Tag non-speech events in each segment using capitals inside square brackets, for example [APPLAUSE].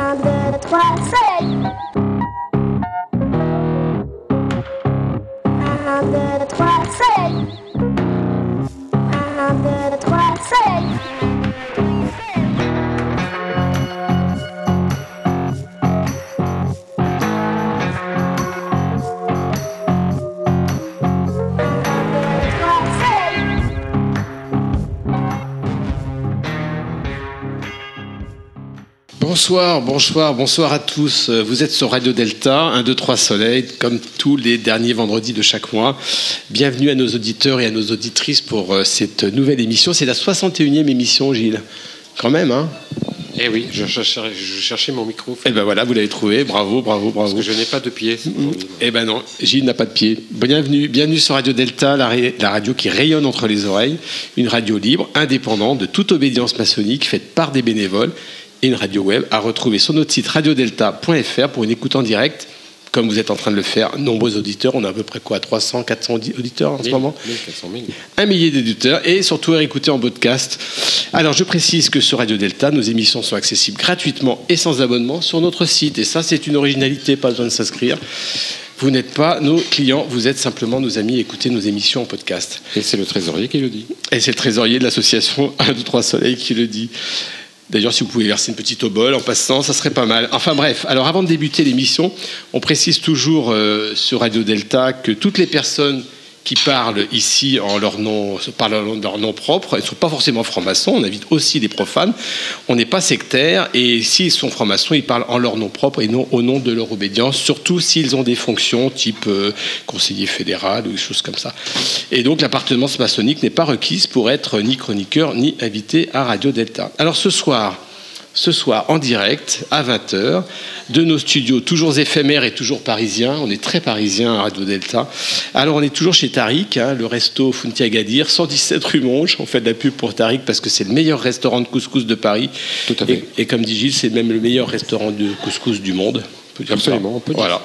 Un, deux, trois, Bonsoir, bonsoir, bonsoir à tous. Vous êtes sur Radio Delta, 1, 2, 3 Soleil, comme tous les derniers vendredis de chaque mois. Bienvenue à nos auditeurs et à nos auditrices pour euh, cette nouvelle émission. C'est la 61e émission, Gilles. Quand même, hein Eh oui, je cherchais, je cherchais mon micro. Eh ben voilà, vous l'avez trouvé. Bravo, bravo, Parce bravo. que je n'ai pas de pied. Eh ben non, Gilles n'a pas de pied. Bienvenue, bienvenue sur Radio Delta, la, ré- la radio qui rayonne entre les oreilles, une radio libre, indépendante, de toute obédience maçonnique, faite par des bénévoles, et une radio web à retrouver sur notre site radiodelta.fr pour une écoute en direct, comme vous êtes en train de le faire. Nombreux auditeurs, on a à peu près quoi, 300, 400 audi- auditeurs en ce moment 1400 000. un millier d'éditeurs et surtout à écouter en podcast. Alors je précise que sur Radio Delta, nos émissions sont accessibles gratuitement et sans abonnement sur notre site. Et ça, c'est une originalité, pas besoin de s'inscrire. Vous n'êtes pas nos clients, vous êtes simplement nos amis, écoutez nos émissions en podcast. Et c'est le trésorier qui le dit. Et c'est le trésorier de l'association 1, 2, 3 Soleil qui le dit. D'ailleurs, si vous pouvez verser une petite obole en passant, ça serait pas mal. Enfin bref, alors avant de débuter l'émission, on précise toujours euh, sur Radio Delta que toutes les personnes qui parlent ici en leur nom, leur nom propre, elles ne sont pas forcément francs-maçons, on invite aussi des profanes, on n'est pas sectaire, et s'ils sont francs-maçons, ils parlent en leur nom propre et non au nom de leur obédience, surtout s'ils ont des fonctions type euh, conseiller fédéral ou des choses comme ça. Et donc l'appartenance maçonnique n'est pas requise pour être ni chroniqueur ni invité à Radio Delta. Alors ce soir, ce soir en direct à 20h de nos studios toujours éphémères et toujours parisiens. On est très parisiens à Radio Delta. Alors on est toujours chez Tariq, hein, le resto Funti Agadir, 117 rue Monge. On fait de la pub pour Tariq parce que c'est le meilleur restaurant de couscous de Paris. Tout à fait. Et, et comme dit Gilles, c'est même le meilleur restaurant de couscous du monde. On peut dire Absolument, ça. on peut dire Voilà.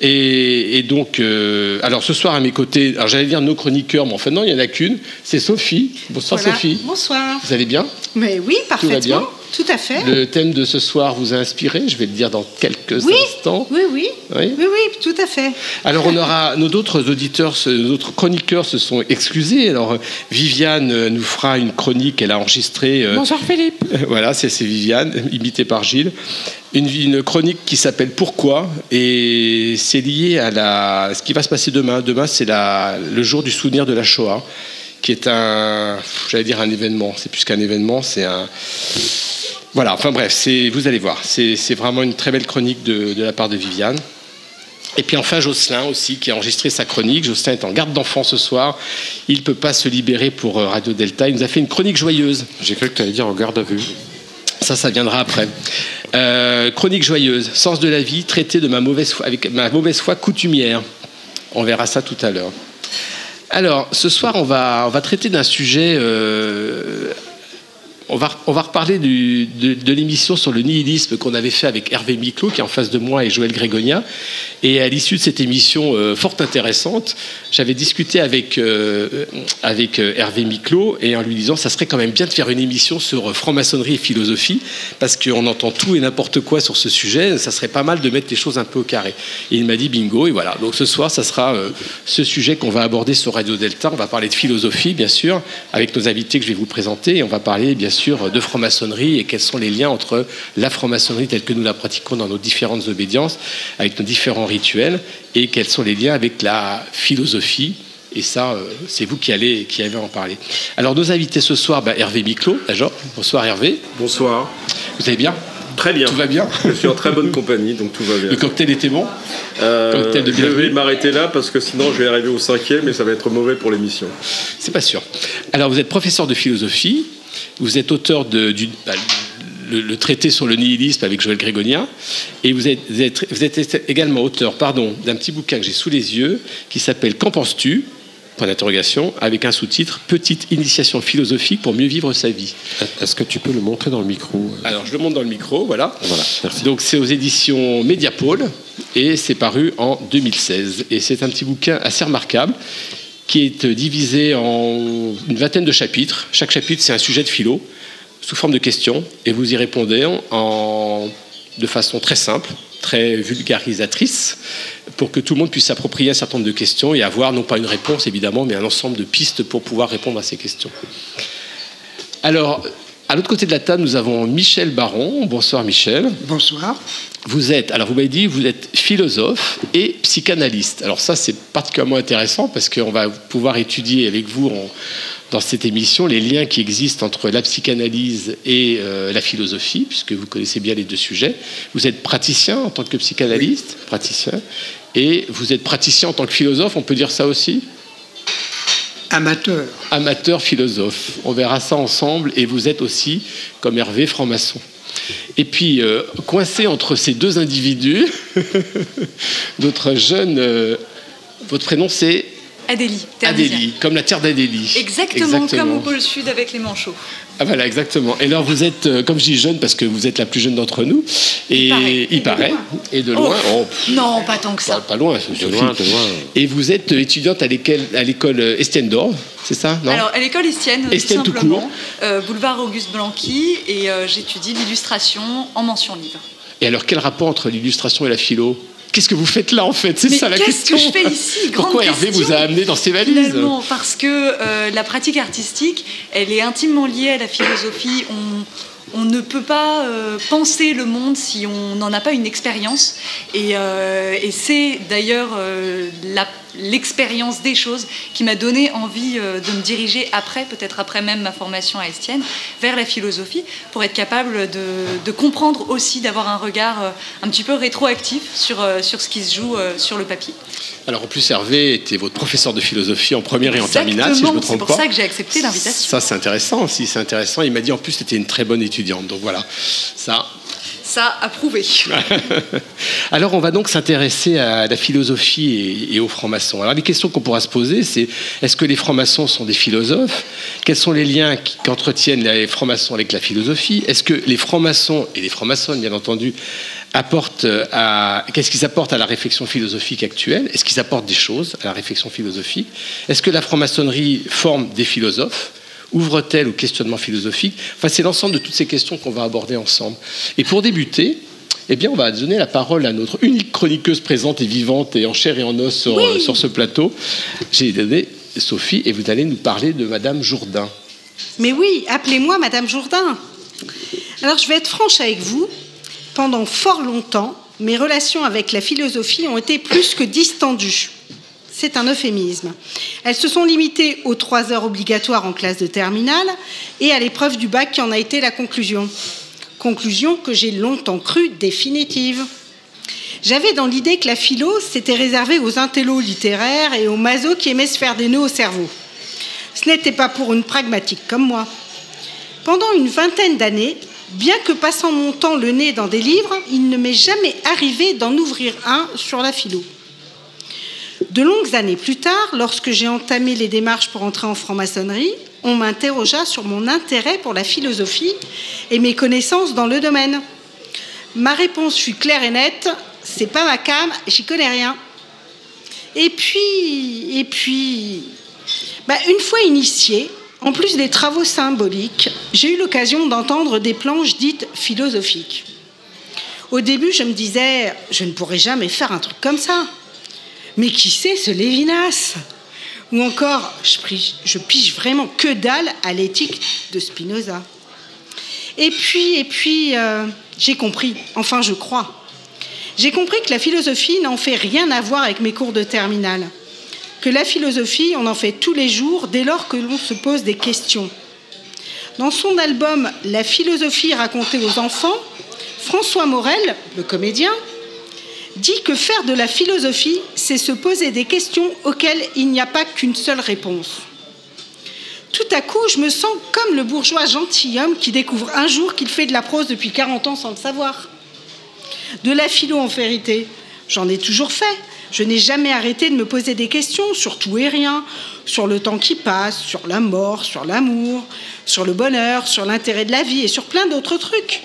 Et, et donc, euh, alors ce soir à mes côtés, alors j'allais dire nos chroniqueurs, mais enfin non, il n'y en a qu'une. C'est Sophie. Bonsoir Voilà. Sophie. Bonsoir. Vous allez bien? Mais oui, parfaitement. bien? Tout à fait. Le thème de ce soir vous a inspiré, je vais le dire dans quelques Oui. instants. Oui, oui. Oui. Oui, oui, tout à fait. Alors on aura nos autres auditeurs, nos autres chroniqueurs se sont excusés. Alors Viviane euh, nous fera une chronique, elle a enregistré. euh, Bonsoir Philippe. [LAUGHS] voilà, c'est Viviane, imitée par Gilles. Une, une chronique qui s'appelle Pourquoi et c'est lié à la, ce qui va se passer demain. Demain, c'est la- le jour du souvenir de la Shoah, qui est un, j'allais dire un événement. C'est plus qu'un événement, c'est un. Voilà, enfin bref, c'est, vous allez voir, c'est c'est vraiment une très belle chronique de, de la part de Viviane. Et puis enfin Jocelyn aussi qui a enregistré sa chronique. Jocelyn est en garde d'enfant ce soir. Il ne peut pas se libérer pour euh, Radio Delta. Il nous a fait une chronique joyeuse. J'ai cru que tu allais dire en garde à vue. Ça, ça viendra après. Euh, chronique joyeuse, sens de la vie, traité de ma mauvaise foi, avec ma mauvaise foi coutumière. On verra ça tout à l'heure. Alors, ce soir, on va, on va traiter d'un sujet. euh, on va, on va reparler de, de l'émission sur le nihilisme qu'on avait fait avec Hervé Miclot, qui est en face de moi, et Joël Grégonia. Et à l'issue de cette émission euh, fort intéressante, j'avais discuté avec, euh, avec euh, Hervé Miclot, et en lui disant ça serait quand même bien de faire une émission sur franc-maçonnerie et philosophie, parce qu'on entend tout et n'importe quoi sur ce sujet, ça serait pas mal de mettre les choses un peu au carré. Et il m'a dit bingo, et voilà. Donc ce soir, ça sera ce sujet qu'on va aborder sur Radio Delta. On va parler de philosophie, bien sûr, avec nos invités que je vais vous présenter, et on va parler, bien sûr, de franc-maçonnerie et quels sont les liens entre la franc-maçonnerie telle que nous la pratiquons dans nos différentes obédiences, avec nos différents rituels, et quels sont les liens avec la philosophie. Et ça, euh, c'est vous qui allez, qui avez en parler. Alors, nos invités ce soir, bah, Hervé Miclot, d'abord. Bonsoir Hervé. Bonsoir. Vous allez bien? Très bien. Tout va bien? Je suis en très bonne compagnie, donc tout va bien. Le cocktail était bon? Euh, cocktail de je vais m'arrêter là parce que sinon je vais arriver au cinquième et ça va être mauvais pour l'émission. C'est pas sûr. Alors, vous êtes professeur de philosophie, vous êtes auteur de, du, bah, le, le traité sur le nihilisme avec Joël Grégonia, et vous êtes, vous êtes- vous êtes également auteur pardon, d'un petit bouquin que j'ai sous les yeux qui s'appelle Qu'en penses-tu? Point d'interrogation, avec un sous-titre Petite initiation philosophique pour mieux vivre sa vie. Est-ce que tu peux le montrer dans le micro? Alors, je le montre dans le micro, voilà. Voilà, merci. Donc c'est aux éditions Mediapôle et c'est paru en 2016. Et c'est un petit bouquin assez remarquable qui est divisé en une vingtaine de chapitres. Chaque chapitre, c'est un sujet de philo, sous forme de questions, et vous y répondez en, de façon très simple, très vulgarisatrice, pour que tout le monde puisse s'approprier un certain nombre de questions et avoir non pas une réponse évidemment, mais un ensemble de pistes pour pouvoir répondre à ces questions. Alors, à l'autre côté de la table, nous avons Michel Baron. Bonsoir Michel. Bonsoir. Vous êtes, alors vous m'avez dit, vous êtes philosophe et psychanalyste. Alors ça, c'est particulièrement intéressant parce qu'on va pouvoir étudier avec vous en- dans cette émission les liens qui existent entre la psychanalyse et euh, la philosophie, puisque vous connaissez bien les deux sujets. Vous êtes praticien en tant que psychanalyste, praticien, et vous êtes praticien en tant que philosophe, on peut dire ça aussi? Amateur. amateur philosophe. On verra ça ensemble. Et vous êtes aussi, comme Hervé, franc-maçon. Et puis, euh, coincé entre ces deux individus, [LAUGHS] notre jeune. euh, votre prénom, c'est Adélie. Adélie, comme la terre d'Adélie. Exactement, comme au pôle sud avec les manchots. Ah voilà, exactement. Et alors vous êtes, euh, comme je dis jeune, parce que vous êtes la plus jeune d'entre nous, et paraît. il paraît, et de Oh, loin, oh, pff, Non, pas tant que ça. pas loin, De loin, de loin. Et vous êtes étudiante à l'école, euh, Estienne d'Or, c'est ça non? Alors, à l'école Estienne, tout Estienne tout simplement, court. euh, boulevard Auguste Blanqui, et euh, j'étudie l'illustration en mention libre. Et alors, quel rapport entre l'illustration et la philo? Qu'est-ce que vous faites là, en fait? C'est ça la qu'est-ce question. que je fais ici? Grande Pourquoi Hervé vous a amené dans ses valises? Finalement, parce que euh, la pratique artistique, elle est intimement liée à la philosophie. On, on ne peut pas euh, penser le monde si on n'en a pas une expérience. Et, euh, et c'est d'ailleurs euh, la- l'expérience des choses qui m'a donné envie euh, de me diriger après, peut-être après même ma formation à Estienne, vers la philosophie, pour être capable de, de comprendre aussi, d'avoir un regard euh, un petit peu rétroactif sur, euh, sur ce qui se joue sur le papier. Alors, en plus, Hervé était votre professeur de philosophie en première et en terminale, si je ne me Exactement, c'est trompe pour pas. ça que j'ai accepté l'invitation. Ça, c'est intéressant aussi, c'est intéressant. Il m'a dit en plus, c'était une très bonne étudiante. Donc voilà, ça, [LAUGHS] Alors, on va donc s'intéresser à la philosophie et, aux francs-maçons. Alors, les questions qu'on pourra se poser, c'est est-ce que les francs-maçons sont des philosophes? Quels sont les liens qu'entretiennent les francs-maçons avec la philosophie? Est-ce que les francs-maçons et les francs-maçonnes, bien entendu, apportent à qu'est-ce qu'ils apportent à la réflexion philosophique actuelle? Est-ce qu'ils apportent des choses à la réflexion philosophique? Est-ce que la franc-maçonnerie forme des philosophes? Ouvre-t-elle au questionnement philosophique Enfin, c'est l'ensemble de toutes ces questions qu'on va aborder ensemble. Et pour débuter, eh bien, on va donner la parole à notre unique chroniqueuse présente et vivante et en chair et en os sur, euh, sur ce plateau. J'ai donné Sophie et vous allez nous parler de Madame Jourdain. Mais oui, appelez-moi Madame Jourdain. Alors, je vais être franche avec vous. Pendant fort longtemps, mes relations avec la philosophie ont été plus que distendues. C'est un euphémisme. Elles se sont limitées aux trois heures obligatoires en classe de terminale et à l'épreuve du bac qui en a été la conclusion. Conclusion que j'ai longtemps cru définitive. J'avais dans l'idée que la philo, c'était réservé aux intellos littéraires et aux masos qui aimaient se faire des nœuds au cerveau. Ce n'était pas pour une pragmatique comme moi. Pendant une vingtaine d'années, bien que passant mon temps le nez dans des livres, il ne m'est jamais arrivé d'en ouvrir un sur la philo. De longues années plus tard, lorsque j'ai entamé les démarches pour entrer en franc-maçonnerie, on m'interrogea sur mon intérêt pour la philosophie et mes connaissances dans le domaine. Ma réponse fut claire et nette c'est pas ma cam, j'y connais rien. Et puis, et puis, bah, une fois initiée, en plus des travaux symboliques, j'ai eu l'occasion d'entendre des planches dites philosophiques. Au début, je me disais, je ne pourrais jamais faire un truc comme ça. Mais qui c'est ce Lévinas? Ou encore, je, pige- je pige vraiment que dalle à l'éthique de Spinoza. Et puis, et puis, euh, j'ai compris, enfin je crois. J'ai compris que la philosophie n'en fait rien à voir avec mes cours de terminale. Que la philosophie, on en fait tous les jours dès lors que l'on se pose des questions. Dans son album La philosophie racontée aux enfants, François Morel, le comédien, dit que faire de la philosophie, c'est se poser des questions auxquelles il n'y a pas qu'une seule réponse. Tout à coup, je me sens comme le bourgeois gentilhomme qui découvre un jour qu'il fait de la prose depuis 40 ans sans le savoir. De la philo en vérité, j'en ai toujours fait. Je n'ai jamais arrêté de me poser des questions sur tout et rien, sur le temps qui passe, sur la mort, sur l'amour, sur le bonheur, sur l'intérêt de la vie et sur plein d'autres trucs.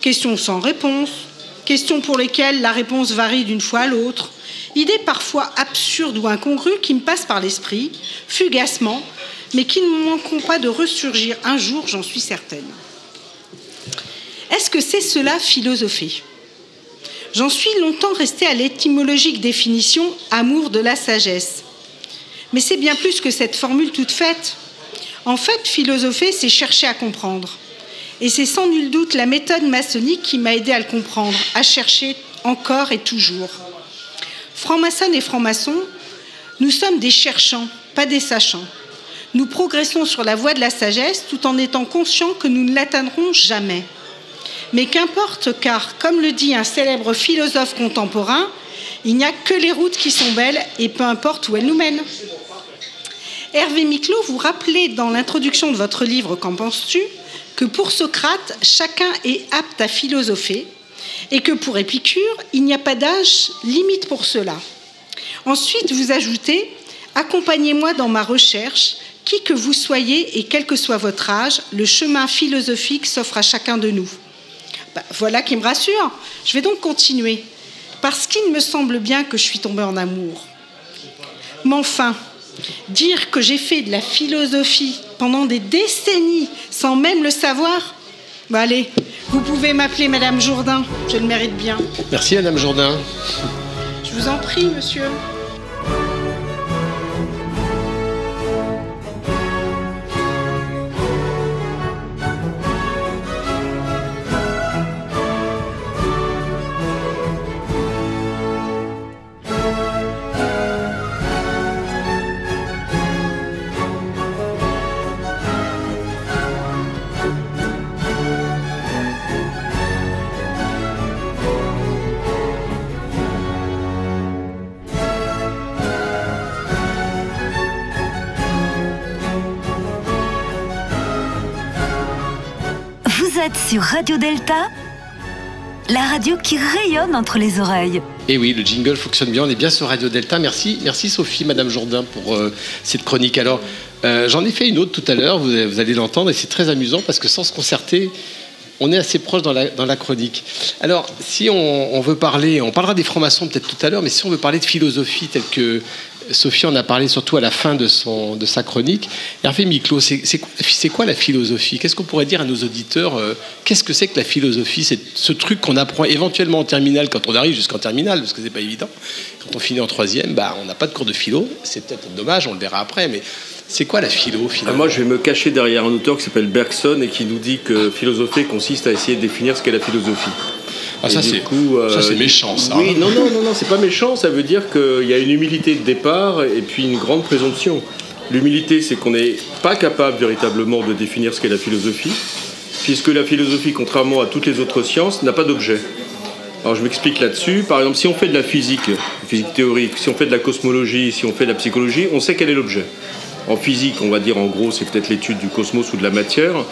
Questions sans réponse, questions pour lesquelles la réponse varie d'une fois à l'autre, Idées parfois absurdes ou incongrues qui me passent par l'esprit, fugacement, mais qui ne manqueront pas de ressurgir un jour, j'en suis certaine. Est-ce que c'est cela philosopher J'en suis longtemps restée à l'étymologique définition amour de la sagesse. Mais c'est bien plus que cette formule toute faite. En fait, philosopher, c'est chercher à comprendre. Et c'est sans nul doute la méthode maçonnique qui m'a aidé à le comprendre, à chercher encore et toujours. Franc-maçon et franc-maçon, nous sommes des cherchants, pas des sachants. Nous progressons sur la voie de la sagesse tout en étant conscients que nous ne l'atteindrons jamais. Mais qu'importe, car, comme le dit un célèbre philosophe contemporain, il n'y a que les routes qui sont belles et peu importe où elles nous mènent. Hervé Miclot, vous rappelez dans l'introduction de votre livre Qu'en penses-tu? Que pour Socrate, chacun est apte à philosopher et que pour Épicure, il n'y a pas d'âge limite pour cela. Ensuite, vous ajoutez Accompagnez-moi dans ma recherche, qui que vous soyez et quel que soit votre âge, le chemin philosophique s'offre à chacun de nous. Ben, voilà qui me rassure. Je vais donc continuer, parce qu'il me semble bien que je suis tombée en amour. Mais enfin, dire que j'ai fait de la philosophie pendant des décennies sans même le savoir, ben allez, vous pouvez m'appeler Madame Jourdain, je le mérite bien. Merci, Madame Jourdain. Je vous en prie, monsieur. Radio Delta, la radio qui rayonne entre les oreilles. Et oui, le jingle fonctionne bien. On est bien sur Radio Delta. Merci, merci Sophie, Madame Jourdain, pour euh, cette chronique. Alors, euh, j'en ai fait une autre tout à l'heure. Vous, vous allez l'entendre et c'est très amusant parce que sans se concerter, on est assez proche dans la, dans la chronique. Alors, si on veut parler, on parlera des francs-maçons peut-être tout à l'heure, mais si on veut parler de philosophie telle que Sophie en a parlé surtout à la fin de, son, de sa chronique. Hervé Miclot, c'est quoi, la philosophie? Qu'est-ce qu'on pourrait dire à nos auditeurs euh, Qu'est-ce que c'est que la philosophie? C'est ce truc qu'on apprend éventuellement en terminale quand on arrive jusqu'en terminale, parce que c'est pas évident. Quand on finit en troisième, bah, on n'a pas de cours de philo. C'est peut-être dommage, on le verra après, mais c'est quoi la philo Ah, finalement moi, je vais me cacher derrière un auteur qui s'appelle Bergson et qui nous dit que philosopher consiste à essayer de définir ce qu'est la philosophie. Ah, ça, c'est euh, ça, c'est méchant, ça. Oui, non, non, non, non, c'est pas méchant. Ça veut dire qu'il y a une humilité de départ et puis une grande présomption. L'humilité, c'est qu'on n'est pas capable véritablement de définir ce qu'est la philosophie, puisque la philosophie, contrairement à toutes les autres sciences, n'a pas d'objet. Alors je m'explique là-dessus. Par exemple, si on fait de la physique, physique théorique, si on fait de la cosmologie, si on fait de la psychologie, on sait quel est l'objet. En physique, on va dire en gros, c'est peut-être l'étude du cosmos ou de la matière.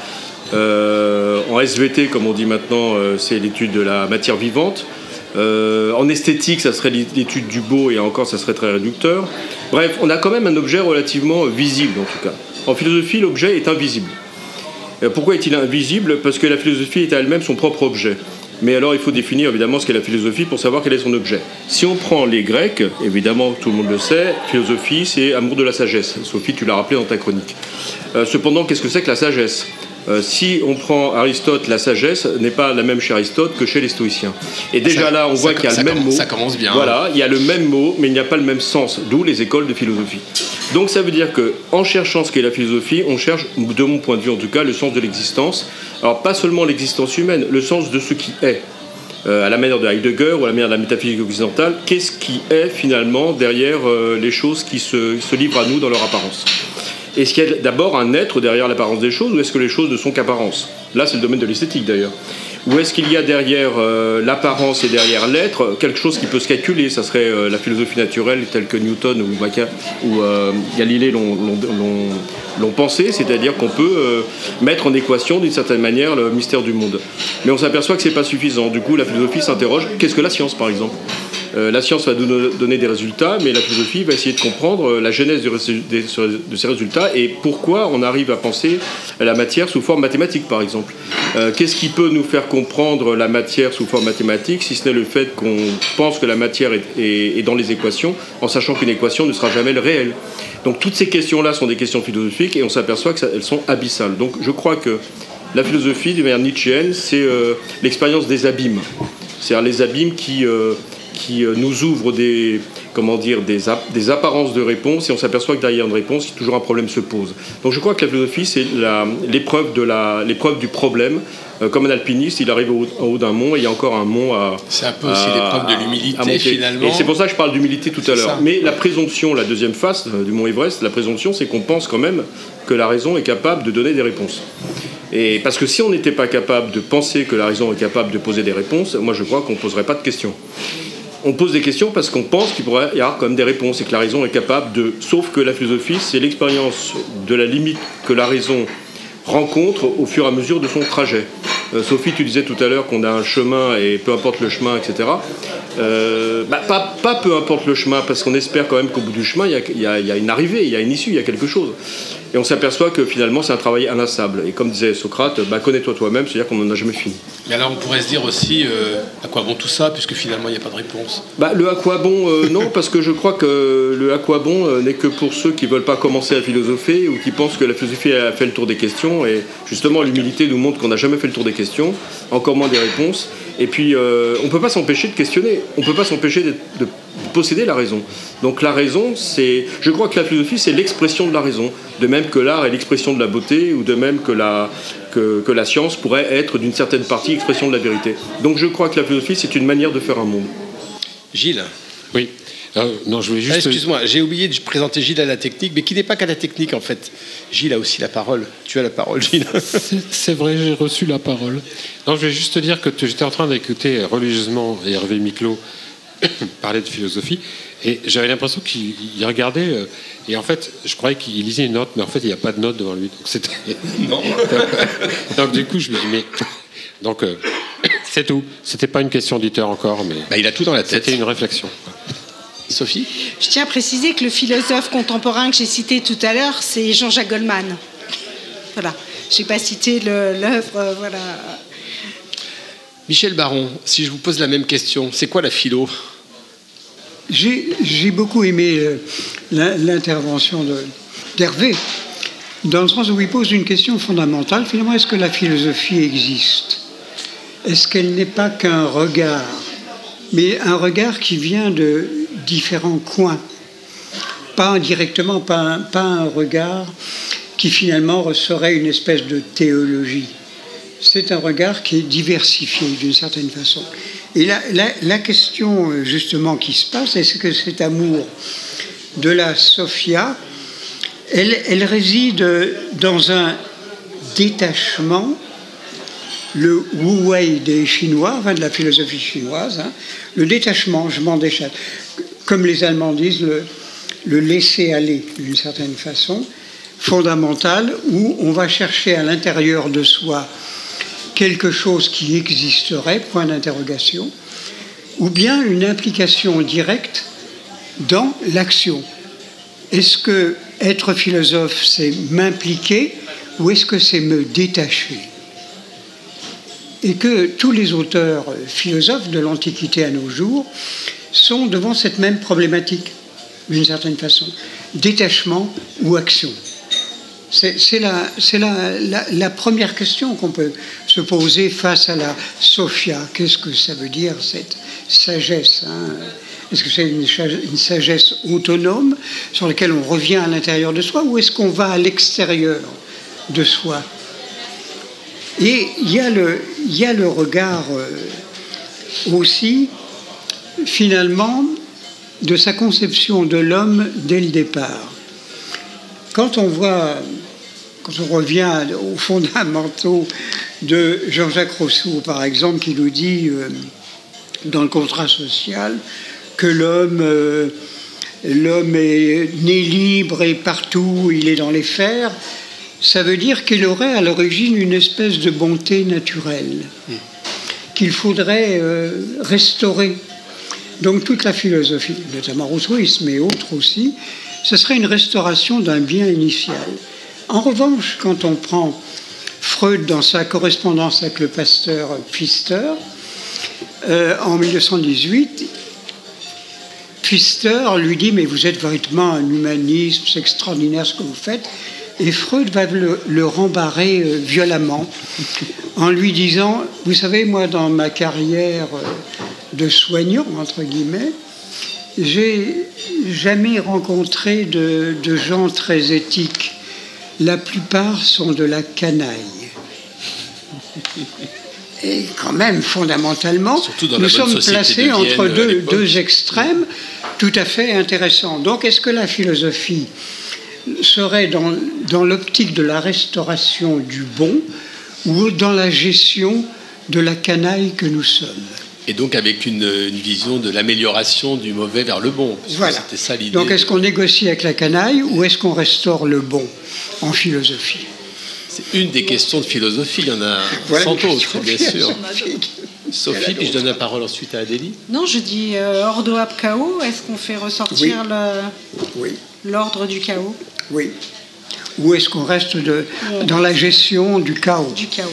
Euh, en SVT, comme on dit maintenant, euh, c'est l'étude de la matière vivante. Euh, en esthétique, ça serait l'étude du beau et encore, ça serait très réducteur. Bref, on a quand même un objet relativement visible en tout cas. En philosophie, l'objet est invisible. Pourquoi est-il invisible? Parce que la philosophie est à elle-même son propre objet. Mais alors, il faut définir évidemment ce qu'est la philosophie pour savoir quel est son objet. Si on prend les Grecs, évidemment, tout le monde le sait, philosophie, c'est amour de la sagesse. Sophie, tu l'as rappelé dans ta chronique. Cependant, qu'est-ce que c'est que la sagesse? Euh, Si on prend Aristote, la sagesse n'est pas la même chez Aristote que chez les stoïciens. Et déjà Ça- là, on voit qu'il y a le même commence- mot. ça commence bien. Voilà, il y a le même mot, mais il n'y a pas le même sens. D'où les écoles de philosophie. Donc ça veut dire que, en cherchant ce qu'est la philosophie, on cherche, de mon point de vue en tout cas, le sens de l'existence. Alors pas seulement l'existence humaine, le sens de ce qui est. Euh, à la manière de Heidegger ou à la manière de la métaphysique occidentale, qu'est-ce qui est finalement derrière euh, les choses qui se, se livrent à nous dans leur apparence? Est-ce qu'il y a d'abord un être derrière l'apparence des choses ou est-ce que les choses ne sont qu'apparence Là, c'est le domaine de l'esthétique d'ailleurs. Ou est-ce qu'il y a derrière euh, l'apparence et derrière l'être quelque chose qui peut se calculer? Ça serait euh, la philosophie naturelle telle que Newton ou, euh, Galilée l'ont- pensé, c'est-à-dire qu'on peut euh, mettre en équation d'une certaine manière le mystère du monde. Mais on s'aperçoit que c'est pas suffisant. Du coup, la philosophie s'interroge qu'est-ce que la science, par exemple? Euh, la science va nous donner des résultats, mais la philosophie va essayer de comprendre euh, la genèse de ces résultats et pourquoi on arrive à penser la matière sous forme mathématique, par exemple. Euh, qu'est-ce qui peut nous faire comprendre la matière sous forme mathématique, si ce n'est le fait qu'on pense que la matière est, dans les équations, en sachant qu'une équation ne sera jamais le réel. Donc toutes ces questions-là sont des questions philosophiques et on s'aperçoit qu'elles sont abyssales. Donc je crois que la philosophie, de manière nietzschéenne, c'est l'expérience des abîmes. C'est-à-dire les abîmes qui qui euh, nous ouvre des, comment dire, des, des apparences de réponse et on s'aperçoit que derrière une réponse, toujours un problème se pose. Donc je crois que la philosophie, c'est l'épreuve du problème. Euh, comme un alpiniste, il arrive au, en haut d'un mont et il y a encore un mont à. C'est un peu aussi l'épreuve de l'humilité finalement. Et c'est pour ça que je parle d'humilité tout à l'heure. Mais la présomption, la deuxième face euh, du mont Everest, la présomption, c'est qu'on pense quand même que la raison est capable de donner des réponses. Et parce que si on n'était pas capable de penser que la raison est capable de poser des réponses, moi je crois qu'on ne poserait pas de questions on pose des questions parce qu'on pense qu'il pourrait y avoir quand même des réponses et que la raison est capable de. Sauf que la philosophie, c'est l'expérience de la limite que la raison rencontre au fur et à mesure de son trajet. Euh, Sophie, tu disais tout à l'heure qu'on a un chemin et peu importe le chemin, etc. Euh, bah, pas, peu importe le chemin, parce qu'on espère quand même qu'au bout du chemin, il y, a, une arrivée, il y a une issue, il y a quelque chose. Et on s'aperçoit que finalement, c'est un travail inlassable. Et comme disait Socrate, bah, connais-toi toi-même, c'est-à-dire qu'on n'en a jamais fini. Mais alors, on pourrait se dire aussi, euh, à quoi bon tout ça, puisque finalement, il n'y a pas de réponse? Bah, Le à quoi bon, euh, non, parce que je crois que le à quoi bon euh, n'est que pour ceux qui ne veulent pas commencer à philosopher ou qui pensent que la philosophie a fait le tour des questions. Et justement, l'humilité nous montre qu'on n'a jamais fait le tour des questions, encore moins des réponses. Et puis, on ne peut pas s'empêcher de questionner, on ne peut pas s'empêcher de posséder la raison. Donc la raison, c'est, je crois que la philosophie, c'est l'expression de la raison, de même que l'art est l'expression de la beauté, ou de même que la, que, que la science pourrait être d'une certaine partie expression de la vérité. Donc je crois que la philosophie, c'est une manière de faire un monde. Gilles Oui. Euh, non, je voulais juste. Ah, excuse-moi, j'ai oublié de présenter Gilles à la technique, mais qui n'est pas qu'à la technique en fait. Gilles a aussi la parole. Tu as la parole, Gilles. [LAUGHS] C'est vrai, j'ai reçu la parole. Non, je voulais juste te dire que j'étais en train d'écouter religieusement Hervé Miclot [COUGHS] parler de philosophie, et j'avais l'impression qu'il regardait, euh, et en fait, je croyais qu'il lisait une note, mais en fait, il n'y a pas de note devant lui. Donc, c'était... [LAUGHS] [LAUGHS] donc, du coup, je me dis, mais. [COUGHS] Donc, euh, [COUGHS] c'est tout. C'était pas une question d'éditeur encore, mais. Bah, il a tout dans la tête. C'était une réflexion. Sophie? Je tiens à préciser que le philosophe contemporain que j'ai cité tout à l'heure, c'est Jean-Jacques Goldman. Voilà. Je n'ai pas cité l'œuvre, euh, voilà. Michel Baron, si je vous pose la même question, c'est quoi la philo? J'ai beaucoup aimé euh, l'intervention d'Hervé, dans le sens où il pose une question fondamentale. Finalement, est-ce que la philosophie existe? Est-ce qu'elle n'est pas qu'un regard, mais un regard qui vient de différents coins Pas indirectement, pas pas un regard qui finalement serait une espèce de théologie. C'est un regard qui est diversifié d'une certaine façon. Et la, question euh, justement qui se passe, est-ce que cet amour de la Sophia, elle, réside dans un détachement, le Wu Wei des Chinois, enfin de la philosophie chinoise, hein, le détachement, je m'en déchatte, comme les Allemands disent, le, le laisser aller d'une certaine façon, fondamental, où on va chercher à l'intérieur de soi quelque chose qui existerait, point d'interrogation, ou bien une implication directe dans l'action. Est-ce que être philosophe, c'est m'impliquer ou est-ce que c'est me détacher? Et que tous les auteurs philosophes de l'Antiquité à nos jours sont devant cette même problématique, d'une certaine façon, détachement ou action. C'est la, première question qu'on peut se poser face à la Sophia. Qu'est-ce que ça veut dire cette sagesse hein? Est-ce que c'est une, sagesse autonome sur laquelle on revient à l'intérieur de soi ou est-ce qu'on va à l'extérieur de soi? Et il y, a le, il y a le regard euh, aussi, finalement, de sa conception de l'homme dès le départ. Quand on voit quand on revient aux fondamentaux de Jean-Jacques Rousseau, par exemple, qui nous dit euh, dans le contrat social que l'homme euh, l'homme est né libre et partout il est dans les fers, ça veut dire qu'il aurait à l'origine une espèce de bonté naturelle qu'il faudrait euh, restaurer. Donc toute la philosophie, notamment rousseauisme mais autres aussi, ce serait une restauration d'un bien initial. En revanche, quand on prend Freud dans sa correspondance avec le pasteur Pfister, euh, en 1918, Pfister lui dit Mais vous êtes véritablement un humanisme, c'est extraordinaire ce que vous faites. Et Freud va le, rembarrer euh, violemment en lui disant Vous savez, moi, dans ma carrière euh, de soignant, entre guillemets, j'ai jamais rencontré de, gens très éthiques. La plupart sont de la canaille. [LAUGHS] Et quand même, fondamentalement, nous sommes placés entre deux, deux, extrêmes tout à fait intéressants. Donc, est-ce que la philosophie serait dans, dans l'optique de la restauration du bon ou dans la gestion de la canaille que nous sommes? Et donc avec une, vision de l'amélioration du mauvais vers le bon. Voilà. Ça, donc est-ce qu'on négocie avec la canaille ou est-ce qu'on restaure le bon en philosophie? C'est une des questions de philosophie. Il y en a [LAUGHS] voilà 100 autres, bien sûr. Sophie, puis je donne la parole ensuite à Adélie? Non, je dis euh, ordo ab chaos. Est-ce qu'on fait ressortir l'ordre du chaos Oui. Ou est-ce qu'on reste de, dans la gestion du chaos? Du chaos.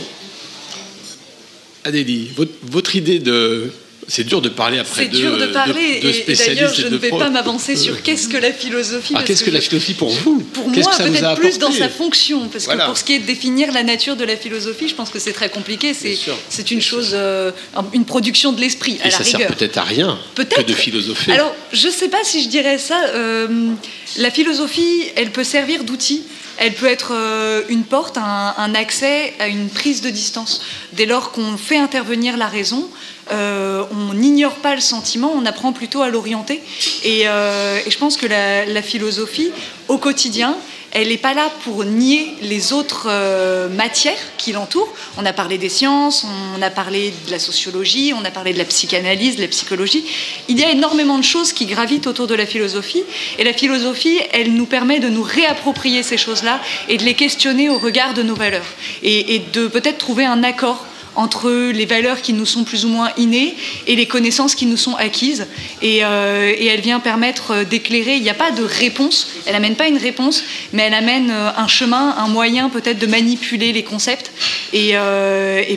Adélie, votre, idée de, c'est dur de parler après deux, dur de parler, et, d'ailleurs, je ne vais pas m'avancer sur qu'est-ce que la philosophie. Ah, qu'est-ce que, la philosophie pour vous? Pour moi, peut-être plus dans sa fonction, parce que pour ce qui est de définir la nature de la philosophie, je pense que c'est très compliqué. C'est, une chose, euh, une production de l'esprit. Et ça sert peut-être à rien que de philosopher. Alors, je ne sais pas si je dirais ça. Euh, la philosophie, elle peut servir d'outil elle peut être euh, une porte, un, accès à une prise de distance. Dès lors qu'on fait intervenir la raison, euh, on n'ignore pas le sentiment, on apprend plutôt à l'orienter. Et, euh, je pense que la philosophie, au quotidien, elle n'est pas là pour nier les autres euh, matières qui l'entourent. On a parlé des sciences, on a parlé de la sociologie, on a parlé de la psychanalyse, de la psychologie. Il y a énormément de choses qui gravitent autour de la philosophie. Et la philosophie, elle nous permet de nous réapproprier ces choses-là et de les questionner au regard de nos valeurs. et de peut-être trouver un accord entre les valeurs qui nous sont plus ou moins innées et les connaissances qui nous sont acquises. Et, euh, elle vient permettre euh, d'éclairer. Il n'y a pas de réponse. Elle n'amène pas une réponse, mais elle amène euh, un chemin, un moyen peut-être de manipuler les concepts et,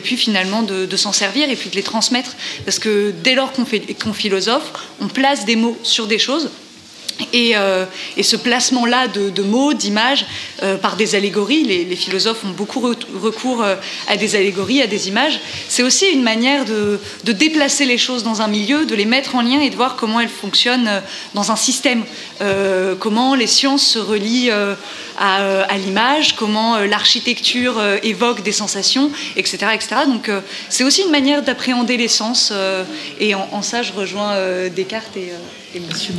puis finalement de, s'en servir et puis de les transmettre. Parce que dès lors qu'on qu'on philosophe, on place des mots sur des choses euh, et, ce placement-là de, mots, d'images, euh, par des allégories, les, philosophes ont beaucoup recours euh, à des allégories, à des images, c'est aussi une manière de, déplacer les choses dans un milieu, de les mettre en lien et de voir comment elles fonctionnent dans un système, comment les sciences se relient à, l'image, comment l'architecture évoque des sensations, etc. etc. Donc c'est aussi une manière d'appréhender les sens, et en, en, ça je rejoins Descartes et Monsieur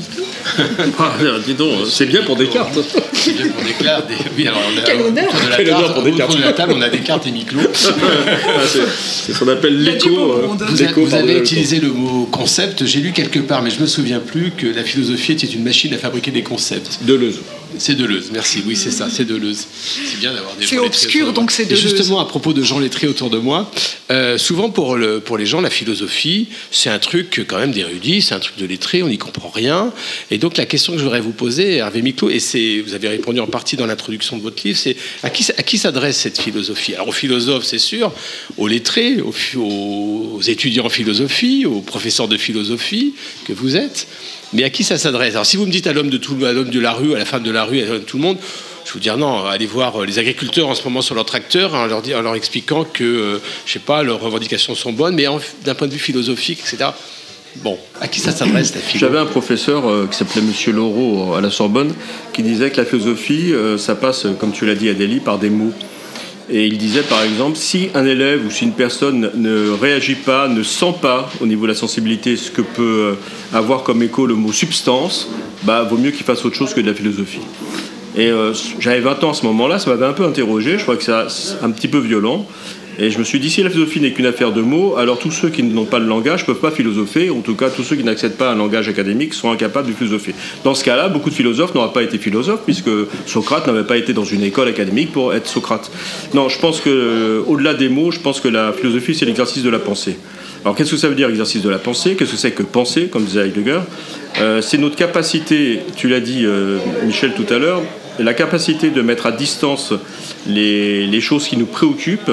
[LAUGHS] ah, dis donc, c'est bien pour Descartes. C'est bien pour Descartes. Oui, alors on a, Quel honneur Quel honneur pour Descartes. Autour de la table, on a Descartes et Miclot. [LAUGHS] Ah, c'est ce qu'on appelle l'écho. Euh, vous, vous avez utilisé le mot concept. J'ai lu quelque part, mais je me souviens plus que la philosophie était une machine à fabriquer des concepts. Deleuze. C'est Deleuze, merci. Oui, c'est ça, c'est Deleuze. C'est bien d'avoir des gens obscur, donc c'est Deleuze. Et justement, à propos de gens lettrés autour de moi, euh, souvent pour, le, pour les gens, la philosophie, c'est un truc quand même d'érudit, c'est un truc de lettré, on n'y comprend rien. Et donc la question que je voudrais vous poser, Hervé Miclot, et c'est, vous avez répondu en partie dans l'introduction de votre livre, c'est à qui, à qui s'adresse cette philosophie? Alors aux philosophes, c'est sûr, aux lettrés, aux, aux étudiants en philosophie, aux professeurs de philosophie que vous êtes. Mais à qui ça s'adresse? Alors si vous me dites à l'homme de, tout, à l'homme de la rue, à la femme de la rue, à tout le monde, je vous dire non, allez voir euh, les agriculteurs en ce moment sur leur tracteur en leur, expliquant que, euh, je sais pas, leurs revendications sont bonnes, mais d'un point de vue philosophique, etc. Bon, à qui ça s'adresse la philosophie J'avais un professeur euh, qui s'appelait Monsieur Laureau à la Sorbonne qui disait que la philosophie, ça passe, comme tu l'as dit Adélie, par des mots. Et il disait par exemple, si un élève ou si une personne ne réagit pas, ne sent pas au niveau de la sensibilité ce que peut euh, avoir comme écho le mot substance, bah vaut mieux qu'il fasse autre chose que de la philosophie. Et euh, j'avais 20 ans à ce moment-là, ça m'avait un peu interrogé, je crois que c'est un petit peu violent. Et je me suis dit, si la philosophie n'est qu'une affaire de mots, alors tous ceux qui n'ont pas le langage ne peuvent pas philosopher, en tout cas tous ceux qui n'accèdent pas à un langage académique sont incapables de philosopher. Dans ce cas-là, beaucoup de philosophes n'auraient pas été philosophes, puisque Socrate n'avait pas été dans une école académique pour être Socrate. Non, je pense que, au-delà des mots, je pense que la philosophie, c'est l'exercice de la pensée. Alors qu'est-ce que ça veut dire exercice de la pensée? Qu'est-ce que c'est que penser, comme disait Heidegger? Euh, C'est notre capacité, tu l'as dit euh, Michel tout à l'heure, la capacité de mettre à distance les, les choses qui nous préoccupent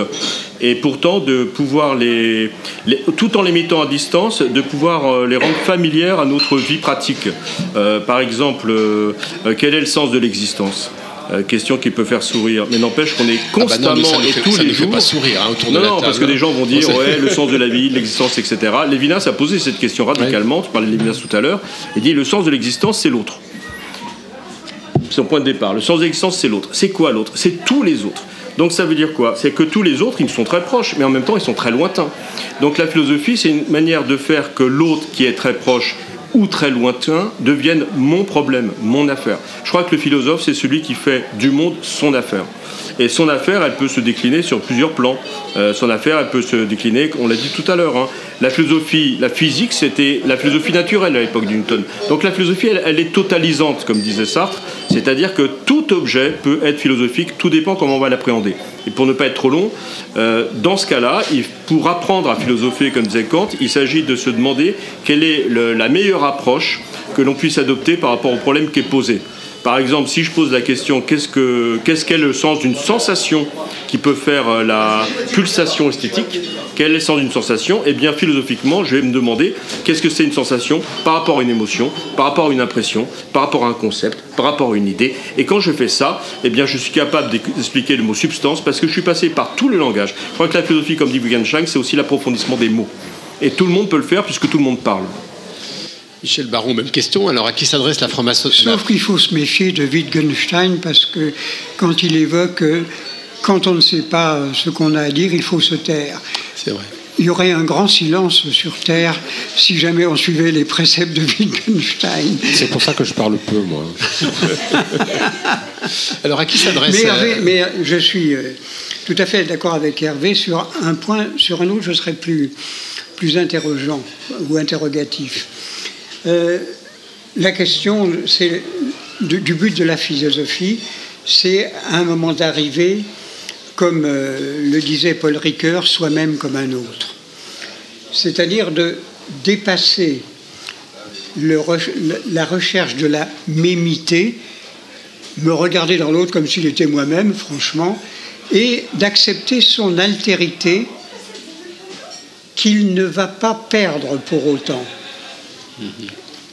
et pourtant de pouvoir les, les- tout en les mettant à distance, de pouvoir euh, les rendre familières à notre vie pratique. Euh, par exemple, euh, quel est le sens de l'existence? Euh, question qui peut faire sourire, mais n'empêche qu'on est Ah bah non, constamment nous et fait- tous les jours. pas sourire, hein, autour de la non, table, parce que hein. des gens vont dire ouais, le sens de la [LAUGHS] vie, l'existence, etc. Lévinas a posé cette question radicalement. Tu parlais de Lévinas tout à l'heure. Il dit le sens de l'existence, c'est l'autre. Son point de départ. Le sens de c'est l'autre. C'est quoi l'autre? C'est tous les autres. Donc ça veut dire quoi? C'est que tous les autres, ils sont très proches, mais en même temps, ils sont très lointains. Donc la philosophie, c'est une manière de faire que l'autre qui est très proche ou très lointain devienne mon problème, mon affaire. Je crois que le philosophe, c'est celui qui fait du monde son affaire. Et son affaire, elle peut se décliner sur plusieurs plans. Euh, son affaire, elle peut se décliner, on l'a dit tout à l'heure. hein. La philosophie, la physique, c'était la philosophie naturelle à l'époque de Newton. Donc la philosophie, elle, est totalisante, comme disait Sartre. C'est-à-dire que tout objet peut être philosophique, tout dépend comment on va l'appréhender. Et pour ne pas être trop long, euh, dans ce cas-là, pour apprendre à philosopher, comme disait Kant, il s'agit de se demander quelle est la meilleure approche que l'on puisse adopter par rapport au problème qui est posé. Par exemple, si je pose la question qu'est-ce que qu'est le sens d'une sensation qui peut faire euh, la pulsation esthétique? Quel est le sens d'une sensation? Eh bien, philosophiquement, je vais me demander qu'est-ce que c'est une sensation par rapport à une émotion, par rapport à une impression, par rapport à un concept, par rapport à une idée? Et quand je fais ça, eh je suis capable d'expliquer le mot substance parce que je suis passé par tout le langage. Je crois que la philosophie, comme dit Wittgenstein, c'est aussi l'approfondissement des mots. Et tout le monde peut le faire puisque tout le monde parle. Michel Baron, même question. Alors, à qui s'adresse la franc-maçonnerie? Sauf qu'il faut se méfier de Wittgenstein parce que quand il évoque euh, quand on ne sait pas euh, ce qu'on a à dire, il faut se taire. C'est vrai. Il y aurait un grand silence sur Terre si jamais on suivait les préceptes de Wittgenstein. C'est pour ça que je parle peu, moi. [LAUGHS] Alors, à qui s'adresse Mais, euh, Hervé, mais je suis tout à fait d'accord avec Hervé sur un point, sur un autre, je serais plus, plus interrogeant ou interrogatif. Euh, la question du, but de la philosophie, c'est à un moment d'arriver, comme euh, le disait Paul Ricoeur, soi-même comme un autre. C'est-à-dire de dépasser la recherche de la mémité, me regarder dans l'autre comme s'il était moi-même, franchement, et d'accepter son altérité qu'il ne va pas perdre pour autant.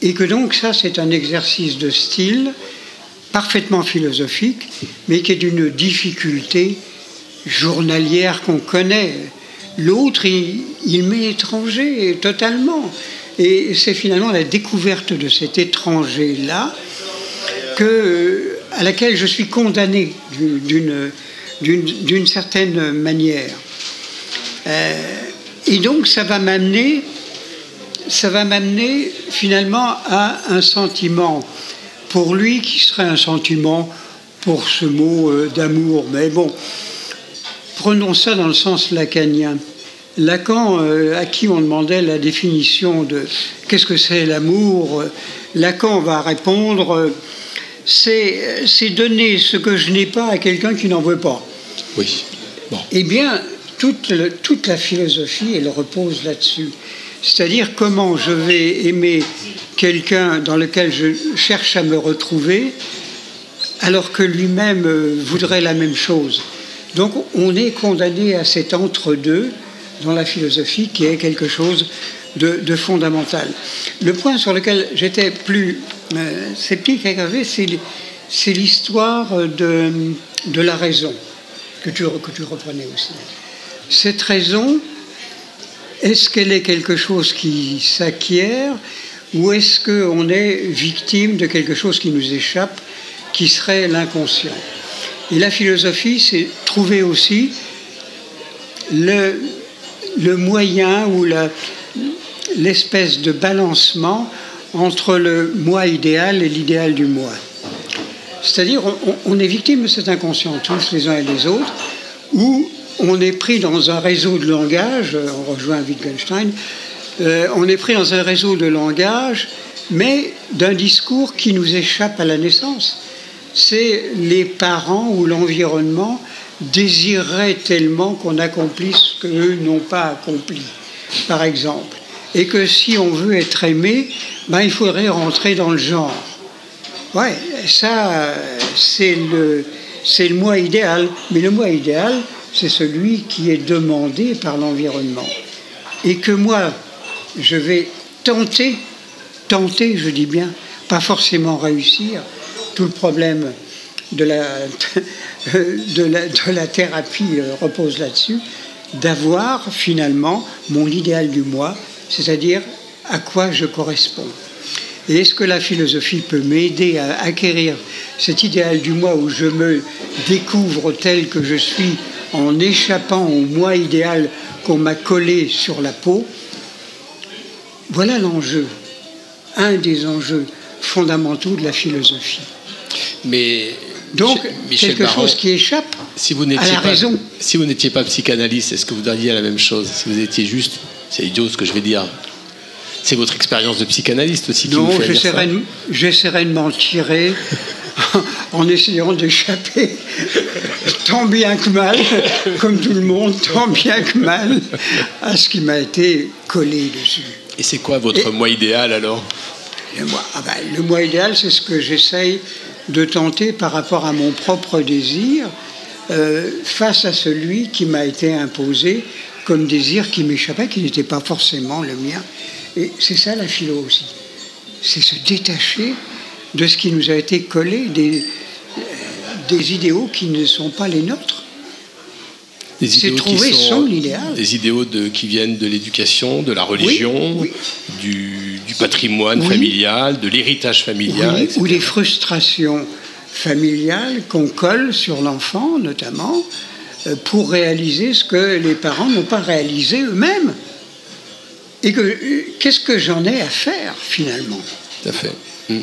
Et que donc ça, c'est un exercice de style parfaitement philosophique, mais qui est d'une difficulté journalière qu'on connaît. L'autre, il, il m'est étranger totalement. Et c'est finalement la découverte de cet étranger-là que, à laquelle je suis condamné d'une, d'une, d'une certaine manière. Euh, et donc ça va m'amener, ça va m'amener finalement à un sentiment pour lui qui serait un sentiment pour ce mot euh, d'amour. Mais bon, prenons ça dans le sens lacanien. Lacan, euh, à qui on demandait la définition de qu'est-ce que c'est l'amour, euh, Lacan va répondre euh, c'est, c'est donner ce que je n'ai pas à quelqu'un qui n'en veut pas. Oui. Bon. Eh bien, toute, le- toute la philosophie, elle repose là-dessus. C'est-à-dire comment je vais aimer quelqu'un dans lequel je cherche à me retrouver, alors que lui-même euh, voudrait la même chose. Donc on est condamné à cet entre-deux dans la philosophie qui est quelque chose de, fondamental. Le point sur lequel j'étais plus euh, sceptique avec Hervé, c'est l'histoire de, de la raison que tu, que tu reprenais aussi. Cette raison, est-ce qu'elle est quelque chose qui s'acquiert ou est-ce qu'on est victime de quelque chose qui nous échappe, qui serait l'inconscient? Et la philosophie, c'est trouver aussi le, le moyen ou l'espèce de balancement entre le moi idéal et l'idéal du moi. C'est-à-dire, on, est victime de cet inconscient, tous les uns et les autres, où on est pris dans un réseau de langage, euh, on rejoint Wittgenstein, euh, on est pris dans un réseau de langage, mais d'un discours qui nous échappe à la naissance. C'est les parents ou l'environnement désireraient tellement qu'on accomplisse ce qu'eux n'ont pas accompli. par exemple, et que si on veut être aimé, ben, il faudrait rentrer dans le genre. Ouais, ça, c'est le, c'est le moi idéal. Mais le moi idéal, c'est celui qui est demandé par l'environnement. Et que moi, je vais tenter, tenter, je dis bien, pas forcément réussir. Tout le problème [LAUGHS] de la, thérapie euh, repose là-dessus, d'avoir finalement mon idéal du moi, c'est-à-dire à quoi je corresponds. Et est-ce que la philosophie peut m'aider à acquérir cet idéal du moi où je me découvre tel que je suis en échappant au moi idéal qu'on m'a collé sur la peau Voilà l'enjeu, un des enjeux fondamentaux de la philosophie. Mais Donc, Michel quelque Baron, chose qui échappe si vous à n'étiez la pas, raison. si vous n'étiez pas psychanalyste, est-ce que vous diriez la même chose? Si vous étiez juste, c'est idiot ce que je vais dire. C'est votre expérience de psychanalyste aussi qui Non, vous fait de, j'essaierai de m'en tirer [LAUGHS] [LAUGHS] en essayant d'échapper tant bien que mal, comme tout le monde, tant bien que mal, à ce qui m'a été collé dessus. Et c'est quoi votre Et- moi idéal alors? Le moi, ah ben, le moi idéal, c'est ce que j'essaye de tenter par rapport à mon propre désir euh, face à celui qui m'a été imposé comme désir qui m'échappait, qui n'était pas forcément le mien. Et c'est ça la philo aussi. C'est se détacher de ce qui nous a été collé, des, euh, des idéaux qui ne sont pas les nôtres. C'est trouver sont- son idéal. Des idéaux de, qui viennent de l'éducation, de la religion, oui. Du, du patrimoine Oui. familial, de l'héritage familial, ou les frustrations familiales qu'on colle sur l'enfant, notamment, euh, pour réaliser ce que les parents n'ont pas réalisé eux-mêmes. Et que euh, qu'est-ce que j'en ai à faire finalement? Tout à fait. Mm.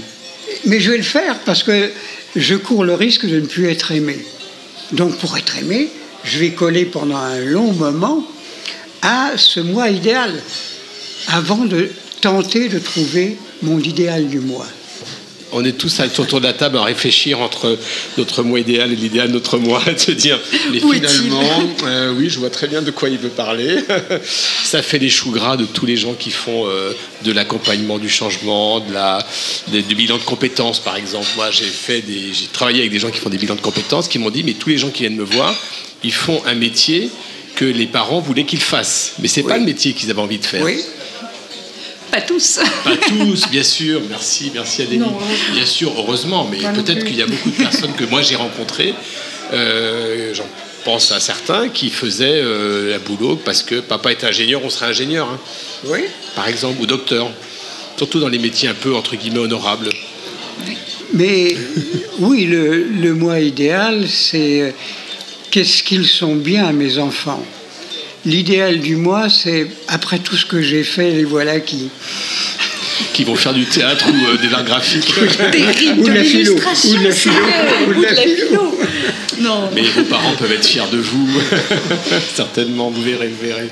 Mais je vais le faire parce que je cours le risque de ne plus être aimé. Donc pour être aimé, je vais coller pendant un long moment à ce moi idéal avant de tenter de trouver mon idéal du moi. On est tous autour de la table à réfléchir entre notre moi idéal et l'idéal de notre moi, [LAUGHS] de se dire, mais Où finalement, euh, oui, je vois très bien de quoi il veut parler. [LAUGHS] Ça fait les choux gras de tous les gens qui font euh, de l'accompagnement du changement, de la, des, du bilan de compétences, par exemple. Moi, j'ai fait des, j'ai travaillé avec des gens qui font des bilans de compétences, qui m'ont dit, mais tous les gens qui viennent me voir, ils font un métier que les parents voulaient qu'ils fassent, mais c'est pas Oui. le métier qu'ils avaient envie de faire. Oui, Pas tous. Pas tous, bien sûr. Merci, merci Adélie. Non. Bien sûr, heureusement, mais peut-être qu'il y a beaucoup de personnes que moi j'ai rencontrées. euh, J'en pense à certains qui faisaient euh, un boulot parce que papa est ingénieur, on serait ingénieur, hein, oui. par exemple, ou docteur. Surtout dans les métiers un peu entre guillemets honorables. Mais oui, le, le moi idéal, c'est euh, qu'est-ce qu'ils sont bien, mes enfants? L'idéal du moi, c'est après tout ce que j'ai fait, les voilà qui. Qui vont faire du théâtre ou euh, des arts graphiques. Terrible Ou de la philo, ou de la philo, sérieux, ou de ou de la la philo. philo. Non. Mais vos parents peuvent être fiers de vous. [LAUGHS] Certainement, vous verrez, vous verrez.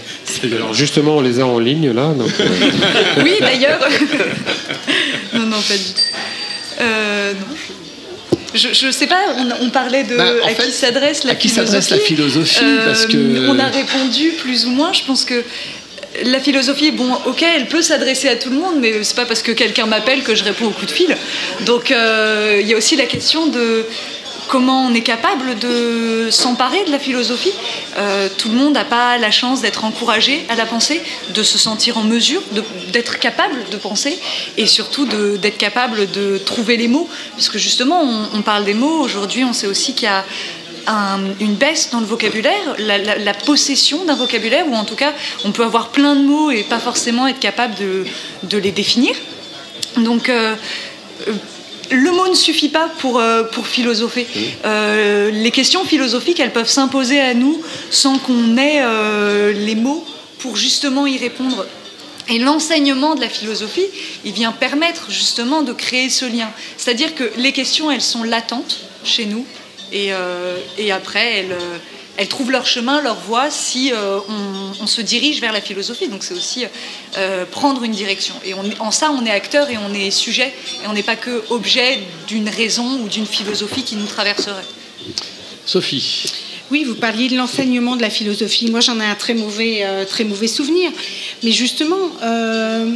Alors justement, on les a en ligne là. donc, euh, Oui, d'ailleurs. [LAUGHS] non, non, pas du tout. Euh, non. Je, je sais pas, on, on parlait de Bah, à fait, qui s'adresse la à qui philosophie. s'adresse la philosophie, parce que- Euh, On a répondu plus ou moins. Je pense que la philosophie, bon, ok, elle peut s'adresser à tout le monde, mais c'est pas parce que quelqu'un m'appelle que je réponds au coup de fil. Donc euh, il y a aussi la question de comment on est capable de s'emparer de la philosophie. Euh, tout le monde n'a pas la chance d'être encouragé à la pensée, de se sentir en mesure, d'être capable de penser et surtout d'être capable de trouver les mots. Parce que justement, on, parle des mots, aujourd'hui on sait aussi qu'il y a un- une baisse dans le vocabulaire, la, possession d'un vocabulaire, ou en tout cas on peut avoir plein de mots et pas forcément être capable de, de les définir. Donc euh, euh, le mot ne suffit pas pour, euh, pour philosopher. Euh, les questions philosophiques, elles peuvent s'imposer à nous sans qu'on ait euh, les mots pour justement y répondre. Et l'enseignement de la philosophie, il vient permettre justement de créer ce lien. C'est-à-dire que les questions, elles sont latentes chez nous, et, et après, elles, elles trouvent leur chemin, leur voie, si euh, on, on se dirige vers la philosophie. Donc c'est aussi euh, prendre une direction. Et on, en ça, on est acteur et on est sujet, et on n'est pas que objet d'une raison ou d'une philosophie qui nous traverserait. Sophie. Oui, vous parliez de l'enseignement de la philosophie. Moi, j'en ai un très mauvais, euh, très mauvais souvenir. Mais justement, euh,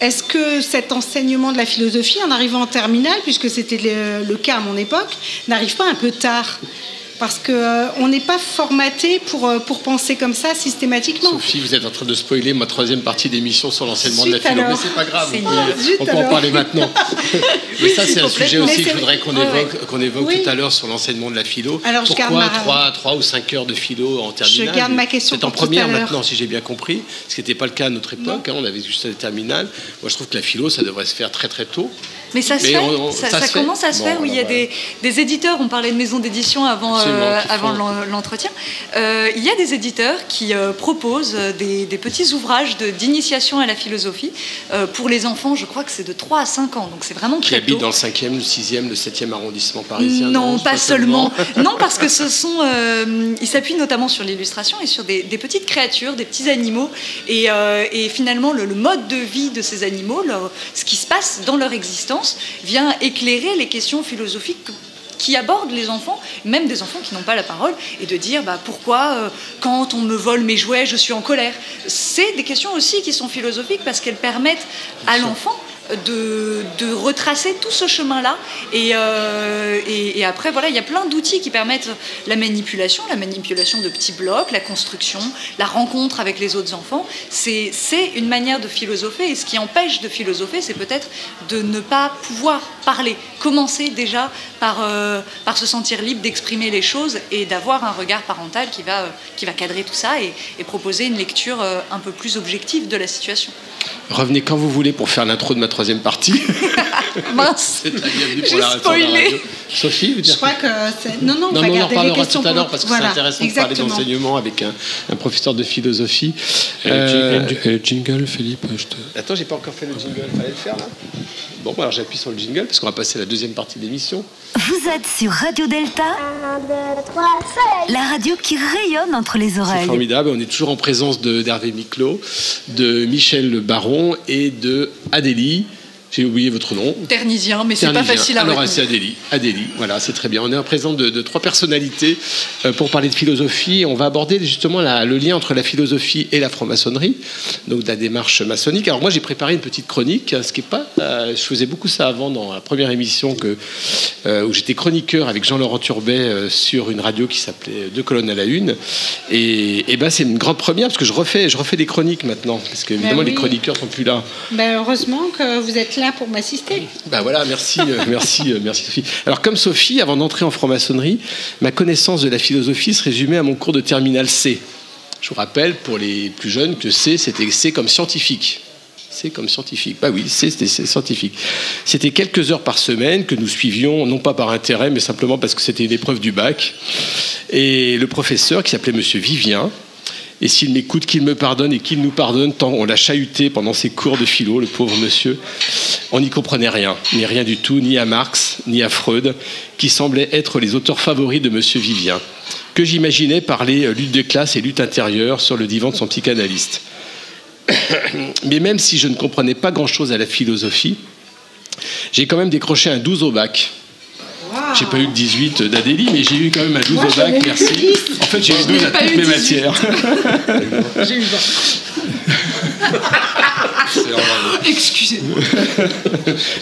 est-ce que cet enseignement de la philosophie, en arrivant en terminale, puisque c'était le, le cas à mon époque, n'arrive pas un peu tard? Parce qu'on n'est pas formaté pour, euh, pour penser comme ça systématiquement. Sophie, vous êtes en train de spoiler ma troisième partie d'émission sur l'enseignement de la philo, mais c'est pas grave, C'est on peut, en parler maintenant. [LAUGHS] mais ça, c'est un sujet aussi que je voudrais qu'on évoque, qu'on évoque Oui. tout à l'heure sur l'enseignement de la philo. Alors, je Pourquoi garde ma- 3, 3 ou 5 heures de philo en terminale garde ma question C'est en première maintenant, si j'ai bien compris, ce qui n'était pas le cas à notre époque. hein, on avait juste la terminale. Moi, je trouve que la philo, ça devrait se faire très très tôt. Mais ça se Mais fait, on- on- ça, ça ça se fait commence à se Bon, faire où il y a des, des éditeurs, on parlait de maisons d'édition avant, euh, avant l'entretien, Euh, il y a des éditeurs qui euh, proposent des, des petits ouvrages d'initiation à la philosophie pour les enfants, je crois que c'est de 3 à 5 ans, donc c'est vraiment Qui très habitent tôt. dans le 5e, le 6e, le 7e arrondissement parisien. Non, pas seulement. [LAUGHS] non, parce que ce sont. ils s'appuient notamment sur l'illustration et sur des, des petites créatures, des petits animaux. Et, et finalement, le, le mode de vie de ces animaux, leur- ce qui se passe dans leur existence, vient éclairer les questions philosophiques qui abordent les enfants, même des enfants qui n'ont pas la parole, et de dire bah, pourquoi, euh, quand on me vole mes jouets, je suis en colère. C'est des questions aussi qui sont philosophiques parce qu'elles permettent à l'enfant de, retracer tout ce chemin-là. Et, euh, et, après, voilà, il y a plein d'outils qui permettent la manipulation, la manipulation de petits blocs, la construction, la rencontre avec les autres enfants. C'est une manière de philosopher. Et ce qui empêche de philosopher, c'est peut-être de ne pas pouvoir parler. Commencer déjà par, euh, par se sentir libre d'exprimer les choses et d'avoir un regard parental qui va, qui va cadrer tout ça et, et proposer une lecture euh, un peu plus objective de la situation. Revenez quand vous voulez pour faire l'intro de ma troisième partie. [LAUGHS] Mince C'est la bienvenue pour J'ai spoilé. Sophie, vous Je dire crois que c'est... Non, non, on Non, va mais on en garder les reparlera questions tout à l'heure parce que Voilà, c'est intéressant de parler d'enseignement avec un, un professeur de philosophie. Euh, jingle, Philippe, je te... Attends, j'ai pas encore fait le jingle, fallait le faire là Bon, alors j'appuie sur le jingle parce qu'on va passer à la deuxième partie de l'émission. Vous êtes sur Radio Delta, 1, 2, 3, 5. la radio qui rayonne entre les C'est oreilles. formidable, on est toujours en présence de- d'Hervé Miclot, de Michel Baron et de Adélie. J'ai oublié votre nom. Ternisien, mais c'est pas facile à Alors, retenir. c'est Adélie. Adélie, voilà, c'est très bien. On est en présence de, de trois personnalités euh, pour parler de philosophie. On va aborder justement la- le lien entre la philosophie et la franc-maçonnerie, donc de la démarche maçonnique. Alors moi, j'ai préparé une petite chronique, hein, ce qui est pas... euh, je faisais beaucoup ça avant dans la première émission que, euh, où j'étais chroniqueur avec Jean-Laurent Turbet euh, sur une radio qui s'appelait Deux colonnes à la une. Et, et ben, c'est une grande première parce que je refais, je refais des chroniques maintenant, parce que évidemment oui. les chroniqueurs sont plus là. Ben, heureusement que vous êtes là pour m'assister. Ben voilà, merci, euh, [LAUGHS] merci, euh, merci Sophie. Alors comme Sophie, avant d'entrer en franc-maçonnerie, ma connaissance de la philosophie se résumait à mon cours de terminale C. Je vous rappelle pour les plus jeunes que C, c'était C comme scientifique. C comme scientifique. Bah oui, C, c'était scientifique. C'était quelques heures par semaine que nous suivions, non pas par intérêt, mais simplement parce que c'était une épreuve du bac. Et le professeur, qui s'appelait Monsieur Vivien, et s'il m'écoute, qu'il me pardonne et qu'il nous pardonne, tant on l'a chahuté pendant ses cours de philo, le pauvre monsieur. On n'y comprenait rien, ni rien du tout, ni à Marx, ni à Freud, qui semblaient être les auteurs favoris de monsieur Vivien, que j'imaginais parler euh, lutte de classe et lutte intérieure sur le divan de son psychanalyste. [COUGHS] Mais même si je ne comprenais pas grand-chose à la philosophie, j'ai quand même décroché un 12 au bac. J'ai pas eu le 18 d'Adélie, mais j'ai eu quand même un 12 Moi, au bac, merci. le 10. En fait, j'ai eu 12 à toutes mes 18. matières. J'ai eu Excusez-moi.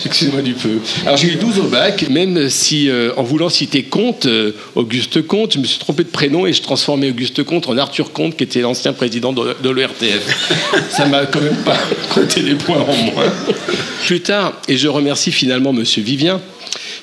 Excusez-moi du peu. Alors j'ai eu 12 au bac, même si euh, en voulant citer Comte, euh, Auguste Comte, je me suis trompé de prénom et je transformais Auguste Comte en Arthur Comte, qui était l'ancien président de, de l'ERTF. Ça m'a quand même pas [LAUGHS] compté des points en moins. Plus tard, et je remercie finalement Monsieur Vivien,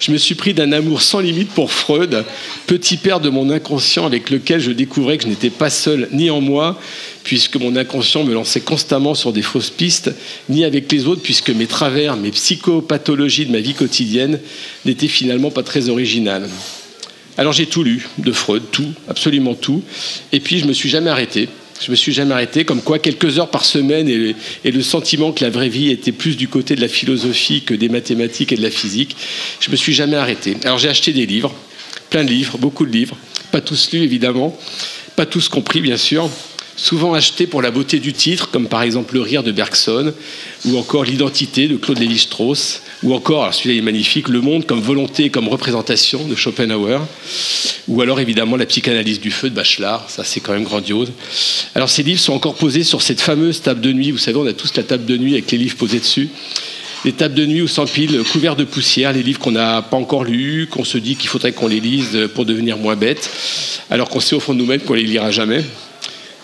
je me suis pris d'un amour sans limite pour Freud, petit père de mon inconscient avec lequel je découvrais que je n'étais pas seul ni en moi, puisque mon inconscient me lançait constamment sur des fausses pistes, ni avec les autres, puisque mes travers, mes psychopathologies de ma vie quotidienne n'étaient finalement pas très originales. Alors j'ai tout lu de Freud, tout, absolument tout, et puis je me suis jamais arrêté. Je me suis jamais arrêté, comme quoi quelques heures par semaine et, le sentiment que la vraie vie était plus du côté de la philosophie que des mathématiques et de la physique. Je me suis jamais arrêté. Alors j'ai acheté des livres, plein de livres, beaucoup de livres, pas tous lus évidemment, pas tous compris bien sûr, souvent achetés pour la beauté du titre, comme par exemple Le Rire de Bergson, ou encore L'Identité de Claude Lévi-Strauss, ou encore, celui-là est magnifique, Le Monde comme volonté comme représentation de Schopenhauer, Ou alors évidemment la psychanalyse du feu de Bachelard, ça c'est quand même grandiose. Alors ces livres sont encore posés sur cette fameuse table de nuit, vous savez on a tous la table de nuit avec les livres posés dessus. Les tables de nuit où s'empilent couverts de poussière les livres qu'on n'a pas encore lus, qu'on se dit qu'il faudrait qu'on les lise pour devenir moins bêtes, alors qu'on sait au fond de nous-mêmes qu'on les lira jamais.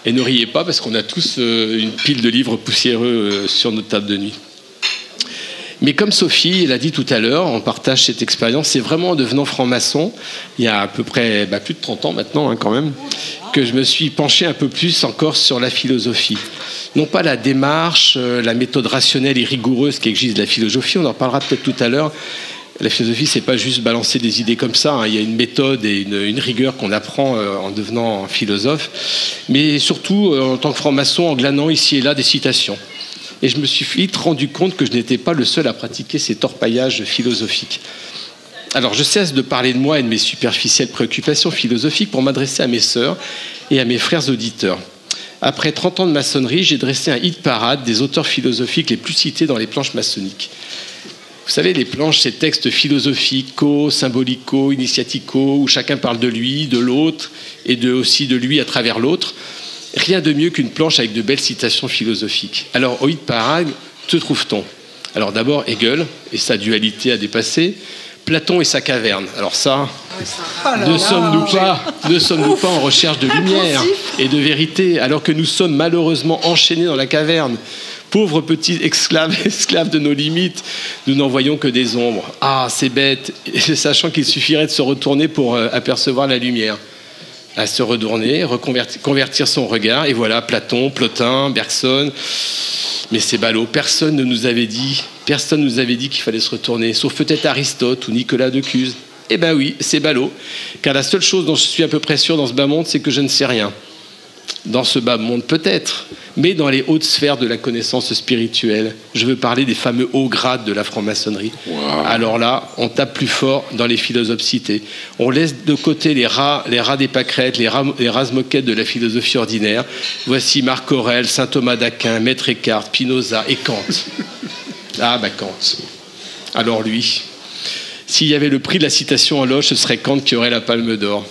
Et ne riez pas parce qu'on a tous euh, une pile de livres poussiéreux euh, sur notre table de nuit. Mais comme Sophie l'a dit tout à l'heure, on partage cette expérience, c'est vraiment en devenant franc-maçon, il y a à peu près bah, plus de 30 ans maintenant hein, quand même, que je me suis penché un peu plus encore sur la philosophie. Non pas la démarche, euh, la méthode rationnelle et rigoureuse qui existe de la philosophie, on en parlera peut-être tout à l'heure. La philosophie, c'est pas juste balancer des idées comme ça. hein. Il y a une méthode et une, rigueur qu'on apprend euh, en devenant philosophe, mais surtout euh, en tant que franc-maçon, en glanant ici et là des citations. Et je me suis vite rendu compte que je n'étais pas le seul à pratiquer ces torpaillages philosophiques. Alors je cesse de parler de moi et de mes superficielles préoccupations philosophiques pour m'adresser à mes sœurs et à mes frères auditeurs. Après 30 ans de maçonnerie, j'ai dressé un hit parade des auteurs philosophiques les plus cités dans les planches maçonniques. Vous savez, les planches, ces textes philosophico, symbolico, initiatico, où chacun parle de lui, de l'autre, et de, aussi de lui à travers l'autre. Rien de mieux qu'une planche avec de belles citations philosophiques. Alors, hit parade, que trouve-t-on? Alors d'abord, Hegel et sa dualité à dépasser, Platon et sa caverne. Alors ça, ne sommes-nous pas, ne sommes-nous pas en recherche de lumière et de vérité, alors que nous sommes malheureusement enchaînés dans la caverne? Pauvres petits esclaves, [LAUGHS] esclaves de nos limites, nous n'en voyons que des ombres. Ah, c'est bête, [LAUGHS] sachant qu'il suffirait de se retourner pour euh, apercevoir la lumière. À se retourner, convertir son regard, et voilà Platon, Plotin, Bergson. Mais c'est ballot, personne ne nous avait dit, personne nous avait dit qu'il fallait se retourner, sauf peut-être Aristote ou Nicolas de Cuse. Eh ben oui, c'est ballot, car la seule chose dont je suis à peu près sûr dans ce bas monde, c'est que je ne sais rien. Dans ce bas monde, peut-être, mais dans les hautes sphères de la connaissance spirituelle. Je veux parler des fameux hauts grades de la franc-maçonnerie. Alors là, on tape plus fort dans les philosophes cités. On laisse de côté les rats, les rats des pâquerettes, les rats, les moquettes de la philosophie ordinaire. Voici Marc Aurèle, saint Thomas d'Aquin, Maître Eckhart, Spinoza et Kant. Ah, bah Kant. Alors lui, s'il y avait le prix de la citation en loge, ce serait Kant qui aurait la palme d'or.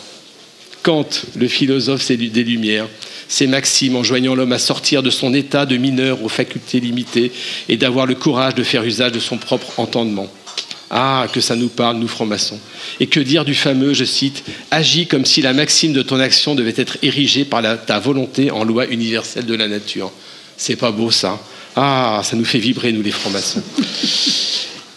Kant, le philosophe des Lumières, ses maximes enjoignant l'homme à sortir de son état de mineur aux facultés limitées et d'avoir le courage de faire usage de son propre entendement. Ah, que ça nous parle, nous francs-maçons. Et que dire du fameux, je cite, Agis comme si la maxime de ton action devait être érigée par ta volonté en loi universelle de la nature. C'est pas beau ça. Ah, ça nous fait vibrer, nous les francs-maçons.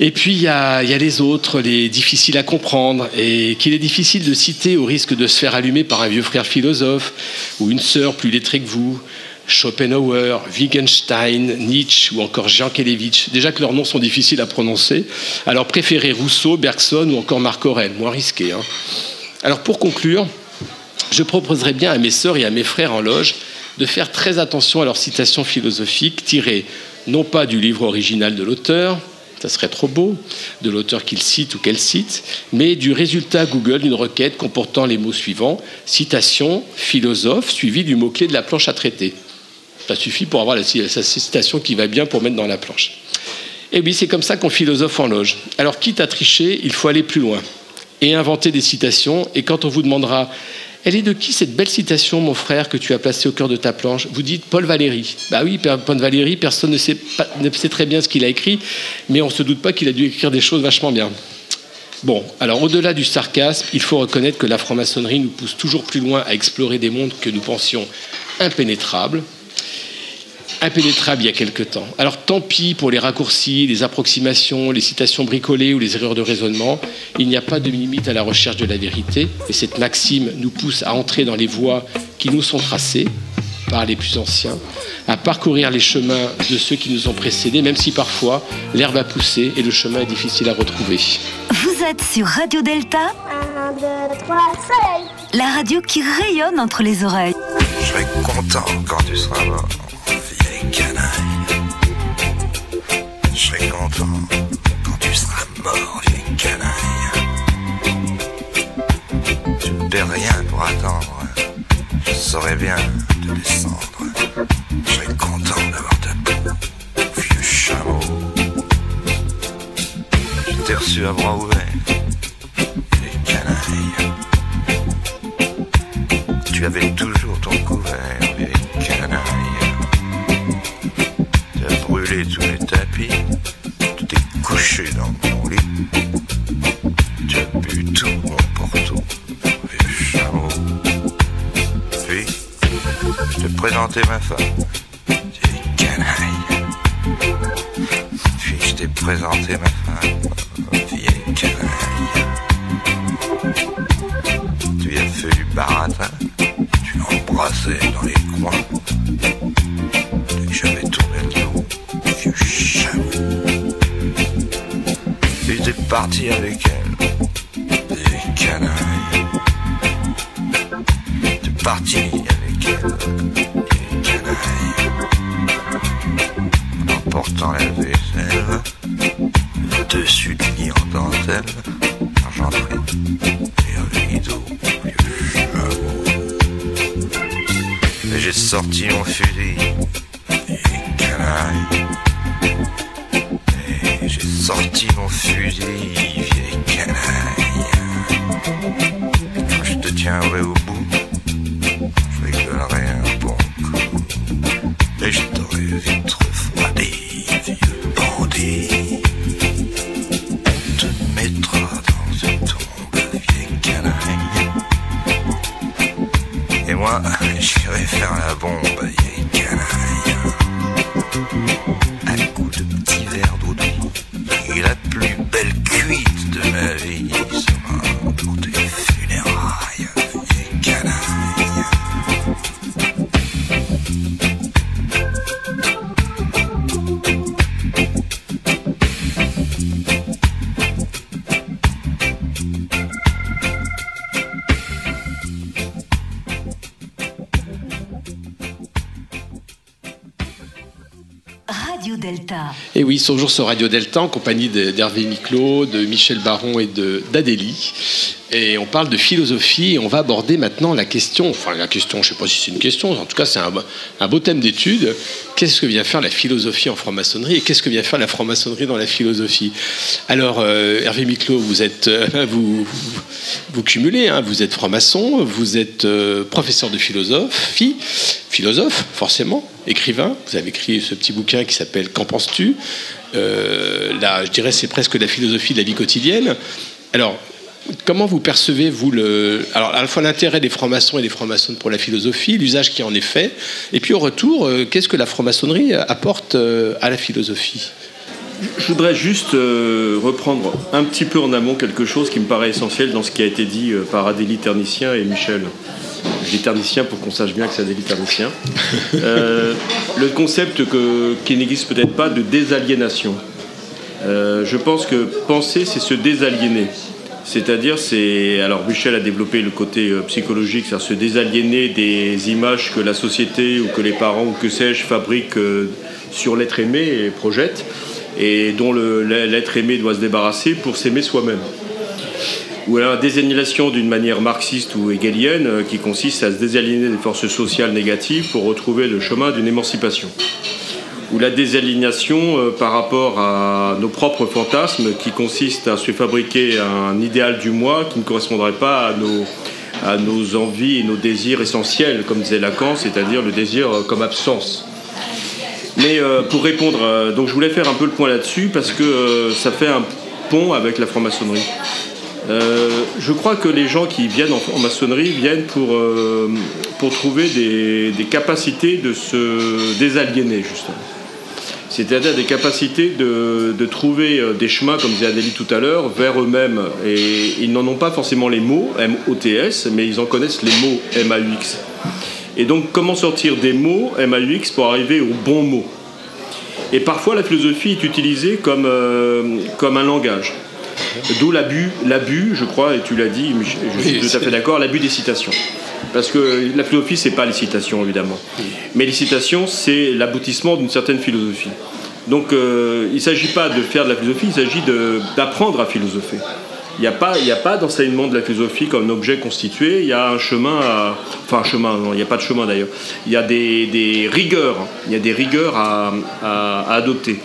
Et puis il y, a, les autres, les difficiles à comprendre, et qu'il est difficile de citer au risque de se faire allumer par un vieux frère philosophe ou une sœur plus lettrée que vous. Schopenhauer, Wittgenstein, Nietzsche ou encore Jean Kelevitch. Déjà que leurs noms sont difficiles à prononcer, alors préférez Rousseau, Bergson ou encore Marc Aurèle, moins risqué. hein. Alors pour conclure, je proposerais bien à mes sœurs et à mes frères en loge de faire très attention à leurs citations philosophiques tirées non pas du livre original de l'auteur, ça serait trop beau, de l'auteur qu'il cite ou qu'elle cite, mais du résultat Google d'une requête comportant les mots suivants citation, philosophe, suivi du mot-clé de la planche à traiter. Ça suffit pour avoir la, citation qui va bien pour mettre dans la planche. Et oui, c'est comme ça qu'on philosophe en loge. Alors, quitte à tricher, il faut aller plus loin et inventer des citations. Et quand on vous demandera Elle est de qui cette belle citation, mon frère, que tu as placée au cœur de ta planche? Vous dites Paul Valéry. Bah oui, Paul Valéry, personne ne sait, ne sait très bien ce qu'il a écrit, mais on ne se doute pas qu'il a dû écrire des choses vachement bien. Bon, alors au-delà du sarcasme, il faut reconnaître que la franc-maçonnerie nous pousse toujours plus loin à explorer des mondes que nous pensions impénétrables. Impénétrables il y a quelque temps. Alors tant pis pour les raccourcis, les approximations, les citations bricolées ou les erreurs de raisonnement. Il n'y a pas de limite à la recherche de la vérité. Et cette maxime nous pousse à entrer dans les voies qui nous sont tracées par les plus anciens, à parcourir les chemins de ceux qui nous ont précédés, même si parfois l'herbe a poussé et le chemin est difficile à retrouver. Vous êtes sur Radio Delta, 1, 2, 3, soleil la radio qui rayonne entre les oreilles. Je serai content quand tu seras mort, canaille. Je serai content quand tu seras mort, vieille canaille. Tu ne perds rien pour attendre. Je saurais bien te descendre. Je serai content d'avoir ta peau, vieux chameau. Je t'ai reçu à bras ouverts, vieille canaille. Tu avais toujours ton couvert, tous les tapis. Tu t'es couché dans ton lit. Tu as bu tout mon porto, vieux chameau. Puis, je t'ai présenté ma femme, vieille canaille. Puis je t'ai présenté ma femme, vieille canaille. Tu as fait du baratin, tu l'as embrassé dans les coins. J'avais dos, Et t'es parti avec elle, vieille canaille. T'es parti avec elle, vieille canaille. En portant la vaisselle, le dessus du lit en dentelle, argenterie et un rideau, vieux. Et j'ai sorti mon fusil, sorti mon fusil, vieille canaille. Quand je te tiendrai au Et oui, sont toujours sur Radio Delta en compagnie d'Hervé Miclot, de Michel Baron et d'Adélie. Et on parle de philosophie et on va aborder maintenant la question, enfin la question, je ne sais pas si c'est une question, en tout cas c'est un, beau thème d'étude. Qu'est-ce que vient faire la philosophie en franc-maçonnerie et qu'est-ce que vient faire la franc-maçonnerie dans la philosophie? Alors euh, Hervé Miclot, vous êtes, euh, [LAUGHS] vous, vous, cumulez, hein, vous êtes franc-maçon, vous êtes euh, professeur de philosophie, philosophe forcément, écrivain. Vous avez écrit ce petit bouquin qui s'appelle Qu'en penses-tu? Là, je dirais, c'est presque la philosophie de la vie quotidienne. Alors, comment vous percevez, vous, le, alors, à la fois l'intérêt des francs-maçons et des francs-maçons pour la philosophie, l'usage qui en est fait, et puis au retour, euh, qu'est-ce que la franc-maçonnerie apporte euh, à la philosophie? Je voudrais juste euh, reprendre un petit peu en amont quelque chose qui me paraît essentiel dans ce qui a été dit par Adélie Ternicien et Michel. Je dis Ternicien pour qu'on sache bien que c'est Adélie Ternicien. [LAUGHS] Euh, le concept que- qui n'existe peut-être pas de désaliénation. Euh, je pense que penser, c'est se désaliéner. C'est-à-dire, c'est. Alors, Michel a développé le côté euh, psychologique, c'est-à-dire se désaliéner des images que la société ou que les parents ou que sais-je fabriquent euh, sur l'être aimé et projettent, et dont l'être aimé doit se débarrasser pour s'aimer soi-même. Ou alors la d'une manière marxiste ou hegelienne euh, qui consiste à se désaliéner des forces sociales négatives pour retrouver le chemin d'une émancipation ou la désalignation euh, par rapport à nos propres fantasmes qui consiste à se fabriquer un idéal du moi qui ne correspondrait pas à nos, à nos envies et nos désirs essentiels, comme disait Lacan, c'est-à-dire le désir euh, comme absence. Mais euh, pour répondre, donc je voulais faire un peu le point là-dessus parce que ça fait un pont avec la franc-maçonnerie. Je crois que les gens qui viennent en, en maçonnerie viennent pour, pour trouver des, des capacités de se désaliéner, justement. C'est-à-dire des capacités de, de trouver euh, des chemins, comme disait Adélie tout à l'heure, vers eux-mêmes. Et ils n'en ont pas forcément les mots, M-O-T-S, mais ils en connaissent les mots, M-A-U-X. Et donc, comment sortir des mots, M-A-U-X, pour arriver aux bons mots? Et parfois, la philosophie est utilisée comme, euh, comme un langage. D'où l'abus, l'abus, je crois, et tu l'as dit, je suis Oui, tout à fait d'accord, l'abus des citations. Parce que la philosophie, c'est pas les citations, évidemment. Mais les citations, c'est l'aboutissement d'une certaine philosophie. Donc, euh, il ne s'agit pas de faire de la philosophie, il s'agit d'apprendre à philosopher. Il n'y a pas, d'enseignement de la philosophie comme un objet constitué, il y a un chemin à... Enfin, un chemin, non, il n'y a pas de chemin d'ailleurs. Il y a des, rigueurs, il y a des rigueurs à, à- adopter.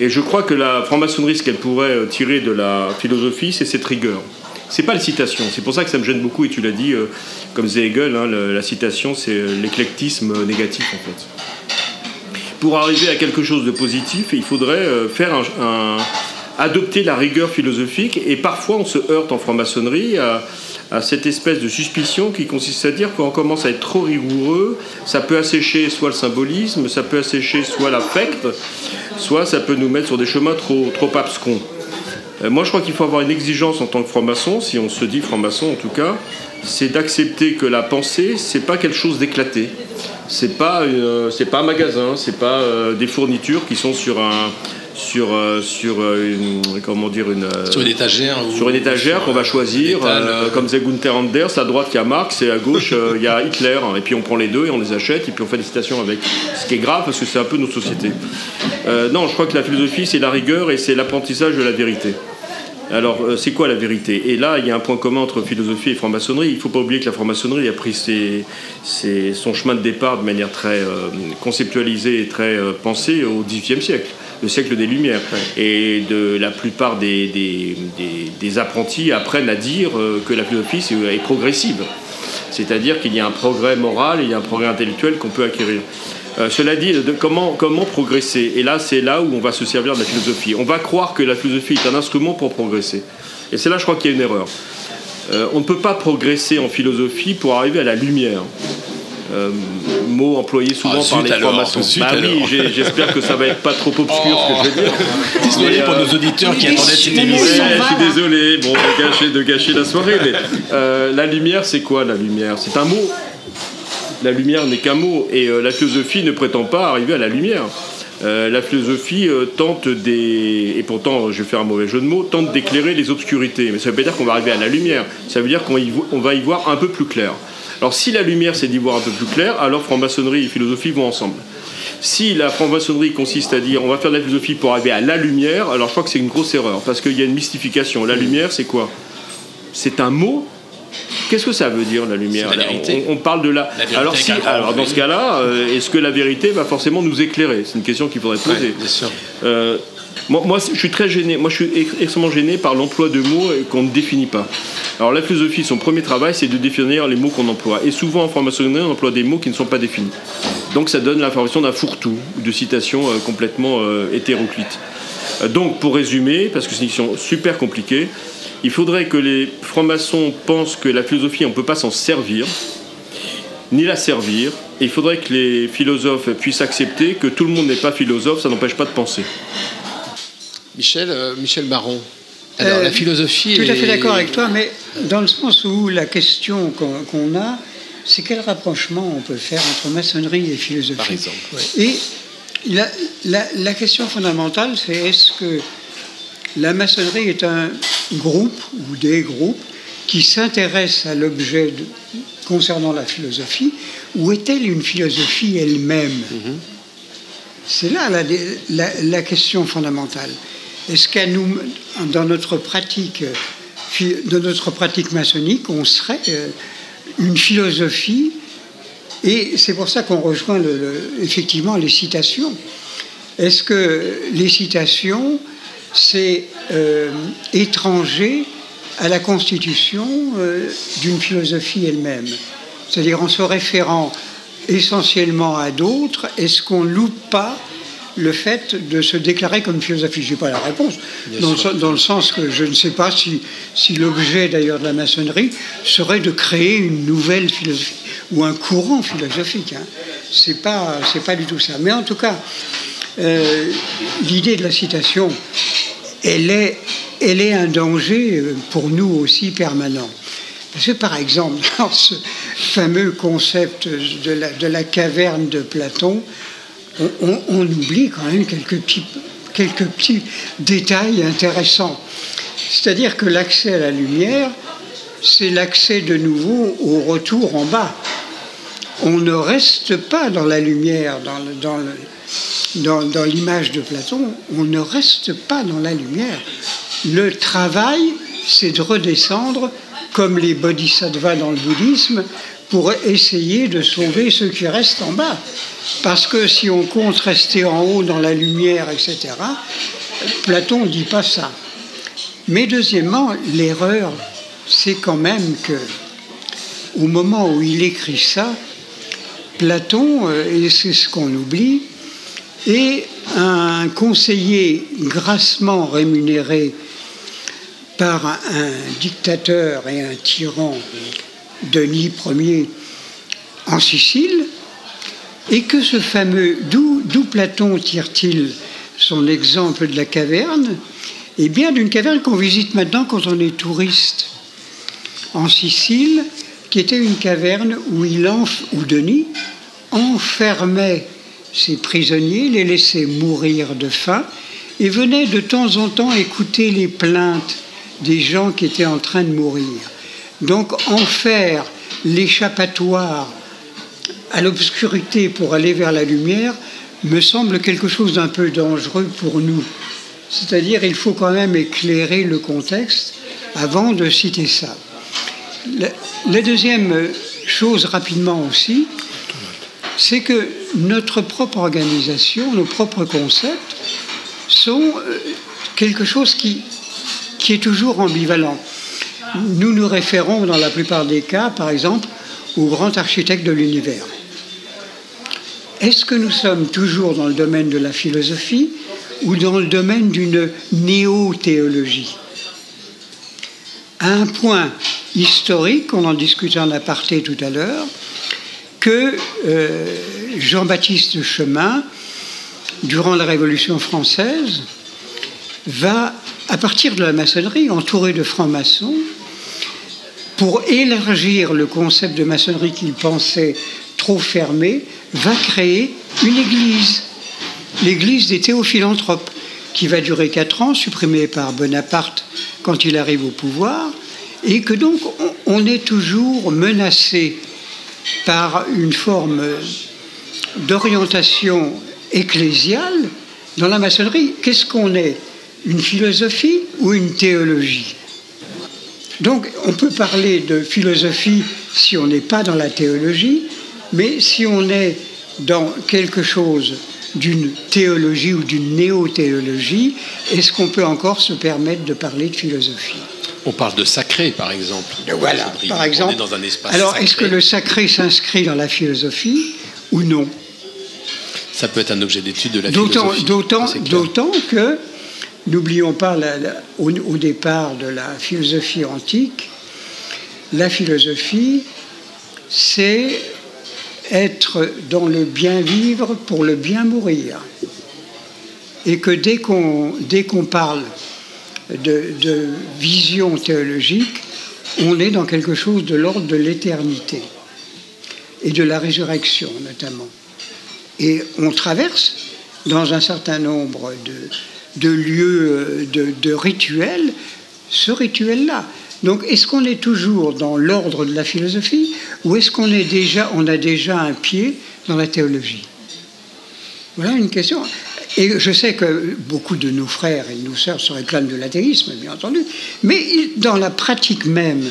Et je crois que la franc-maçonnerie, ce qu'elle pourrait tirer de la philosophie, c'est cette rigueur. C'est pas la citation. C'est pour ça que ça me gêne beaucoup, et tu l'as dit, euh, comme disait Hegel, hein, la citation, c'est euh, l'éclectisme négatif, en fait. Pour arriver à quelque chose de positif, il faudrait euh, faire adopter la rigueur philosophique, et parfois on se heurte en franc-maçonnerie à, à cette espèce de suspicion qui consiste à dire qu'on commence à être trop rigoureux, ça peut assécher soit le symbolisme, ça peut assécher soit l'affect, soit ça peut nous mettre sur des chemins trop, trop abscons. Euh, Moi, je crois qu'il faut avoir une exigence en tant que franc-maçon, si on se dit franc-maçon en tout cas, c'est d'accepter que la pensée, c'est pas quelque chose d'éclaté. C'est pas, euh, c'est pas un magasin, c'est pas euh, des fournitures qui sont sur un, sur, euh, sur euh, une, comment dire une, euh, Sur une étagère. ou- sur une étagère sur qu'on va choisir, euh, comme disait Gunther Anders, à droite il y a Marx et à gauche il y a Hitler, et puis on prend les deux et on les achète et puis on fait des citations avec. Ce qui est grave parce que c'est un peu notre société. Euh, non, je crois que la philosophie c'est la rigueur et c'est l'apprentissage de la vérité. Alors, c'est quoi la vérité? Et là, il y a un point commun entre philosophie et franc-maçonnerie. Il ne faut pas oublier que la franc-maçonnerie a pris ses- ses- son chemin de départ de manière très euh, conceptualisée et très pensée au XVIIIe siècle, le siècle des Lumières. Et de la plupart des, des- des- des apprentis apprennent à dire euh, que la philosophie c'est- est progressive. C'est-à-dire qu'il y a un progrès moral et il y a un progrès intellectuel qu'on peut acquérir. Euh, cela dit, de comment, comment progresser? Et là, c'est là où on va se servir de la philosophie. On va croire que la philosophie est un instrument pour progresser. Et c'est là, je crois qu'il y a une erreur. Euh, on ne peut pas progresser en philosophie pour arriver à la lumière. Euh, mot employé souvent Ah, par les alors, francs-maçons. Bah oui, j'ai- j'espère que ça va être pas trop [LAUGHS] obscur ce que je vais dire. Désolé Mais, pour euh, nos auditeurs qui attendaient cette émission. je suis désolé, bon, de gâcher, de gâcher la soirée, mais euh, la lumière, c'est quoi la lumière? C'est un mot. La lumière n'est qu'un mot, et euh, la philosophie ne prétend pas arriver à la lumière. Euh, la philosophie euh, tente des, et pourtant je vais faire un mauvais jeu de mots, tente d'éclairer les obscurités. Mais ça ne veut pas dire qu'on va arriver à la lumière, ça veut dire qu'on y vo- on va y voir un peu plus clair. Alors si la lumière c'est d'y voir un peu plus clair, alors franc-maçonnerie et philosophie vont ensemble. Si la franc-maçonnerie consiste à dire on va faire de la philosophie pour arriver à la lumière, alors je crois que c'est une grosse erreur, parce qu'il y a une mystification. La lumière c'est quoi? C'est un mot? Qu'est-ce que ça veut dire la lumière? La vérité. on, on parle de la. Alors, si, alors dans ce cas-là, euh, est-ce que la vérité va forcément nous éclairer? C'est une question qu'il faudrait poser. Ouais, bien sûr. Euh, moi, je suis très gêné. Moi, je suis ex- extrêmement gêné par l'emploi de mots euh, qu'on ne définit pas. Alors, la philosophie, son premier travail, c'est de définir les mots qu'on emploie. Et souvent, en franc-maçonnerie, on emploie des mots qui ne sont pas définis. Donc, ça donne l'information d'un fourre-tout, ou de citations euh, complètement euh, hétéroclites. Donc, pour résumer, parce que c'est une question super compliquée, il faudrait que les francs-maçons pensent que la philosophie, on ne peut pas s'en servir, ni la servir. Et il faudrait que les philosophes puissent accepter que tout le monde n'est pas philosophe, ça n'empêche pas de penser. Michel, euh, Michel Baron. Alors, Euh, la philosophie. Tout à fait est- d'accord avec toi, mais dans le sens où la question qu'on a, c'est quel rapprochement on peut faire entre maçonnerie et philosophie. Par exemple, ouais. Et la, la- la question fondamentale, c'est est-ce que la maçonnerie est un groupe ou des groupes qui s'intéressent à l'objet concernant la philosophie, ou est-elle une philosophie elle-même? C'est là la, la- la question fondamentale. Est-ce qu'à nous, dans notre pratique, euh, dans notre pratique maçonnique, on serait euh, une philosophie Et c'est pour ça qu'on rejoint effectivement les citations. Est-ce que les citations, c'est euh, étranger à la constitution d'une philosophie elle-même? C'est-à-dire en se référant essentiellement à d'autres, est-ce qu'on loupe pas le fait de se déclarer comme philosophie Je n'ai pas la réponse, dans le, dans sens que je ne sais pas si, si l'objet d'ailleurs de la maçonnerie serait de créer une nouvelle philosophie ou un courant philosophique. Hein. Pas, c'est pas du tout ça. Mais en tout cas, euh, l'idée de la citation, elle est, elle est un danger euh, pour nous aussi permanent. Parce que par exemple, [LAUGHS] dans ce fameux concept de la, de la caverne de Platon, on, oublie quand même quelques petits, quelques petits détails intéressants. C'est-à-dire que l'accès à la lumière, c'est l'accès de nouveau au retour en bas. On ne reste pas dans la lumière, dans l'image de Platon, on ne reste pas dans la lumière. Le travail, c'est de redescendre comme les bodhisattvas dans le bouddhisme pour essayer de sauver ceux qui restent en bas. Parce que si on compte rester en haut dans la lumière, etc., Platon ne dit pas ça. Mais deuxièmement, l'erreur, c'est quand même que, au moment où il écrit ça, Platon, euh, et c'est ce qu'on oublie, est un conseiller grassement rémunéré par un, dictateur et un tyran, Denis Ier, en Sicile, et que ce fameux, d'où Platon tire-t-il son exemple de la caverne? Eh bien, d'une caverne qu'on visite maintenant quand on est touriste en Sicile, qui était une caverne où, il où Denis enfermait ses prisonniers, les laissait mourir de faim, et venait de temps en temps écouter les plaintes des gens qui étaient en train de mourir. Donc en faire l'échappatoire à l'obscurité pour aller vers la lumière me semble quelque chose d'un peu dangereux pour nous. C'est-à-dire il faut quand même éclairer le contexte avant de citer ça. La, deuxième chose rapidement aussi, c'est que notre propre organisation, nos propres concepts sont euh, quelque chose qui, qui est toujours ambivalent. Nous nous référons dans la plupart des cas, par exemple, au grand architecte de l'univers. Est-ce que nous sommes toujours dans le domaine de la philosophie ou dans le domaine d'une néo-théologie? À un point historique, on en discutait en aparté tout à l'heure, que euh, Jean-Baptiste Chemin, durant la Révolution française, va, à partir de la maçonnerie, entouré de francs-maçons, pour élargir le concept de maçonnerie qu'il pensait trop fermé, va créer une église, l'église des théophilanthropes, qui va durer quatre ans, supprimée par Bonaparte quand il arrive au pouvoir, et que donc on est toujours menacé par une forme d'orientation ecclésiale dans la maçonnerie. Qu'est-ce qu'on est? Une philosophie ou une théologie? Donc on peut parler de philosophie si on n'est pas dans la théologie, mais si on est dans quelque chose d'une théologie ou d'une néo-théologie, est-ce qu'on peut encore se permettre de parler de philosophie? On parle de sacré, par exemple. Voilà, par exemple. dans un espace Alors, est-ce que le sacré s'inscrit dans la philosophie ou non? Ça peut être un objet d'étude de la philosophie. D'autant que, n'oublions pas, au, départ de la philosophie antique, la philosophie, c'est être dans le bien vivre pour le bien mourir. Et que dès qu'on qu'on parle de, vision théologique, on est dans quelque chose de l'ordre de l'éternité et de la résurrection notamment. Et on traverse dans un certain nombre de, de, de, rituels, ce rituel-là. Donc, est-ce qu'on est toujours dans l'ordre de la philosophie ou est-ce qu'on est déjà, on a déjà un pied dans la théologie? Voilà une question. Et je sais que beaucoup de nos frères et de nos sœurs se réclament de l'athéisme, bien entendu, mais dans la pratique même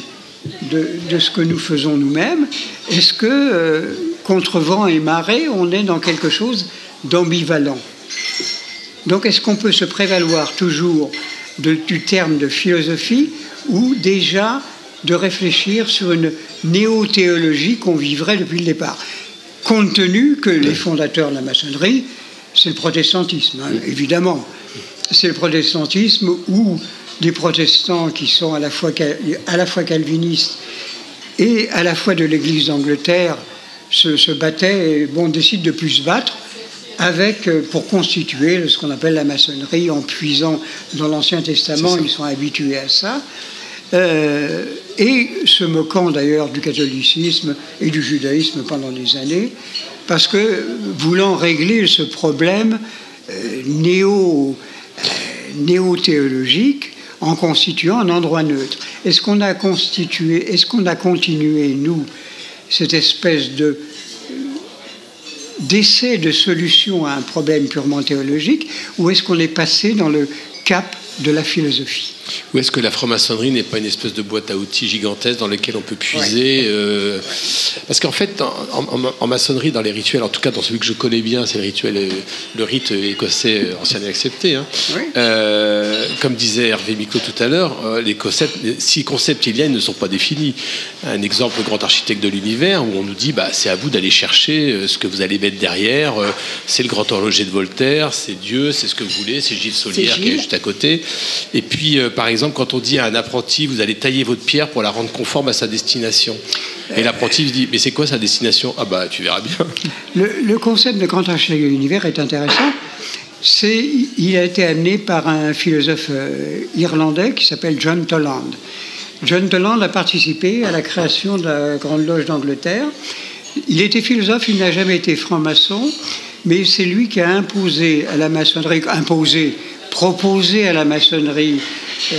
de, ce que nous faisons nous-mêmes, est-ce que, euh, contre vent et marée, on est dans quelque chose d'ambivalent? Donc est-ce qu'on peut se prévaloir toujours du terme de philosophie ou déjà de réfléchir sur une néo-théologie qu'on vivrait depuis le départ? Compte tenu que les fondateurs de la maçonnerie c'est le protestantisme, hein, évidemment. C'est le protestantisme où des protestants qui sont à la fois, à la fois calvinistes et à la fois de l'Église d'Angleterre se, battaient et bon, décident de plus se battre avec, euh, pour constituer ce qu'on appelle la maçonnerie en puisant dans l'Ancien Testament, ils sont habitués à ça. Euh, et se moquant d'ailleurs du catholicisme et du judaïsme pendant des années, parce que voulant régler ce problème euh, néo, euh, néo-théologique en constituant un endroit neutre. Est-ce qu'on a constitué, est-ce qu'on a continué, nous, cette espèce de d'essai de solution à un problème purement théologique, ou est-ce qu'on est passé dans le cap de la philosophie ou est-ce que la franc-maçonnerie n'est pas une espèce de boîte à outils gigantesque dans laquelle on peut puiser euh, Parce qu'en fait, en, maçonnerie, dans les rituels, en tout cas dans celui que je connais bien, c'est le rituel, euh, le rite écossais euh, ancien et accepté. Hein. Euh, comme disait Hervé Micot tout à l'heure, les concepts, si concepts il y a, ils ne sont pas définis. Un exemple, le grand architecte de l'univers, où on nous dit, bah, c'est à vous d'aller chercher ce que vous allez mettre derrière. C'est le grand horloger de Voltaire, c'est Dieu, c'est ce que vous voulez, c'est Gilles Solière qui est juste à côté. Et puis, par exemple, quand on dit à un apprenti, vous allez tailler votre pierre pour la rendre conforme à sa destination. Et l'apprenti dit, mais c'est quoi sa destination? Ah bah tu verras bien. Le, concept de grand architecte de l'univers est intéressant. C'est, il a été amené par un philosophe euh, irlandais qui s'appelle John Toland. John Toland a participé à la création de la Grande Loge d'Angleterre. Il était philosophe, il n'a jamais été franc-maçon, mais c'est lui qui a imposé à la maçonnerie, imposé, proposé à la maçonnerie euh,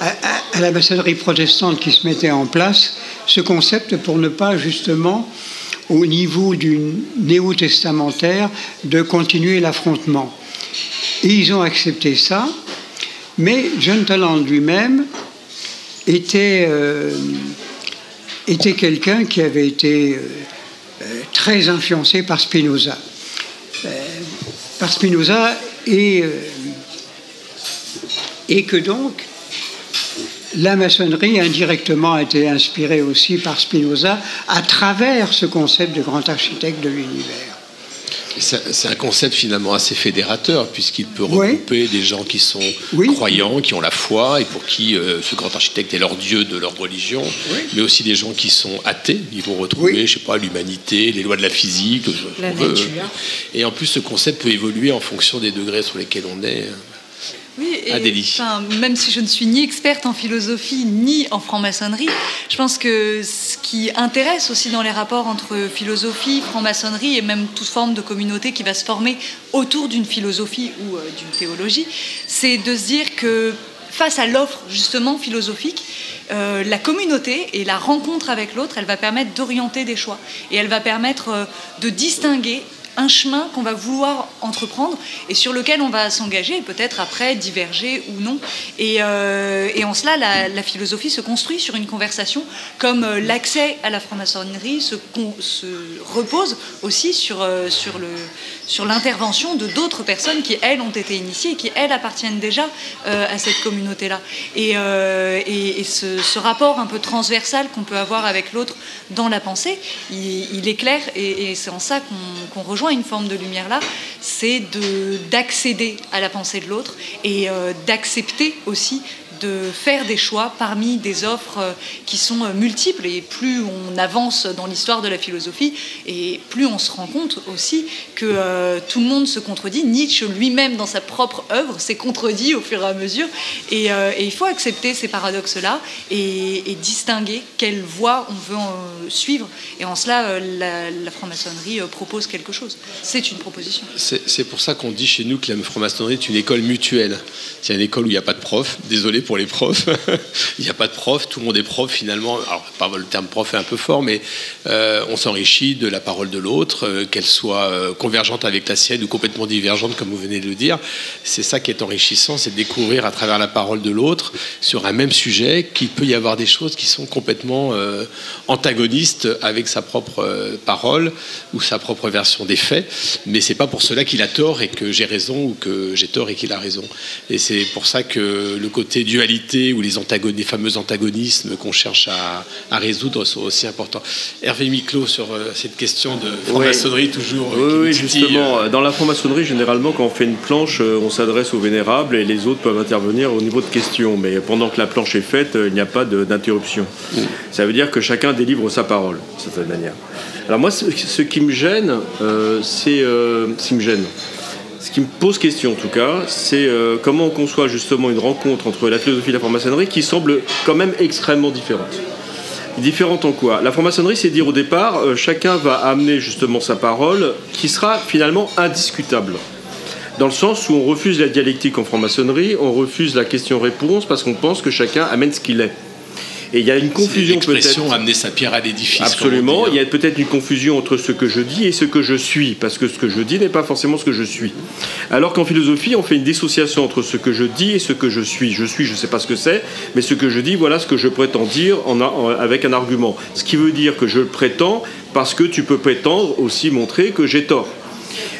à, maçonnerie protestante qui se mettait en place ce concept pour ne pas justement, au niveau du néo-testamentaire, de continuer l'affrontement. Et ils ont accepté ça, mais John Talland lui-même était, euh, était quelqu'un qui avait été euh, très influencé par Spinoza. par Spinoza et, et que donc la maçonnerie indirectement a été inspirée aussi par Spinoza à travers ce concept de grand architecte de l'univers. C'est un concept finalement assez fédérateur, puisqu'il peut regrouper des gens qui sont croyants, qui ont la foi, et pour qui euh, ce grand architecte est leur dieu de leur religion, mais aussi des gens qui sont athées. Ils vont retrouver, je sais pas, l'humanité, les lois de la physique. La nature. Et en plus, ce concept peut évoluer en fonction des degrés sur lesquels on est. Oui, et, même si je ne suis ni experte en philosophie ni en franc-maçonnerie, je pense que ce qui intéresse aussi dans les rapports entre philosophie, franc-maçonnerie et même toute forme de communauté qui va se former autour d'une philosophie ou euh, d'une théologie, c'est de se dire que face à l'offre justement philosophique, euh, la communauté et la rencontre avec l'autre, elle va permettre d'orienter des choix. Et elle va permettre euh, de distinguer un chemin qu'on va vouloir entreprendre et sur lequel on va s'engager peut-être après diverger ou non. Et, euh, en cela, la, philosophie se construit sur une conversation comme euh, l'accès à la franc-maçonnerie se, se, repose aussi sur, euh, sur, l'intervention de d'autres personnes qui, elles, ont été initiées et qui, elles, appartiennent déjà à cette communauté-là. Et, ce, rapport un peu transversal qu'on peut avoir avec l'autre dans la pensée, il, est clair et, c'est en ça qu'on rejoint une forme de lumière là, c'est d'accéder à la pensée de l'autre et euh, d'accepter aussi de faire des choix parmi des offres euh, qui sont euh, multiples. Et plus on avance dans l'histoire de la philosophie, et plus on se rend compte aussi que euh, tout le monde se contredit. Nietzsche lui-même, dans sa propre œuvre, s'est contredit au fur et à mesure. Et, il faut accepter ces paradoxes-là et, distinguer quelle voie on veut suivre. Et en cela, la, franc-maçonnerie propose quelque chose. C'est une proposition. C'est pour ça qu'on dit chez nous que la franc-maçonnerie est une école mutuelle. C'est une école où il n'y a pas de prof. Désolé pour les profs. [LAUGHS] il n'y a pas de prof, tout le monde est prof finalement. Alors, le terme prof est un peu fort, mais euh, on s'enrichit de la parole de l'autre, euh, qu'elle soit euh, convergente avec la sienne ou complètement divergente, comme vous venez de le dire. C'est ça qui est enrichissant, c'est de découvrir à travers la parole de l'autre, sur un même sujet, qu'il peut y avoir des choses qui sont complètement antagonistes avec sa propre parole ou sa propre version des faits. Mais c'est pas pour cela qu'il a tort et que j'ai raison ou que j'ai tort et qu'il a raison. Et c'est pour ça que le côté du ou les, les fameux antagonismes qu'on cherche à, résoudre sont aussi importants. Hervé Miclot sur euh, cette question de franc-maçonnerie toujours. Euh, oui, justement. Euh, dans la franc-maçonnerie, généralement, quand on fait une planche, on s'adresse aux vénérables et les autres peuvent intervenir au niveau de questions. Mais pendant que la planche est faite, il n'y a pas d'interruption. Ça veut dire que chacun délivre sa parole, de certaine manière. Alors moi, ce, qui me gêne, c'est ce qui me gêne, ce qui me pose question en tout cas, c'est euh, comment on conçoit justement une rencontre entre la philosophie et la franc-maçonnerie qui semble quand même extrêmement différente. Différente en quoi? La franc-maçonnerie, c'est dire au départ, euh, chacun va amener justement sa parole qui sera finalement indiscutable. Dans le sens où on refuse la dialectique en franc-maçonnerie, on refuse la question-réponse parce qu'on pense que chacun amène ce qu'il est. Et il y a une confusion peut-être. Amener sa pierre à l'édifice. Absolument. on Il y a peut-être une confusion entre ce que je dis et ce que je suis, parce que ce que je dis n'est pas forcément ce que je suis. Alors qu'en philosophie, on fait une dissociation entre ce que je dis et ce que je suis. Je suis, je ne sais pas ce que c'est, mais ce que je dis, voilà ce que je prétends dire en a- en- avec un argument. Ce qui veut dire que je le prétends parce que tu peux prétendre aussi montrer que j'ai tort.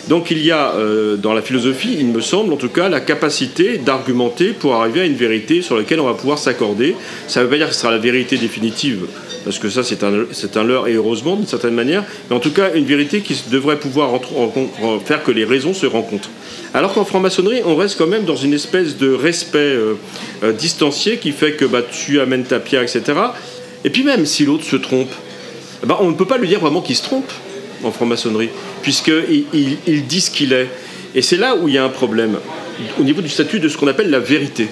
Donc il y a euh, dans la philosophie, il me semble en tout cas, la capacité d'argumenter pour arriver à une vérité sur laquelle on va pouvoir s'accorder. Ça ne veut pas dire que ce sera la vérité définitive, parce que ça c'est un, c'est leurre et heureusement d'une certaine manière, mais en tout cas une vérité qui devrait pouvoir faire que les raisons se rencontrent. Alors qu'en franc-maçonnerie, on reste quand même dans une espèce de respect euh, euh, distancié qui fait que bah, tu amènes ta pierre, etc. Et puis même si l'autre se trompe, eh ben, on ne peut pas lui dire vraiment qu'il se trompe en franc-maçonnerie, puisqu'il il, il dit ce qu'il est. Et c'est là où il y a un problème, au niveau du statut de ce qu'on appelle la vérité.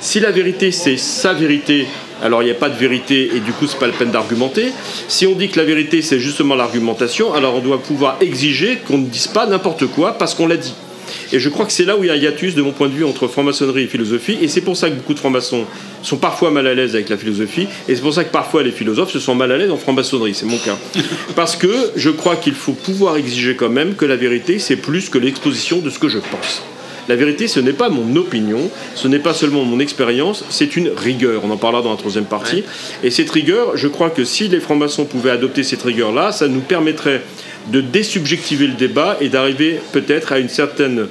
Si la vérité, c'est sa vérité, alors il n'y a pas de vérité et du coup, c'est pas la peine d'argumenter. Si on dit que la vérité, c'est justement l'argumentation, alors on doit pouvoir exiger qu'on ne dise pas n'importe quoi parce qu'on l'a dit. Et je crois que c'est là où il y a un hiatus, de mon point de vue, entre franc-maçonnerie et philosophie. Et c'est pour ça que beaucoup de francs-maçons sont parfois mal à l'aise avec la philosophie. Et c'est pour ça que parfois les philosophes se sont mal à l'aise en franc-maçonnerie. C'est mon cas. [LAUGHS] Parce que je crois qu'il faut pouvoir exiger quand même que la vérité, c'est plus que l'exposition de ce que je pense. La vérité, ce n'est pas mon opinion, ce n'est pas seulement mon expérience, c'est une rigueur. On en parlera dans la troisième partie. Et cette rigueur, je crois que si les francs-maçons pouvaient adopter cette rigueur-là, ça nous permettrait de désubjectiver le débat et d'arriver peut-être à une certaine,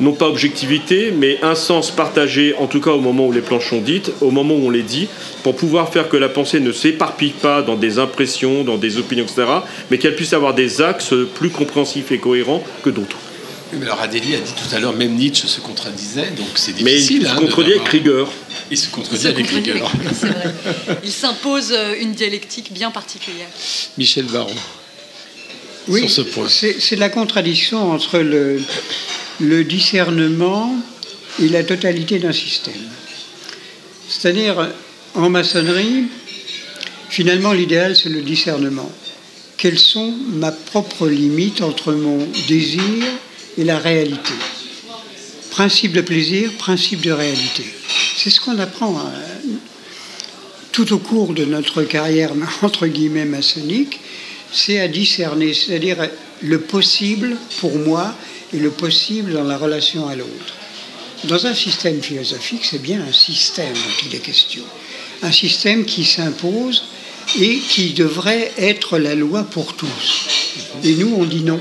non pas objectivité, mais un sens partagé, en tout cas au moment où les planches sont dites, au moment où on les dit, pour pouvoir faire que la pensée ne s'éparpille pas dans des impressions, dans des opinions, etc., mais qu'elle puisse avoir des axes plus compréhensifs et cohérents que d'autres. Oui, Mais alors Adélie a dit tout à l'heure, même Nietzsche se contredisait, donc c'est Mais difficile. il se hein, contredit avec rigueur. Il se contredit avec rigueur. avec- c'est vrai. [LAUGHS] Il s'impose euh, une dialectique bien particulière. Michel Baron. Oui, sur ce point. c'est la contradiction entre le, le discernement et la totalité d'un système. C'est-à-dire, en maçonnerie, finalement, l'idéal, c'est le discernement. Quelles sont ma propre limite entre mon désir et la réalité? Principe de plaisir, principe de réalité. C'est ce qu'on apprend hein, tout au cours de notre carrière, [LAUGHS] entre guillemets, maçonnique, c'est à discerner, c'est-à-dire le possible pour moi et le possible dans la relation à l'autre. Dans un système philosophique, c'est bien un système dont il est question. Un système qui s'impose et qui devrait être la loi pour tous. Et nous, on dit non,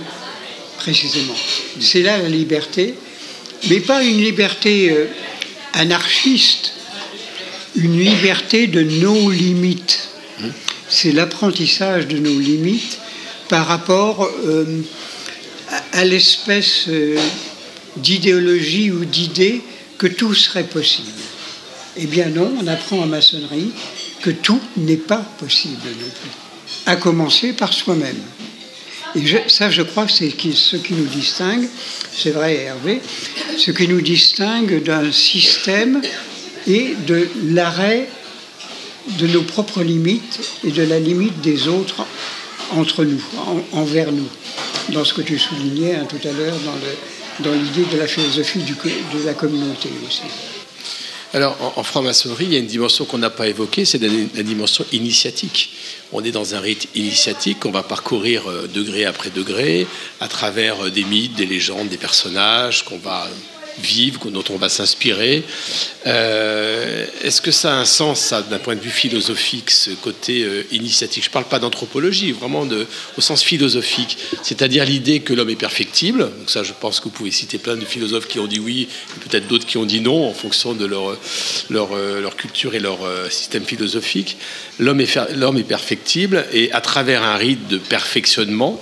précisément. C'est là la liberté, mais pas une liberté euh, anarchiste, une liberté de nos limites. C'est l'apprentissage de nos limites par rapport euh, à, l'espèce euh, d'idéologie ou d'idée que tout serait possible. Eh bien non, on apprend en maçonnerie que tout n'est pas possible non plus, à commencer par soi-même. Et ça, je crois c'est ce qui nous distingue, c'est vrai Hervé, ce qui nous distingue d'un système et de l'arrêt de nos propres limites et de la limite des autres entre nous, en- envers nous. Dans ce que tu soulignais hein, tout à l'heure, dans l'idée de la philosophie de la communauté aussi. Alors, en, franc-maçonnerie, il y a une dimension qu'on n'a pas évoquée, c'est la, la dimension initiatique. On est dans un rite initiatique, on va parcourir euh, degré après degré, à travers euh, des mythes, des légendes, des personnages qu'on va vivre, dont on va s'inspirer. Euh, Est-ce que ça a un sens, d'un point de vue philosophique, ce côté euh, initiatique? Je ne parle pas d'anthropologie, vraiment au sens philosophique, c'est-à-dire l'idée que l'homme est perfectible. Donc ça, je pense que vous pouvez citer plein de philosophes qui ont dit oui, et peut-être d'autres qui ont dit non, en fonction de leur, euh, culture et leur euh, système philosophique. L'homme est, est perfectible, et à travers un rite de perfectionnement,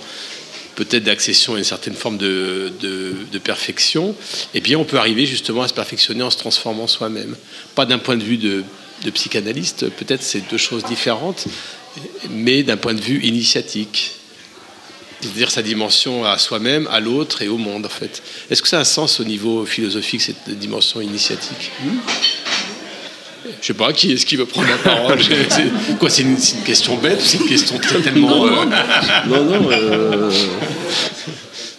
peut-être d'accession à une certaine forme de, de- perfection, eh bien, on peut arriver justement à se perfectionner en se transformant soi-même. Pas d'un point de vue de, de psychanalyste, peut-être c'est deux choses différentes, mais d'un point de vue initiatique. C'est-à-dire sa dimension à soi-même, à l'autre et au monde, en fait. Est-ce que ça a un sens au niveau philosophique, cette dimension initiatique? Je sais pas, qui est-ce qui veut prendre la parole [LAUGHS] C'est quoi C'est une, question bête ou c'est une question très tellement... euh, Non, non. euh,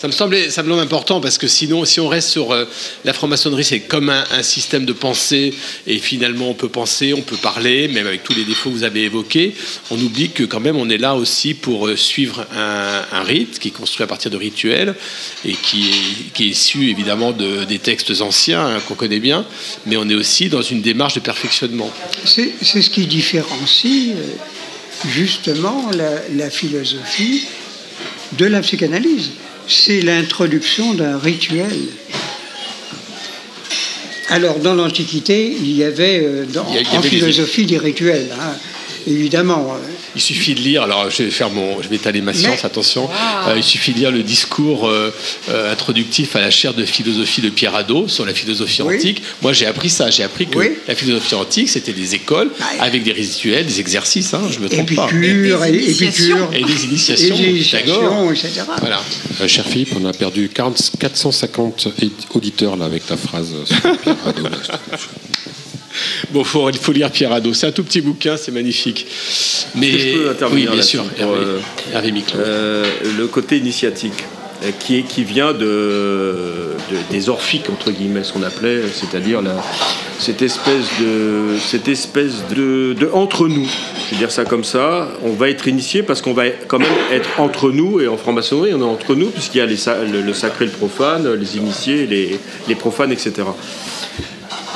Ça me, semblait, ça semble important parce que sinon, si on reste sur euh, la franc-maçonnerie, c'est comme un, système de pensée et finalement on peut penser, on peut parler, même avec tous les défauts que vous avez évoqués. On oublie que quand même on est là aussi pour euh, suivre un, un rite qui est construit à partir de rituels et qui est, issu évidemment de, des textes anciens hein, qu'on connaît bien, mais on est aussi dans une démarche de perfectionnement. C'est ce qui différencie euh, justement la philosophie de la psychanalyse. C'est l'introduction d'un rituel. Alors, dans l'Antiquité, il y avait, euh, dans- Il y en des- philosophie des rituels, hein, évidemment. Il suffit de lire, alors je vais faire mon, je vais étaler ma science, Mais- attention. Euh, il suffit de lire le discours euh, euh, introductif à la chaire de philosophie de Pierre Hadot sur la philosophie Oui. antique. Moi, j'ai appris ça. J'ai appris que Oui. la philosophie antique, c'était des écoles Ah, avec des rituels, des exercices. Hein, je me trompe pas. Épicure, Et des et- initiations. Épicure, Et des initiations. et des initiations, Pythagore. etc. Voilà. Euh, cher Philippe, on a perdu 40 450 é- auditeurs là avec ta phrase sur Pierre Hadot, là. [LAUGHS] Bon, il faut lire Pierre Hadot. C'est un tout petit bouquin, c'est magnifique. Mais que je peux intervenir oui, bien sûr. pour, Hervé, euh, Hervé. Euh, le côté initiatique, euh, qui, est, qui vient de, de- des orphiques, entre guillemets, ce qu'on appelait, c'est-à-dire cette espèce de, cette espèce de, de entre-nous. Je vais dire ça comme ça. On va être initié parce qu'on va quand même être entre nous, et en franc-maçonnerie, on est entre nous, puisqu'il y a les le, le sacré le profane, les initiés, les, les profanes, etc.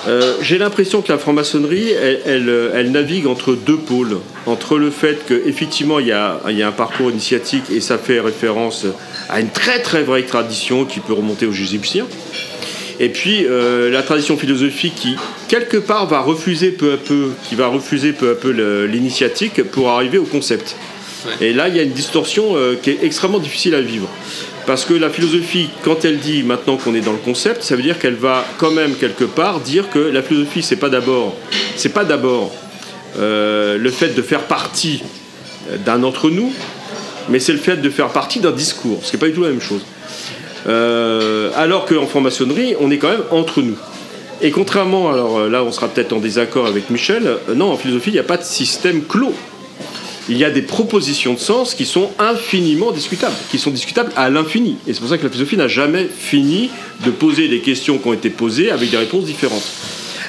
Euh, J'ai l'impression que la franc-maçonnerie, elle, elle, euh, elle navigue entre deux pôles. Entre le fait qu'effectivement, il, y a- il y a un parcours initiatique et ça fait référence à une très très vraie tradition qui peut remonter aux Égyptiens. Et puis euh, la tradition philosophique qui, quelque part, va refuser peu à peu, qui va refuser peu à peu le- l'initiatique pour arriver au concept. Et là, il y a une distorsion euh, qui est extrêmement difficile à vivre. Parce que la philosophie, quand elle dit maintenant qu'on est dans le concept, ça veut dire qu'elle va quand même quelque part dire que la philosophie, c'est pas d'abord, pas d'abord euh, le fait de faire partie euh, d'un entre nous, mais c'est le fait de faire partie d'un discours, ce qui n'est pas du tout la même chose. Euh, alors qu'en franc-maçonnerie, on est quand même entre nous. Et contrairement, alors là on sera peut-être en désaccord avec Michel, non, en philosophie, il n'y a pas de système clos. Il y a des propositions de sens qui sont infiniment discutables, qui sont discutables à l'infini. Et c'est pour ça que la philosophie n'a jamais fini de poser des questions qui ont été posées avec des réponses différentes.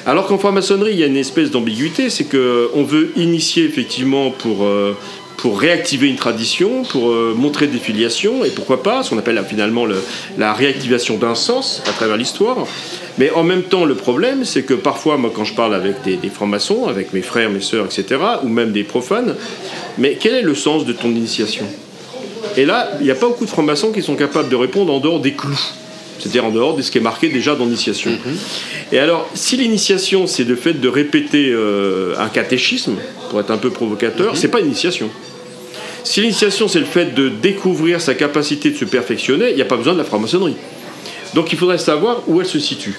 Alors qu'en franc-maçonnerie, il y a une espèce d'ambiguïté, c'est qu'on veut initier effectivement pour, euh, pour réactiver une tradition, pour euh, montrer des filiations, et pourquoi pas, ce qu'on appelle finalement le- la réactivation d'un sens à travers l'histoire. Mais en même temps, le problème, c'est que parfois, moi, quand je parle avec des francs-maçons, avec mes frères, mes sœurs, etc., ou même des profanes, mais quel est le sens de ton initiation? Et là, il n'y a pas beaucoup de francs-maçons qui sont capables de répondre en dehors des clous, c'est-à-dire en dehors de ce qui est marqué déjà dans l'initiation. Et alors, si l'initiation, c'est le fait de répéter euh, un catéchisme, pour être un peu provocateur, c'est pas une initiation. Si l'initiation, c'est le fait de découvrir sa capacité de se perfectionner, il n'y a pas besoin de la franc-maçonnerie. Donc il faudrait savoir où elle se situe.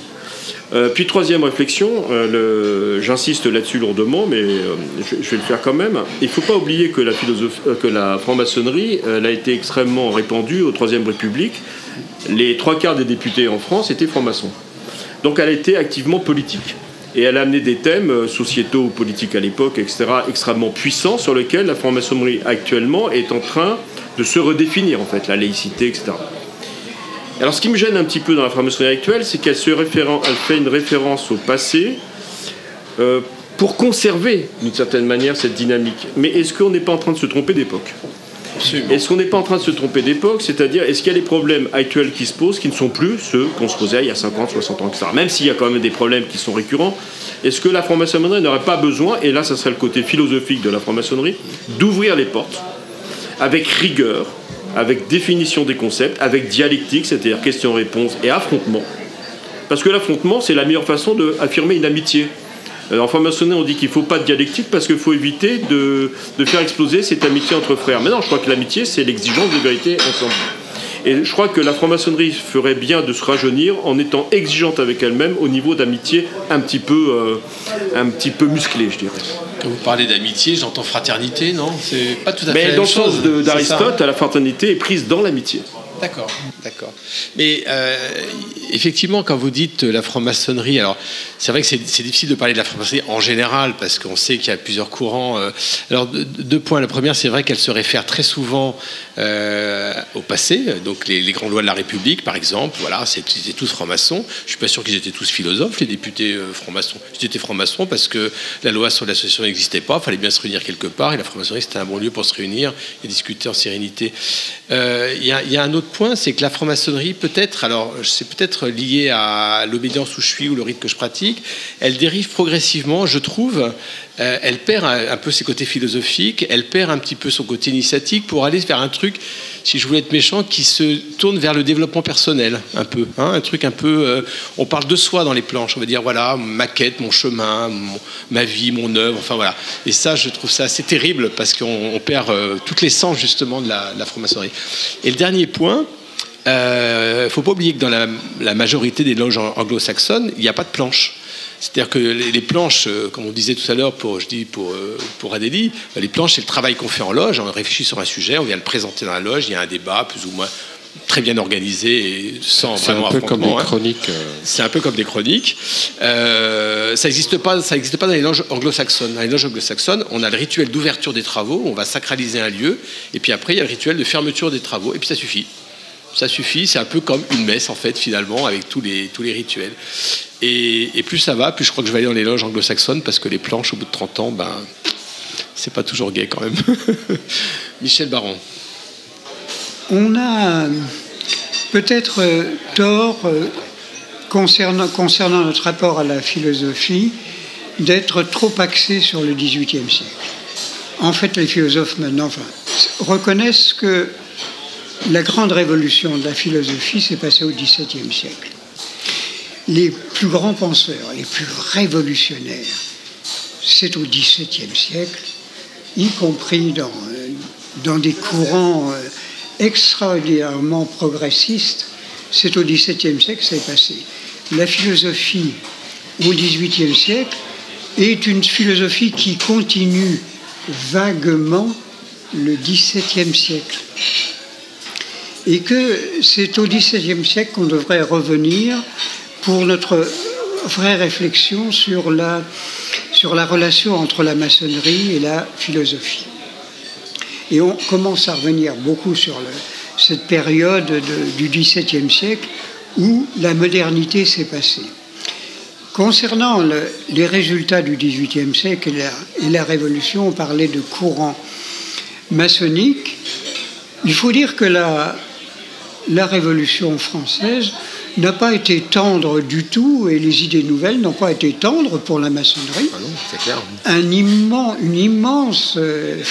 Euh, puis troisième réflexion, euh, j'insiste là-dessus lourdement, mais euh, je, vais le faire quand même. Il ne faut pas oublier que la, franc-maçonnerie, a été extrêmement répandue au Troisième République. Les trois quarts des députés en France étaient francs-maçons. Donc elle a été activement politique. Et elle a amené des thèmes sociétaux ou politiques à l'époque, etc., extrêmement puissants, sur lesquels la franc-maçonnerie actuellement est en train de se redéfinir, en fait, la laïcité, etc. Alors, ce qui me gêne un petit peu dans la franc-maçonnerie actuelle, c'est qu'elle se référen- elle fait une référence au passé euh, pour conserver, d'une certaine manière, cette dynamique. Mais est-ce qu'on n'est pas en train de se tromper d'époque? Est-ce qu'on n'est pas en train de se tromper d'époque? C'est-à-dire, est-ce qu'il y a des problèmes actuels qui se posent qui ne sont plus ceux qu'on se posait il y a 50, 60 ans, etc. Même s'il y a quand même des problèmes qui sont récurrents, est-ce que la franc-maçonnerie n'aurait pas besoin, et là, ça serait le côté philosophique de la franc-maçonnerie, d'ouvrir les portes avec rigueur, avec définition des concepts, avec dialectique, c'est-à-dire question-réponse et affrontement. Parce que l'affrontement, c'est la meilleure façon d'affirmer une amitié. Euh, En franc-maçonnerie, on dit qu'il ne faut pas de dialectique parce qu'il faut éviter de, de faire exploser cette amitié entre frères. Mais non, je crois que l'amitié, c'est l'exigence de vérité ensemble. Et je crois que la franc-maçonnerie ferait bien de se rajeunir en étant exigeante avec elle-même au niveau d'amitié un petit peu, euh, un petit peu musclé, je dirais. Quand vous parlez d'amitié, j'entends fraternité, non? C'est pas tout à fait Mais la dans même le sens d'Aristote, la fraternité est prise dans l'amitié. D'accord, d'accord. Mais euh, effectivement, quand vous dites la franc-maçonnerie, alors c'est vrai que c'est difficile de parler de la franc-maçonnerie en général parce qu'on sait qu'il y a plusieurs courants. euh. Alors deux, points. La première, c'est vrai qu'elle se réfère très souvent euh, au passé. Donc les, grandes lois de la République, par exemple, voilà, étaient tous francs-maçons. Je suis pas sûr qu'ils étaient tous philosophes, les députés euh, francs-maçons. Ils étaient francs-maçons parce que la loi sur l'association n'existait pas. Il fallait bien se réunir quelque part et la franc-maçonnerie c'était un bon lieu pour se réunir et discuter en sérénité. Euh, Il y, y a un autre point, c'est que la franc-maçonnerie, peut-être, alors c'est peut-être lié à l'obédience où je suis ou le rite que je pratique, elle dérive progressivement, je trouve. Euh, elle perd un, peu ses côtés philosophiques, elle perd un petit peu son côté initiatique pour aller vers un truc, si je voulais être méchant, qui se tourne vers le développement personnel, un peu. hein, un truc un peu. euh, on parle de soi dans les planches, on va dire voilà, ma quête, mon chemin, ma vie, mon œuvre, enfin voilà. Et ça, je trouve ça assez terrible parce qu'on on perd euh, toutes les sens justement de la, la franc-maçonnerie. Et le dernier point, il ne faut pas oublier que dans la, la majorité des loges ang- anglo-saxonnes, il n'y a pas de planche. C'est-à-dire que les, planches, euh, comme on disait tout à l'heure pour, je dis pour, euh, pour Adélie, bah, les planches, c'est le travail qu'on fait en loge. On réfléchit sur un sujet, on vient le présenter dans la loge, il y a un débat plus ou moins très bien organisé et sans C'est vraiment un peu comme hein. chroniques. euh, C'est un peu comme des chroniques. Euh, ça n'existe pas, ça existe pas dans les loges anglo-saxonnes. Dans les loges anglo-saxonnes, on a le rituel d'ouverture des travaux, on va sacraliser un lieu, et puis après il y a le rituel de fermeture des travaux, et puis ça suffit. Ça suffit, c'est un peu comme une messe en fait finalement avec tous les, tous les rituels. Et, plus ça va, plus je crois que je vais aller dans les loges anglo-saxonnes parce que les planches au bout de 30 ans, ben c'est pas toujours gai quand même. [LAUGHS] Michel Baron. On a euh, peut-être euh, tort euh, concernant, notre rapport à la philosophie d'être trop axé sur le XVIIIe siècle. En fait, les philosophes maintenant reconnaissent que la grande révolution de la philosophie s'est passée au XVIIe siècle. Les plus grands penseurs, les plus révolutionnaires, c'est au XVIIe siècle, y compris dans, euh, dans des courants euh, extraordinairement progressistes, c'est au XVIIe siècle que ça est passé. La philosophie au XVIIIe siècle est une philosophie qui continue vaguement le XVIIe siècle. Et que c'est au XVIIe siècle qu'on devrait revenir pour notre vraie réflexion sur la, sur la relation entre la maçonnerie et la philosophie. Et on commence à revenir beaucoup sur cette période de- du XVIIe siècle où la modernité s'est passée. Concernant le- les résultats du XVIIIe siècle et la, et la Révolution, on parlait de courant maçonnique. Il faut dire que la, la Révolution française n'a pas été tendre du tout et les idées nouvelles n'ont pas été tendres pour la maçonnerie Ah non, c'est clair. un immense, une immense, euh,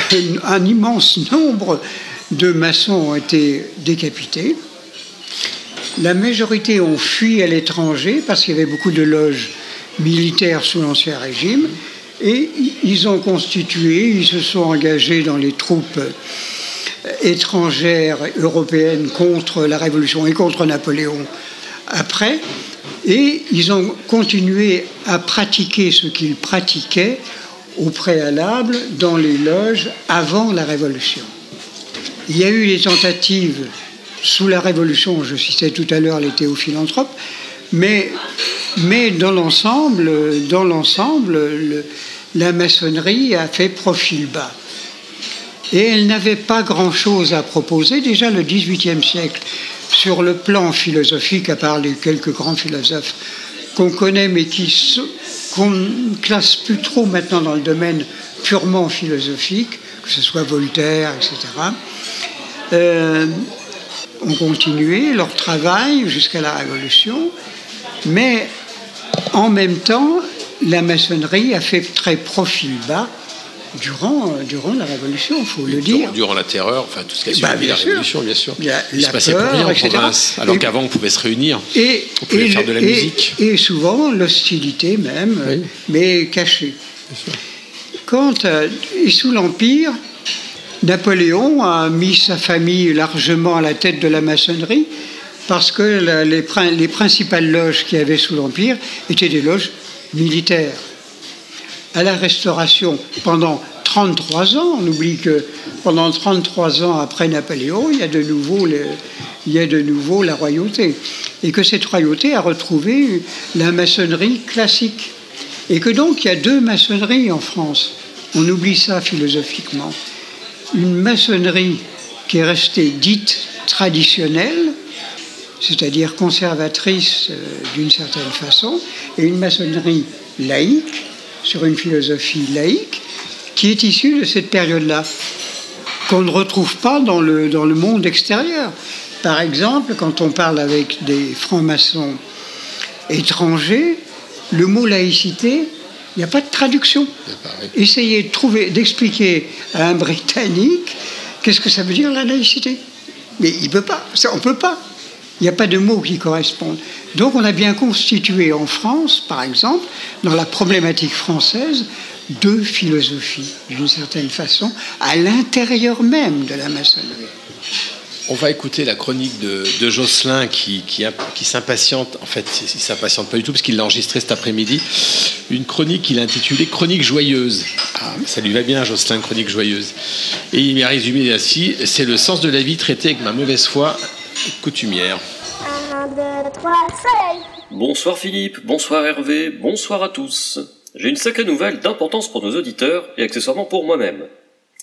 [LAUGHS] un immense nombre de maçons ont été décapités. La majorité ont fui à l'étranger parce qu'il y avait beaucoup de loges militaires sous l'Ancien Régime. Et ils ont constitué, ils se sont engagés dans les troupes étrangères européennes contre la Révolution et contre Napoléon après. Et ils ont continué à pratiquer ce qu'ils pratiquaient au préalable dans les loges avant la Révolution. Il y a eu des tentatives sous la Révolution, je citais tout à l'heure les théophilanthropes, mais, mais dans l'ensemble, dans l'ensemble, le- la maçonnerie a fait profil bas. Et elle n'avait pas grand-chose à proposer. Déjà le XVIIIe siècle, sur le plan philosophique, à part les quelques grands philosophes qu'on connaît, mais qui qu'on ne classe plus trop maintenant dans le domaine purement philosophique, que ce soit Voltaire, etc., euh, ont continué leur travail jusqu'à la Révolution, mais en même temps, la maçonnerie a fait très profil bas durant, durant la Révolution, il faut le dire. Durant, la terreur, enfin tout ce qui a Bah, suivi bien la sûr. Révolution, bien sûr. La- Il la se passait peur, plus rien en etc. province, alors qu'avant on pouvait se réunir. Et, On pouvait et faire de la et- musique. Et souvent l'hostilité même, Oui. mais cachée. Quand, euh, et sous l'Empire, Napoléon a mis sa famille largement à la tête de la maçonnerie parce que la- les, les principales loges qu'il y avait sous l'Empire étaient des loges militaires. À la Restauration, pendant 33 ans. On oublie que pendant 33 ans après Napoléon, il y a de nouveau, il y a de nouveau la royauté. Et que cette royauté a retrouvé la maçonnerie classique. Et que donc il y a deux maçonneries en France. On oublie ça philosophiquement. Une maçonnerie qui est restée dite traditionnelle, c'est-à-dire conservatrice euh, d'une certaine façon, et une maçonnerie laïque, sur une philosophie laïque, qui est issue de cette période-là, qu'on ne retrouve pas dans le, dans le monde extérieur. Par exemple, quand on parle avec des francs-maçons étrangers, le mot laïcité, il n'y a pas de traduction. Essayez de trouver, d'expliquer à un Britannique qu'est-ce que ça veut dire la laïcité. Mais il peut pas, on ne peut pas. Il n'y a pas de mots qui correspondent. Donc on a bien constitué en France, par exemple, dans la problématique française, deux philosophies, d'une certaine façon, à l'intérieur même de la maçonnerie. On va écouter la chronique de, Jocelyn qui, qui, qui s'impatiente, en fait, il s'impatiente pas du tout parce qu'il l'a enregistré cet après-midi, une chronique qu'il a intitulée Chronique joyeuse. Ah, ça lui va bien, Jocelyn, Chronique joyeuse. Et il m'a résumé ainsi c'est le sens de la vie traité avec ma mauvaise foi coutumière. Bonsoir Philippe, bonsoir Hervé, bonsoir à tous. J'ai une sacrée nouvelle d'importance pour nos auditeurs et accessoirement pour moi-même.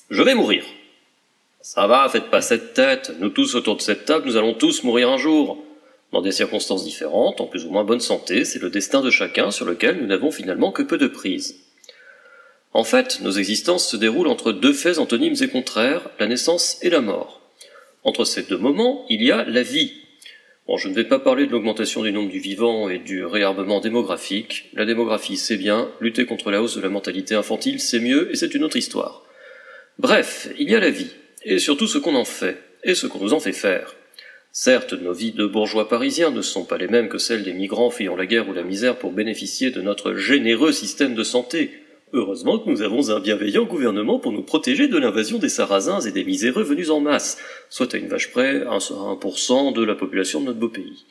Je vais mourir. Ça va, faites pas cette tête. Nous tous autour de cette table, nous allons tous mourir un jour. Dans des circonstances différentes, en plus ou moins bonne santé, c'est le destin de chacun sur lequel nous n'avons finalement que peu de prise. En fait, nos existences se déroulent entre deux faits antonymes et contraires, la naissance et la mort. Entre ces deux moments, il y a la vie, Bon, je ne vais pas parler de l'augmentation du nombre du vivant et du réarmement démographique. La démographie, c'est bien. Lutter contre la hausse de la mentalité infantile, c'est mieux, et c'est une autre histoire. Bref, il y a la vie, et surtout ce qu'on en fait, et ce qu'on nous en fait faire. Certes, nos vies de bourgeois parisiens ne sont pas les mêmes que celles des migrants fuyant la guerre ou la misère pour bénéficier de notre généreux système de santé, Heureusement que nous avons un bienveillant gouvernement pour nous protéger de l'invasion des sarrasins et des miséreux venus en masse, soit à une vache près, 1% de la population de notre beau pays.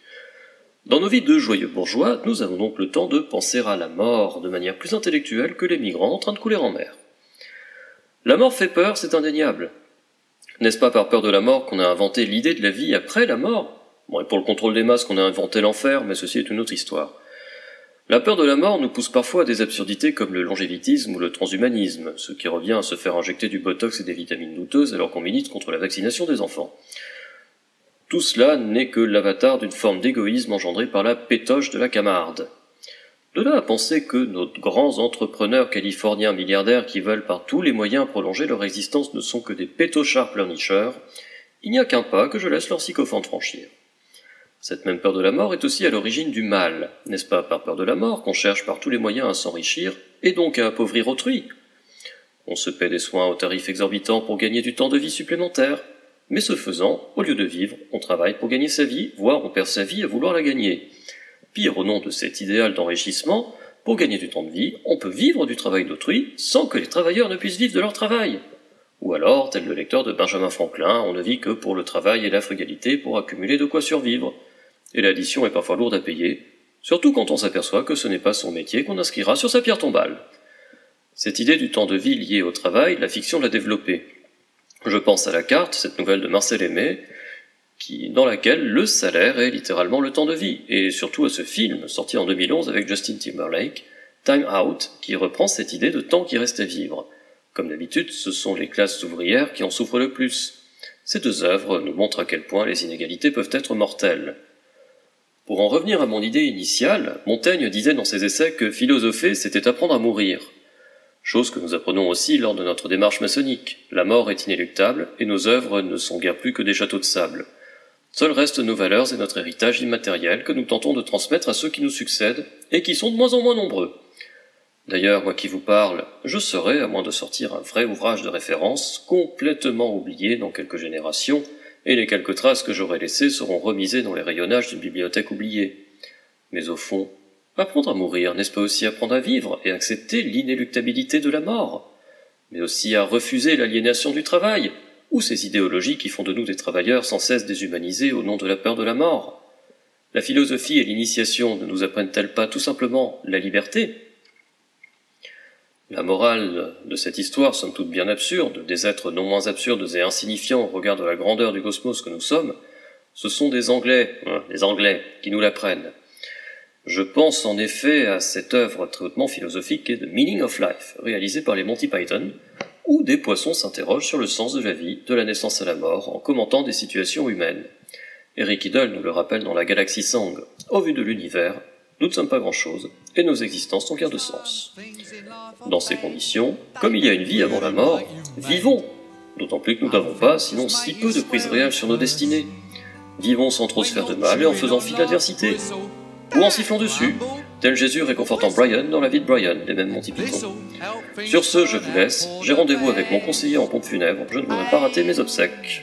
Dans nos vies de joyeux bourgeois, nous avons donc le temps de penser à la mort de manière plus intellectuelle que les migrants en train de couler en mer. La mort fait peur, c'est indéniable. N'est-ce pas par peur de la mort qu'on a inventé l'idée de la vie après la mort? Bon, et pour le contrôle des masses qu'on a inventé l'enfer, mais ceci est une autre histoire. La peur de la mort nous pousse parfois à des absurdités comme le longévitisme ou le transhumanisme, ce qui revient à se faire injecter du botox et des vitamines douteuses alors qu'on milite contre la vaccination des enfants. Tout cela n'est que l'avatar d'une forme d'égoïsme engendrée par la pétoche de la Camarde. De là à penser que nos grands entrepreneurs californiens milliardaires qui veulent par tous les moyens prolonger leur existence ne sont que des pétochards pleurnicheurs, il n'y a qu'un pas que je laisse leur sycophante franchir. Cette même peur de la mort est aussi à l'origine du mal. N'est-ce pas par peur de la mort qu'on cherche par tous les moyens à s'enrichir et donc à appauvrir autrui On se paie des soins au tarif exorbitant pour gagner du temps de vie supplémentaire. Mais ce faisant, au lieu de vivre, on travaille pour gagner sa vie, voire on perd sa vie à vouloir la gagner. Pire, au nom de cet idéal d'enrichissement, pour gagner du temps de vie, on peut vivre du travail d'autrui sans que les travailleurs ne puissent vivre de leur travail. Ou alors, tel le lecteur de Benjamin Franklin, on ne vit que pour le travail et la frugalité pour accumuler de quoi survivre et l'addition est parfois lourde à payer, surtout quand on s'aperçoit que ce n'est pas son métier qu'on inscrira sur sa pierre tombale. Cette idée du temps de vie lié au travail, la fiction l'a développée. Je pense à la carte, cette nouvelle de Marcel Aimé, dans laquelle le salaire est littéralement le temps de vie, et surtout à ce film sorti en 2011 avec Justin Timberlake, Time Out, qui reprend cette idée de temps qui reste à vivre. Comme d'habitude, ce sont les classes ouvrières qui en souffrent le plus. Ces deux œuvres nous montrent à quel point les inégalités peuvent être mortelles. Pour en revenir à mon idée initiale, Montaigne disait dans ses essais que philosopher, c'était apprendre à mourir. Chose que nous apprenons aussi lors de notre démarche maçonnique. La mort est inéluctable, et nos œuvres ne sont guère plus que des châteaux de sable. Seuls restent nos valeurs et notre héritage immatériel que nous tentons de transmettre à ceux qui nous succèdent, et qui sont de moins en moins nombreux. D'ailleurs, moi qui vous parle, je serai, à moins de sortir un vrai ouvrage de référence, complètement oublié dans quelques générations, et les quelques traces que j'aurai laissées seront remisées dans les rayonnages d'une bibliothèque oubliée. Mais au fond, apprendre à mourir, n'est-ce pas aussi apprendre à vivre et accepter l'inéluctabilité de la mort? Mais aussi à refuser l'aliénation du travail, ou ces idéologies qui font de nous des travailleurs sans cesse déshumanisés au nom de la peur de la mort? La philosophie et l'initiation ne nous apprennent-elles pas tout simplement la liberté? La morale de cette histoire, somme toute bien absurde, des êtres non moins absurdes et insignifiants au regard de la grandeur du cosmos que nous sommes, ce sont des Anglais, hein, des Anglais, qui nous l'apprennent. Je pense en effet à cette œuvre très hautement philosophique qui The Meaning of Life, réalisée par les Monty Python, où des poissons s'interrogent sur le sens de la vie, de la naissance à la mort, en commentant des situations humaines. Eric Idle nous le rappelle dans la galaxie Sang. Au vu de l'univers, nous ne sommes pas grand-chose, et nos existences n'ont guère de sens. Dans ces conditions, comme il y a une vie avant la mort, vivons D'autant plus que nous n'avons pas, sinon si peu de prise réelle sur nos destinées. Vivons sans trop se faire de mal et en faisant fi de l'adversité. Ou en sifflant dessus, tel Jésus réconfortant Brian dans la vie de Brian, des mêmes Monty Python. Sur ce, je vous laisse. J'ai rendez-vous avec mon conseiller en pompe funèbre. Je ne voudrais pas rater mes obsèques.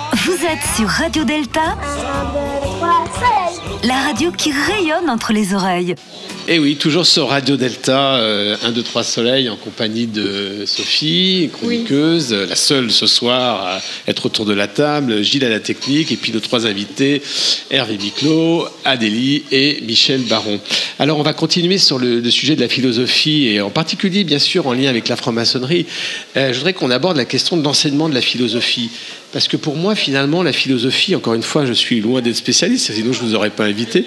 Vous êtes sur Radio Delta, 1, 2, 3, soleil la radio qui rayonne entre les oreilles. Et oui, toujours sur Radio Delta, euh, 1, 2, 3 Soleil, en compagnie de Sophie, chroniqueuse, la seule ce soir à être autour de la table, Gilles à la technique, et puis nos trois invités, Hervé Biclot, Adélie et Michel Baron. Alors on va continuer sur le, le sujet de la philosophie, et en particulier, bien sûr, en lien avec la franc-maçonnerie. Euh, je voudrais qu'on aborde la question de l'enseignement de la philosophie. Parce que pour moi, finalement, la philosophie, encore une fois, je suis loin d'être spécialiste, sinon je ne vous aurais pas invité,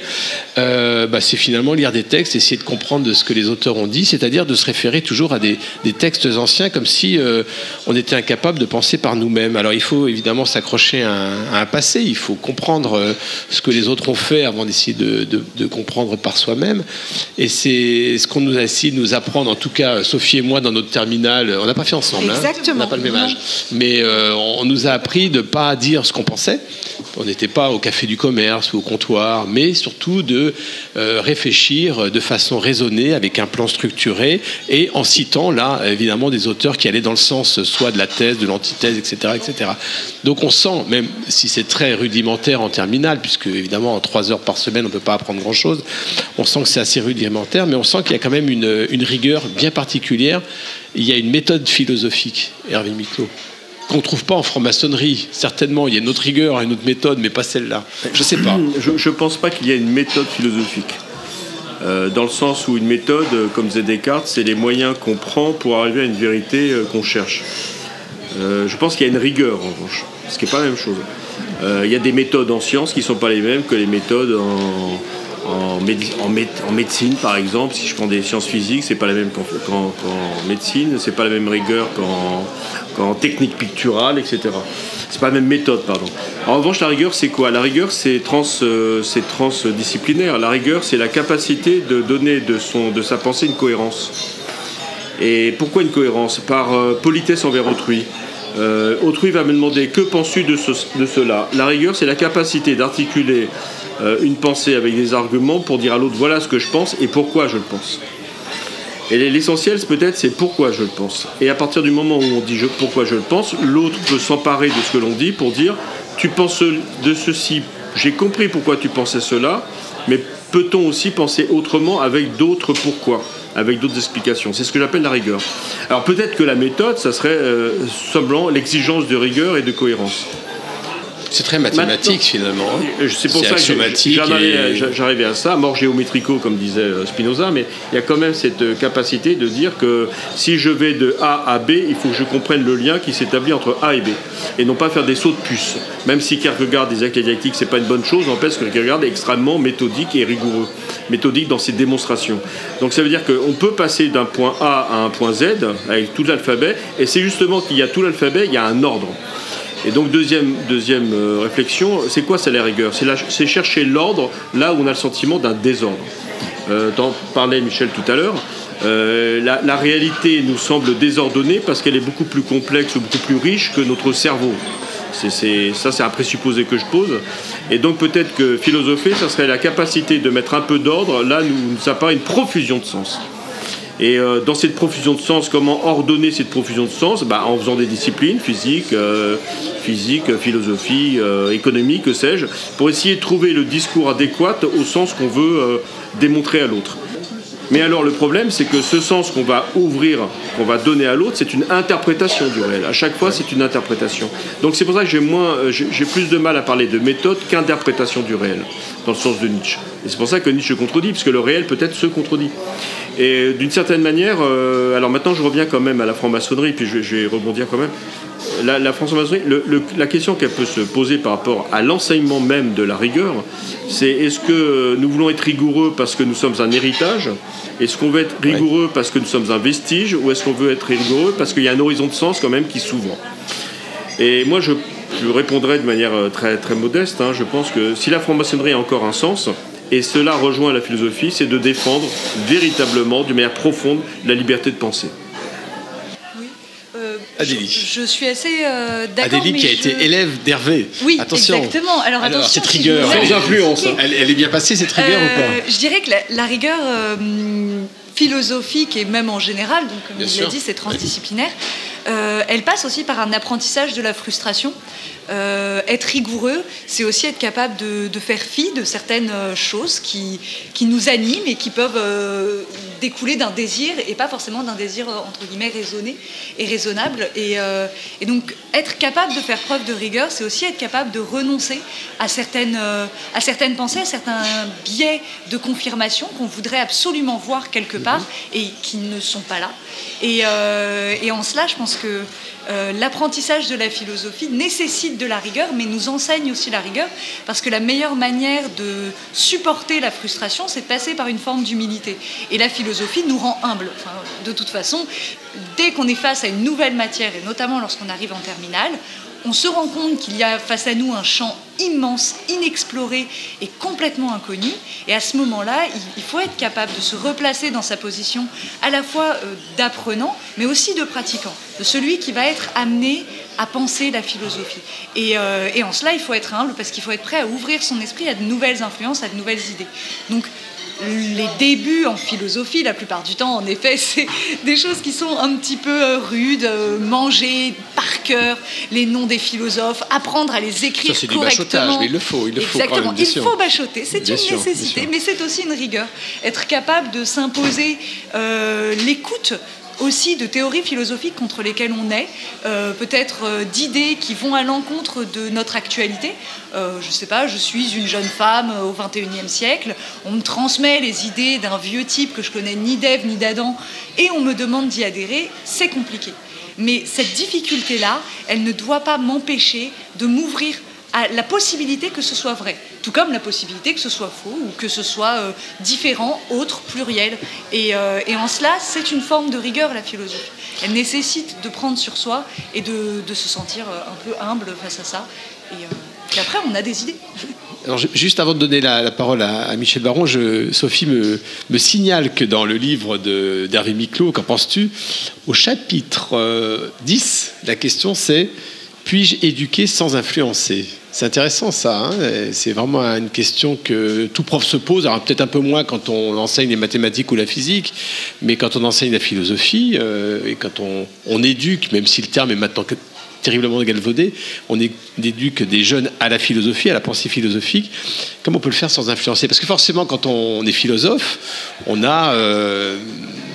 euh, bah, c'est finalement lire des textes, essayer de comprendre de ce que les auteurs ont dit, c'est-à-dire de se référer toujours à des, des textes anciens, comme si euh, on était incapable de penser par nous-mêmes. Alors il faut évidemment s'accrocher à, un- à un passé, il faut comprendre euh, ce que les autres ont fait avant d'essayer de, de- de comprendre par soi-même. Et c'est ce qu'on nous a essayé de nous apprendre, en tout cas Sophie et moi, dans notre terminale. On n'a pas fait ensemble, hein. On n'a pas le même âge. Mais euh, on nous a appris de ne pas dire ce qu'on pensait. On n'était pas au café du commerce ou au comptoir, mais surtout de euh, réfléchir de façon raisonnée, avec un plan structuré, et en citant là, évidemment, des auteurs qui allaient dans le sens soit de la thèse, de l'antithèse, etc., etc. Donc on sent, même si c'est très rudimentaire en terminale, puisque évidemment en trois heures par semaine on ne peut pas apprendre grand-chose, on sent que c'est assez rudimentaire, mais on sent qu'il y a quand même une, rigueur bien particulière. Il y a une méthode philosophique, Hervé Miclot qu'on ne trouve pas en franc-maçonnerie. Certainement, il y a une autre rigueur, une autre méthode, mais pas celle-là. Je sais pas. [CLEARS THROAT] Je ne pense pas qu'il y ait une méthode philosophique. Euh, dans le sens où une méthode, euh, comme disait Descartes, c'est les moyens qu'on prend pour arriver à une vérité euh, qu'on cherche. Je pense qu'il y a une rigueur, en revanche, ce qui n'est pas la même chose. Il y a des méthodes en sciences qui ne sont pas les mêmes que les méthodes en, médecine, par exemple. Si je prends des sciences physiques, c'est pas la même qu'en qu'en- qu'en médecine, c'est pas la même rigueur qu'en qu'en technique picturale, etc. C'est pas la même méthode, pardon. En revanche, la rigueur, c'est quoi? La rigueur, euh, c'est transdisciplinaire. La rigueur, c'est la capacité de donner de, sa pensée une cohérence. Et pourquoi une cohérence? Par euh, politesse envers autrui. Euh, autrui va me demander que penses-tu de, de cela? La rigueur, c'est la capacité d'articuler une pensée avec des arguments pour dire à l'autre voilà ce que je pense et pourquoi je le pense. Et l'essentiel, peut-être, c'est pourquoi je le pense. Et à partir du moment où on dit pourquoi je le pense, l'autre peut s'emparer de ce que l'on dit pour dire tu penses de ceci, j'ai compris pourquoi tu pensais cela, mais peut-on aussi penser autrement avec d'autres pourquoi, avec d'autres explications? C'est ce que j'appelle la rigueur. Alors peut-être que la méthode, ça serait euh, simplement l'exigence de rigueur et de cohérence. C'est très mathématique finalement. hein. C'est pour ça que j'ai- axiomatique j'arrivais et- à- j'arrivais à ça, mort géométrico comme disait euh, Spinoza, mais il y a quand même cette euh, capacité de dire que si je vais de A à B, il faut que je comprenne le lien qui s'établit entre A et B, et non pas faire des sauts de puce. Même si Kierkegaard disait que la dialectique c'est pas une bonne chose, n'empêche que Kierkegaard est extrêmement méthodique et rigoureux, méthodique dans ses démonstrations. Donc ça veut dire qu'on peut passer d'un point A à un point Z avec tout l'alphabet, et c'est justement qu'il y a tout l'alphabet, il y a un ordre. Et donc deuxième, deuxième euh, réflexion, c'est quoi c'est la rigueur? C'est chercher l'ordre là où on a le sentiment d'un désordre. Euh, t'en parlait Michel tout à l'heure. euh, la, réalité nous semble désordonnée parce qu'elle est beaucoup plus complexe ou beaucoup plus riche que notre cerveau. Ça, c'est un présupposé que je pose. Et donc peut-être que philosopher, ça serait la capacité de mettre un peu d'ordre là où nous apparaît une profusion de sens. Et euh, dans cette profusion de sens, comment ordonner cette profusion de sens? Bah, En faisant des disciplines, physique, euh, physique philosophie, euh, économie, que sais-je, pour essayer de trouver le discours adéquat au sens qu'on veut démontrer à l'autre. Mais alors le problème, c'est que ce sens qu'on va ouvrir, qu'on va donner à l'autre, c'est une interprétation du réel. À chaque fois, c'est une interprétation. Donc c'est pour ça que j'ai moins, j'ai j'ai plus de mal à parler de méthode qu'interprétation du réel, dans le sens de Nietzsche. Et c'est pour ça que Nietzsche contredit, parce que le réel peut-être se contredit. Et d'une certaine manière, euh, alors maintenant je reviens quand même à la franc-maçonnerie, puis je, vais- je vais rebondir quand même. La, la franc-maçonnerie, la question qu'elle peut se poser par rapport à l'enseignement même de la rigueur, c'est est-ce que nous voulons être rigoureux parce que nous sommes un héritage? Est-ce qu'on veut être rigoureux parce que nous sommes un vestige? Ou est-ce qu'on veut être rigoureux parce qu'il y a un horizon de sens quand même qui s'ouvre? Et moi, je, je répondrai de manière euh, très, très modeste. hein. je pense que si la franc-maçonnerie a encore un sens, et cela rejoint la philosophie, c'est de défendre véritablement, d'une manière profonde, la liberté de penser. Euh, Adélie. Je, je suis assez euh, d'accord. Adélie mais qui a je- été élève d'Hervé. Oui, attention. exactement. Alors, attention, cette rigueur. Sans influence. Elle, elle est bien passée cette rigueur ou Euh, pas Je dirais que la, la rigueur euh, philosophique et même en général, donc comme Bien il l'a dit, c'est transdisciplinaire, euh, elle passe aussi par un apprentissage de la frustration. Euh, être rigoureux, c'est aussi être capable de, faire fi de certaines euh, choses qui, qui nous animent et qui peuvent découler d'un désir et pas forcément d'un désir euh, entre guillemets raisonné et raisonnable. Et, euh, et donc être capable de faire preuve de rigueur, c'est aussi être capable de renoncer à certaines, euh, à certaines pensées, à certains biais de confirmation qu'on voudrait absolument voir quelque part et qui ne sont pas là. Et, euh, et en cela, je pense que euh, l'apprentissage de la philosophie nécessite de la rigueur, mais nous enseigne aussi la rigueur, parce que la meilleure manière de supporter la frustration, c'est de passer par une forme d'humilité. Et la philosophie nous rend humbles. De toute façon, dès qu'on est face à une nouvelle matière, et notamment lorsqu'on arrive en terminale, on se rend compte qu'il y a face à nous un champ immense, inexploré et complètement inconnu. Et à ce moment-là, il- faut être capable de se replacer dans sa position à la fois euh, d'apprenant, mais aussi de pratiquant, de celui qui va être amené à penser la philosophie. Et, euh, et en cela, il faut être humble parce qu'il faut être prêt à ouvrir son esprit à de nouvelles influences, à de nouvelles idées. Donc, les débuts en philosophie, la plupart du temps, en effet, [LAUGHS] c'est des choses qui sont un petit peu euh, rudes, euh, manger par cœur les noms des philosophes, apprendre à les écrire Ça, c'est du correctement. bachotage, mais il le faut, il le faut quand Exactement, même, il sûr. faut bachoter, c'est une sûr, nécessité, mais c'est aussi une rigueur. Être capable de s'imposer euh, l'écoute aussi de théories philosophiques contre lesquelles on est, euh, peut-être euh, d'idées qui vont à l'encontre de notre actualité. Euh, je ne sais pas, je suis une jeune femme au 21e siècle, on me transmet les idées d'un vieux type que je connais ni d'Ève ni d'Adam, et on me demande d'y adhérer, c'est compliqué. Mais cette difficulté-là, elle ne doit pas m'empêcher de m'ouvrir à la possibilité que ce soit vrai, tout comme la possibilité que ce soit faux ou que ce soit euh, différent, autre, pluriel. Et, euh, et en cela, c'est une forme de rigueur, la philosophie. Elle nécessite de prendre sur soi et de, se sentir euh, un peu humble face à ça. Et, après, on a des idées. [LAUGHS] Alors, juste avant de donner la, parole à, Michel Baron, Sophie me, signale que dans le livre d'Hervé Miclot, qu'en penses-tu? Au chapitre euh, 10, la question c'est Puis-je éduquer sans influencer? C'est intéressant ça, hein c'est vraiment une question que tout prof se pose, alors peut-être un peu moins quand on enseigne les mathématiques ou la physique, mais quand on enseigne la philosophie euh, et quand on, on éduque, même si le terme est maintenant terriblement galvaudé, on éduque des jeunes à la philosophie, à la pensée philosophique. Comment on peut le faire sans influencer? Parce que forcément, quand on est philosophe, on a, euh,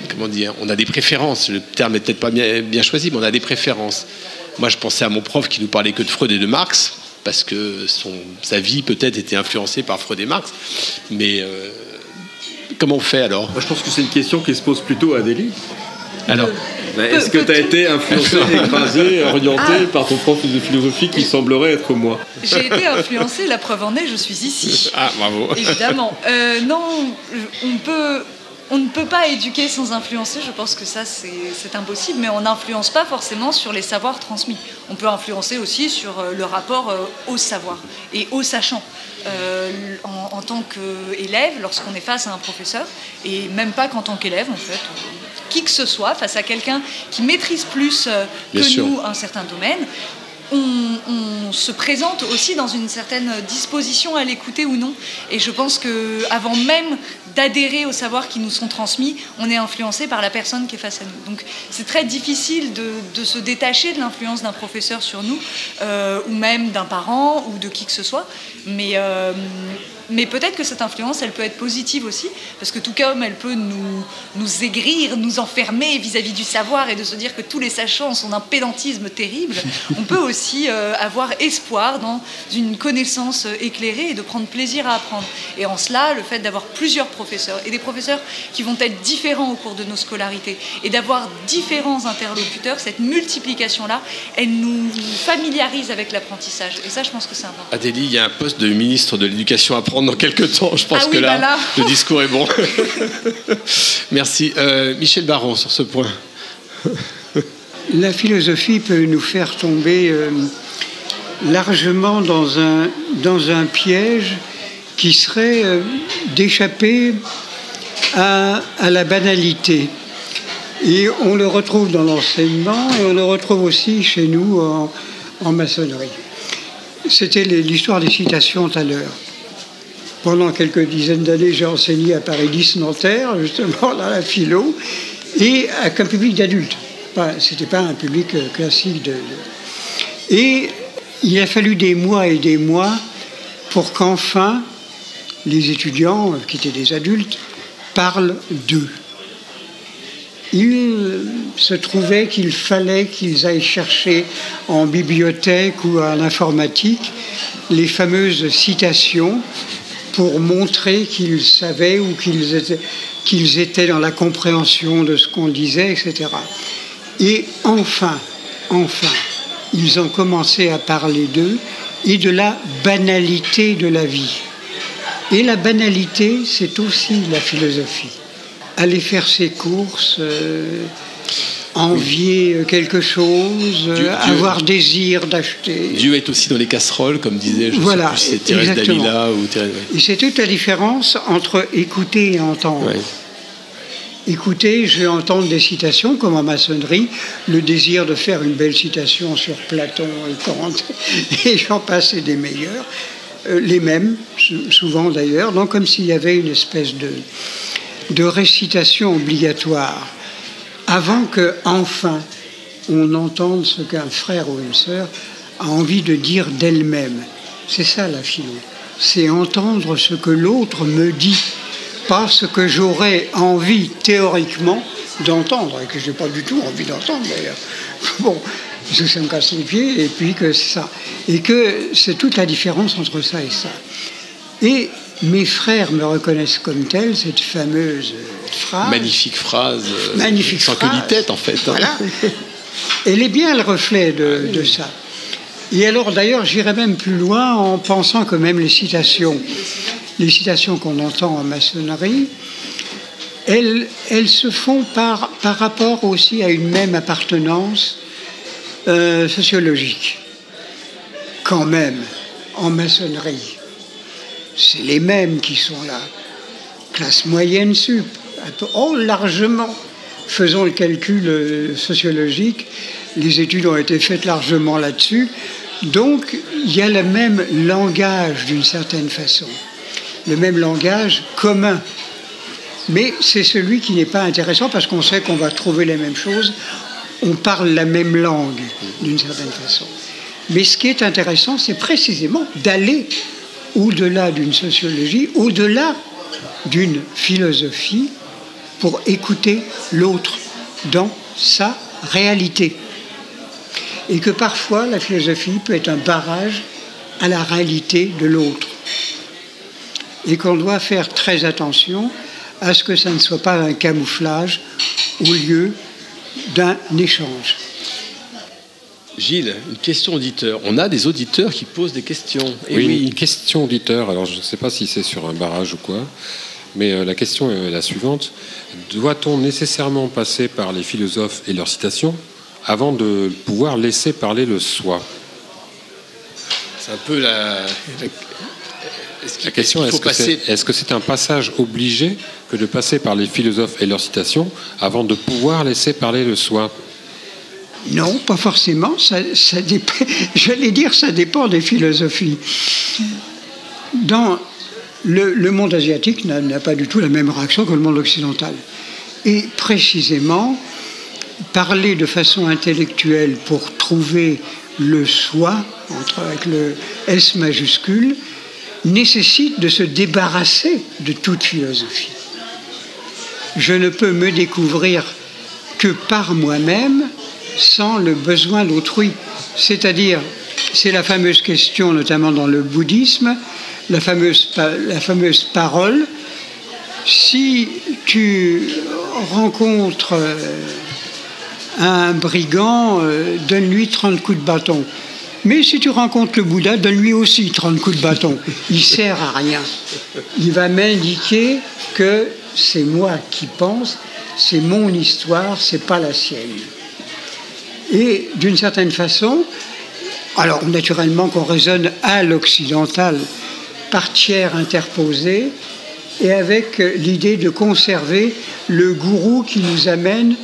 comment dire, on a des préférences. Le terme n'est peut-être pas bien, bien choisi, mais on a des préférences. Moi, je pensais à mon prof qui nous parlait que de Freud et de Marx. Parce que son, sa vie peut-être était influencée par Freud et Marx. Mais euh, comment on fait alors? Moi, je pense que c'est une question qui se pose plutôt à Adélie. Alors Est-ce que tu as été influencé, [LAUGHS] écrasé, orienté par ton prof de philosophie qui semblerait être moi? J'ai été influencée, la preuve en est, je suis ici. Ah, bravo. Évidemment. Euh, non, on peut. On ne peut pas éduquer sans influencer, je pense que ça c'est impossible, mais on n'influence pas forcément sur les savoirs transmis. On peut influencer aussi sur euh, le rapport euh, au savoir et au sachant. Euh, en, en tant qu'élève, lorsqu'on est face à un professeur, et même pas qu'en tant qu'élève en fait, qui que ce soit, face à quelqu'un qui maîtrise plus que Bien sûr. nous un certain domaine, on, on se présente aussi dans une certaine disposition à l'écouter ou non. Et je pense que avant même d'adhérer aux savoirs qui nous sont transmis, on est influencé par la personne qui est face à nous. Donc c'est très difficile de, de se détacher de l'influence d'un professeur sur nous, euh, ou même d'un parent, ou de qui que ce soit. Mais, euh, mais peut-être que cette influence, elle peut être positive aussi, parce que tout comme elle peut nous, nous aigrir, nous enfermer vis-à-vis du savoir et de se dire que tous les sachants sont d'un pédantisme terrible, [LAUGHS] on peut aussi euh, avoir espoir dans une connaissance euh, éclairée et de prendre plaisir à apprendre. Et en cela, le fait d'avoir plusieurs professeurs, et des professeurs qui vont être différents au cours de nos scolarités, et d'avoir différents interlocuteurs, cette multiplication-là, elle nous familiarise avec l'apprentissage. Et ça, je pense que c'est important. Adélie, il y a un poste de ministre de l'Éducation à prendre dans quelques temps. Je pense Ah que là, bah là. le discours est bon. [LAUGHS] Merci. Euh, Michel Baron, sur ce point. La philosophie peut nous faire tomber euh, largement dans un, dans un piège qui serait euh, d'échapper à, à la banalité. Et on le retrouve dans l'enseignement et on le retrouve aussi chez nous en, en maçonnerie. C'était l'histoire des citations tout à l'heure. Pendant quelques dizaines d'années, j'ai enseigné à Paris 10 Nanterre, justement dans la philo, et avec un public d'adultes. Ce n'était pas un public euh, classique. De- Et il a fallu des mois et des mois pour qu'enfin les étudiants, euh, qui étaient des adultes, parlent d'eux. Il se trouvait qu'il fallait qu'ils aillent chercher en bibliothèque ou en informatique les fameuses citations pour montrer qu'ils savaient ou qu'ils étaient, étaient dans la compréhension de ce qu'on disait, etc. Et enfin, enfin, ils ont commencé à parler d'eux et de la banalité de la vie. Et la banalité, c'est aussi la philosophie. Aller faire ses courses, euh, envier quelque chose, euh, Dieu- avoir désir d'acheter. Dieu est aussi dans les casseroles, comme disait, je Voilà, sais plus si c'est Thérèse exactement. Davila ou Thérèse. ouais. Et c'est toute la différence entre écouter et entendre. Ouais. Écoutez, je vais entendre des citations comme en maçonnerie, le désir de faire une belle citation sur Platon et Kant, [LAUGHS] et j'en passe et des meilleurs, euh, les mêmes, sou- souvent d'ailleurs, donc comme s'il y avait une espèce de, de récitation obligatoire, avant que enfin on entende ce qu'un frère ou une sœur a envie de dire d'elle-même. C'est ça la philo, c'est entendre ce que l'autre me dit pas ce que j'aurais envie théoriquement d'entendre, et que je n'ai pas du tout envie d'entendre d'ailleurs. [LAUGHS] Bon, parce que ça me casse les pieds, et puis que c'est ça. Et que c'est toute la différence entre ça et ça. Et mes frères me reconnaissent comme tel, cette fameuse phrase. Magnifique phrase. euh, Magnifique Sans phrase. que tête en fait. hein. Voilà. Elle est bien le reflet de, de ça. Et alors d'ailleurs, j'irais même plus loin en pensant que même les citations, les citations qu'on entend en maçonnerie, elles, elles se font par, par rapport aussi à une même appartenance euh, sociologique. Quand même, en maçonnerie, c'est les mêmes qui sont là. Classe moyenne sup, oh largement. Faisons le calcul euh, sociologique, les études ont été faites largement là-dessus. Donc, il y a le même langage d'une certaine façon, le même langage commun. Mais c'est celui qui n'est pas intéressant parce qu'on sait qu'on va trouver les mêmes choses, on parle la même langue d'une certaine façon. Mais ce qui est intéressant, c'est précisément d'aller au-delà d'une sociologie, au-delà d'une philosophie, pour écouter l'autre dans sa réalité. Et que parfois la philosophie peut être un barrage à la réalité de l'autre. Et qu'on doit faire très attention à ce que ça ne soit pas un camouflage au lieu d'un échange. Gilles, une question auditeur. On a des auditeurs qui posent des questions. Et oui, oui. une question auditeur. Alors, je ne sais pas si c'est sur un barrage ou quoi, mais euh, la question est la suivante. Doit-on nécessairement passer par les philosophes et leurs citations avant de pouvoir laisser parler le soi? C'est un peu la. la- est-ce La question est-ce est que passer c'est est -ce c'est un passage obligé que de passer par les philosophes et leurs citations avant de pouvoir laisser parler le soi? Non, pas forcément. Ça, ça dépend- [LAUGHS] J'allais dire, ça dépend des philosophies. Dans le, monde asiatique n'a n'a pas du tout la même réaction que le monde occidental. Et précisément, parler de façon intellectuelle pour trouver le soi, entre, avec le S majuscule, nécessite de se débarrasser de toute philosophie. Je ne peux me découvrir que par moi-même sans le besoin d'autrui. C'est-à-dire, c'est la fameuse question, notamment dans le bouddhisme, la fameuse, la fameuse parole. Si tu rencontres euh, un brigand, euh, donne-lui 30 coups de bâton. Mais si tu rencontres le Bouddha, donne-lui aussi 30 coups de bâton. Il sert à rien. Il va m'indiquer que c'est moi qui pense, c'est mon histoire, c'est pas la sienne. Et d'une certaine façon, alors naturellement qu'on raisonne à l'occidental par tiers interposé et avec l'idée de conserver le gourou qui nous amène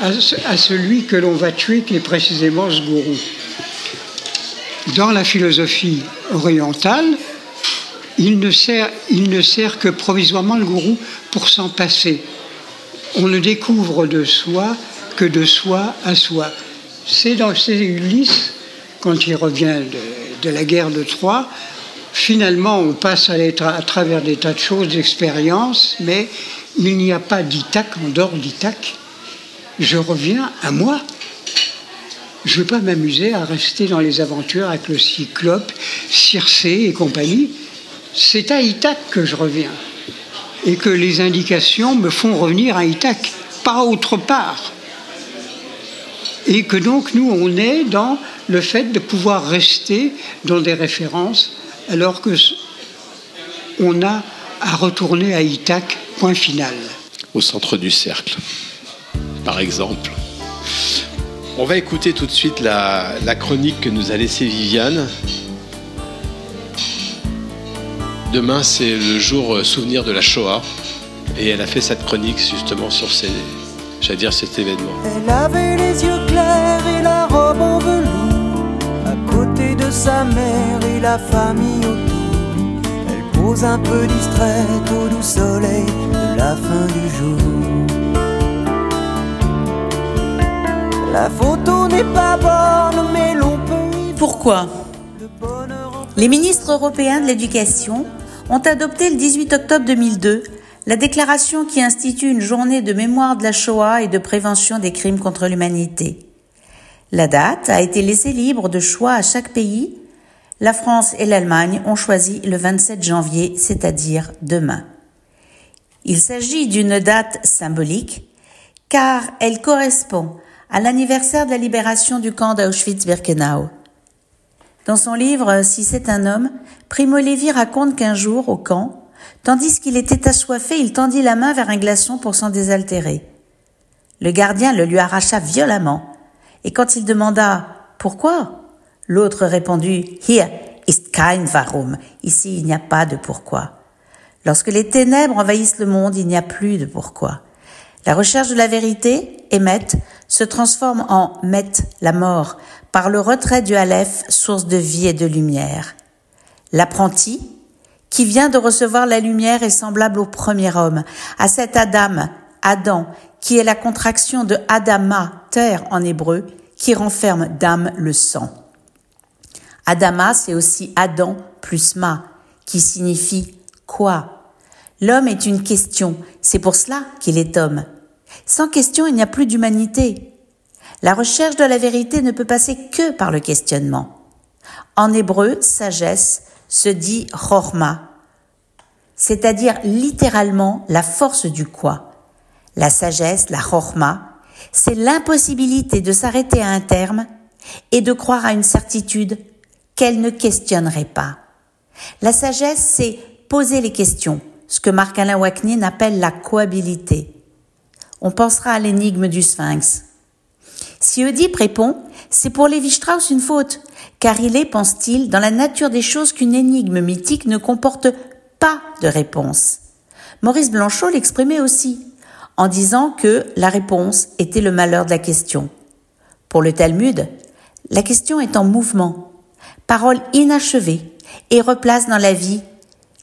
à, ce- à celui que l'on va tuer, qui est précisément ce gourou. Dans la philosophie orientale, il ne sert, il ne sert que provisoirement le gourou pour s'en passer. On ne découvre de soi que de soi à soi. C'est dans c'est Ulysse, quand il revient de la guerre de Troie, finalement on passe à, travers des tas de choses, d'expériences, mais il n'y a pas d'Ithaque en dehors d'Ithaque. Je reviens à moi. Je ne veux pas m'amuser à rester dans les aventures avec le cyclope, Circé et compagnie. C'est à Ithaque que je reviens. Et que les indications me font revenir à Ithaque, pas autre part. Et que donc nous, on est dans le fait de pouvoir rester dans des références alors que on a à retourner à Ithaque, point final. au centre du cercle, par exemple. On va écouter tout de suite la, la chronique que nous a laissée Viviane. Demain, c'est le jour euh, souvenir de la Shoah. Et elle a fait cette chronique justement sur ces, j'allais dire cet événement. Elle avait les yeux clairs et la robe en velours, à côté de sa mère et la famille autour. Elle pose un peu distraite au doux soleil de la fin du jour. La photo n'est pas bonne, mais l'on peut y Pourquoi Les ministres européens de l'éducation ont adopté le 18 octobre 2002 la déclaration qui institue une journée de mémoire de la Shoah et de prévention des crimes contre l'humanité. La date a été laissée libre de choix à chaque pays. La France et l'Allemagne ont choisi le 27 janvier, c'est-à-dire demain. Il s'agit d'une date symbolique car elle correspond à l'anniversaire de la libération du camp d'Auschwitz-Birkenau. Dans son livre Si c'est un homme, Primo Levi raconte qu'un jour, au camp, tandis qu'il était assoiffé, il tendit la main vers un glaçon pour s'en désaltérer. Le gardien le lui arracha violemment, et quand il demanda Pourquoi? L'autre répondit Hier ist kein Warum. Ici, il n'y a pas de pourquoi. Lorsque les ténèbres envahissent le monde, il n'y a plus de pourquoi. La recherche de la vérité, Emmet, se transforme en Met, la mort, par le retrait du Aleph, source de vie et de lumière. L'apprenti, qui vient de recevoir la lumière, est semblable au premier homme, à cet Adam, Adam, qui est la contraction de Adama, terre en hébreu, qui renferme d'âme le sang. Adama, c'est aussi Adam plus Ma, qui signifie quoi? L'homme est une question, c'est pour cela qu'il est homme. Sans question, il n'y a plus d'humanité. La recherche de la vérité ne peut passer que par le questionnement. En hébreu, sagesse se dit chorma, c'est-à-dire littéralement la force du quoi. La sagesse, la chorma, c'est l'impossibilité de s'arrêter à un terme et de croire à une certitude qu'elle ne questionnerait pas. La sagesse, c'est poser les questions, ce que Marc-Alain Waknin appelle la cohabilité. On pensera à l'énigme du sphinx. Si Oedipe répond, c'est pour Lévi-Strauss une faute, car il est, pense-t-il, dans la nature des choses qu'une énigme mythique ne comporte pas de réponse. Maurice Blanchot l'exprimait aussi, en disant que la réponse était le malheur de la question. Pour le Talmud, la question est en mouvement, parole inachevée, et replace dans la vie,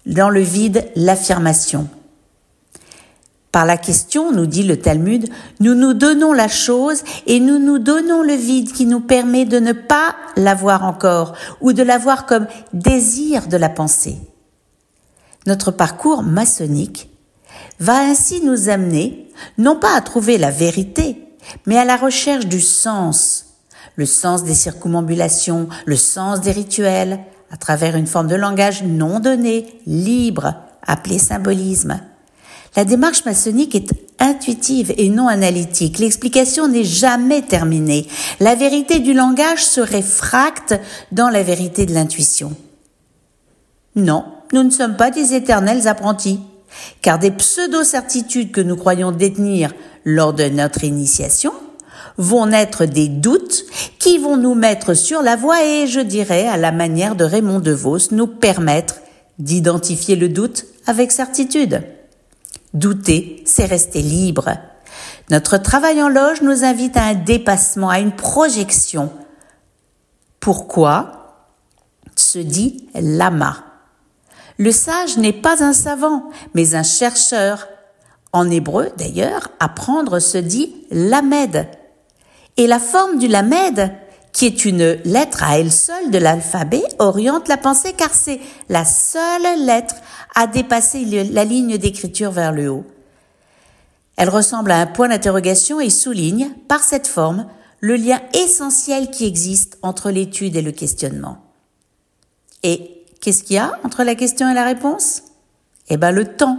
dans le vide, l'affirmation. Par la question, nous dit le Talmud, nous nous donnons la chose et nous nous donnons le vide qui nous permet de ne pas l'avoir encore ou de l'avoir comme désir de la pensée. Notre parcours maçonnique va ainsi nous amener non pas à trouver la vérité, mais à la recherche du sens, le sens des circumambulations, le sens des rituels, à travers une forme de langage non donné, libre, appelé symbolisme. La démarche maçonnique est intuitive et non analytique. L'explication n'est jamais terminée. La vérité du langage se réfracte dans la vérité de l'intuition. Non, nous ne sommes pas des éternels apprentis, car des pseudo-certitudes que nous croyons détenir lors de notre initiation vont naître des doutes qui vont nous mettre sur la voie et, je dirais, à la manière de Raymond DeVos, nous permettre d'identifier le doute avec certitude. Douter, c'est rester libre. Notre travail en loge nous invite à un dépassement, à une projection. Pourquoi se dit lama? Le sage n'est pas un savant, mais un chercheur. En hébreu, d'ailleurs, apprendre se dit lamed. Et la forme du lamed, qui est une lettre à elle seule de l'alphabet, oriente la pensée car c'est la seule lettre à dépasser la ligne d'écriture vers le haut. Elle ressemble à un point d'interrogation et souligne, par cette forme, le lien essentiel qui existe entre l'étude et le questionnement. Et qu'est-ce qu'il y a entre la question et la réponse? Eh ben le temps.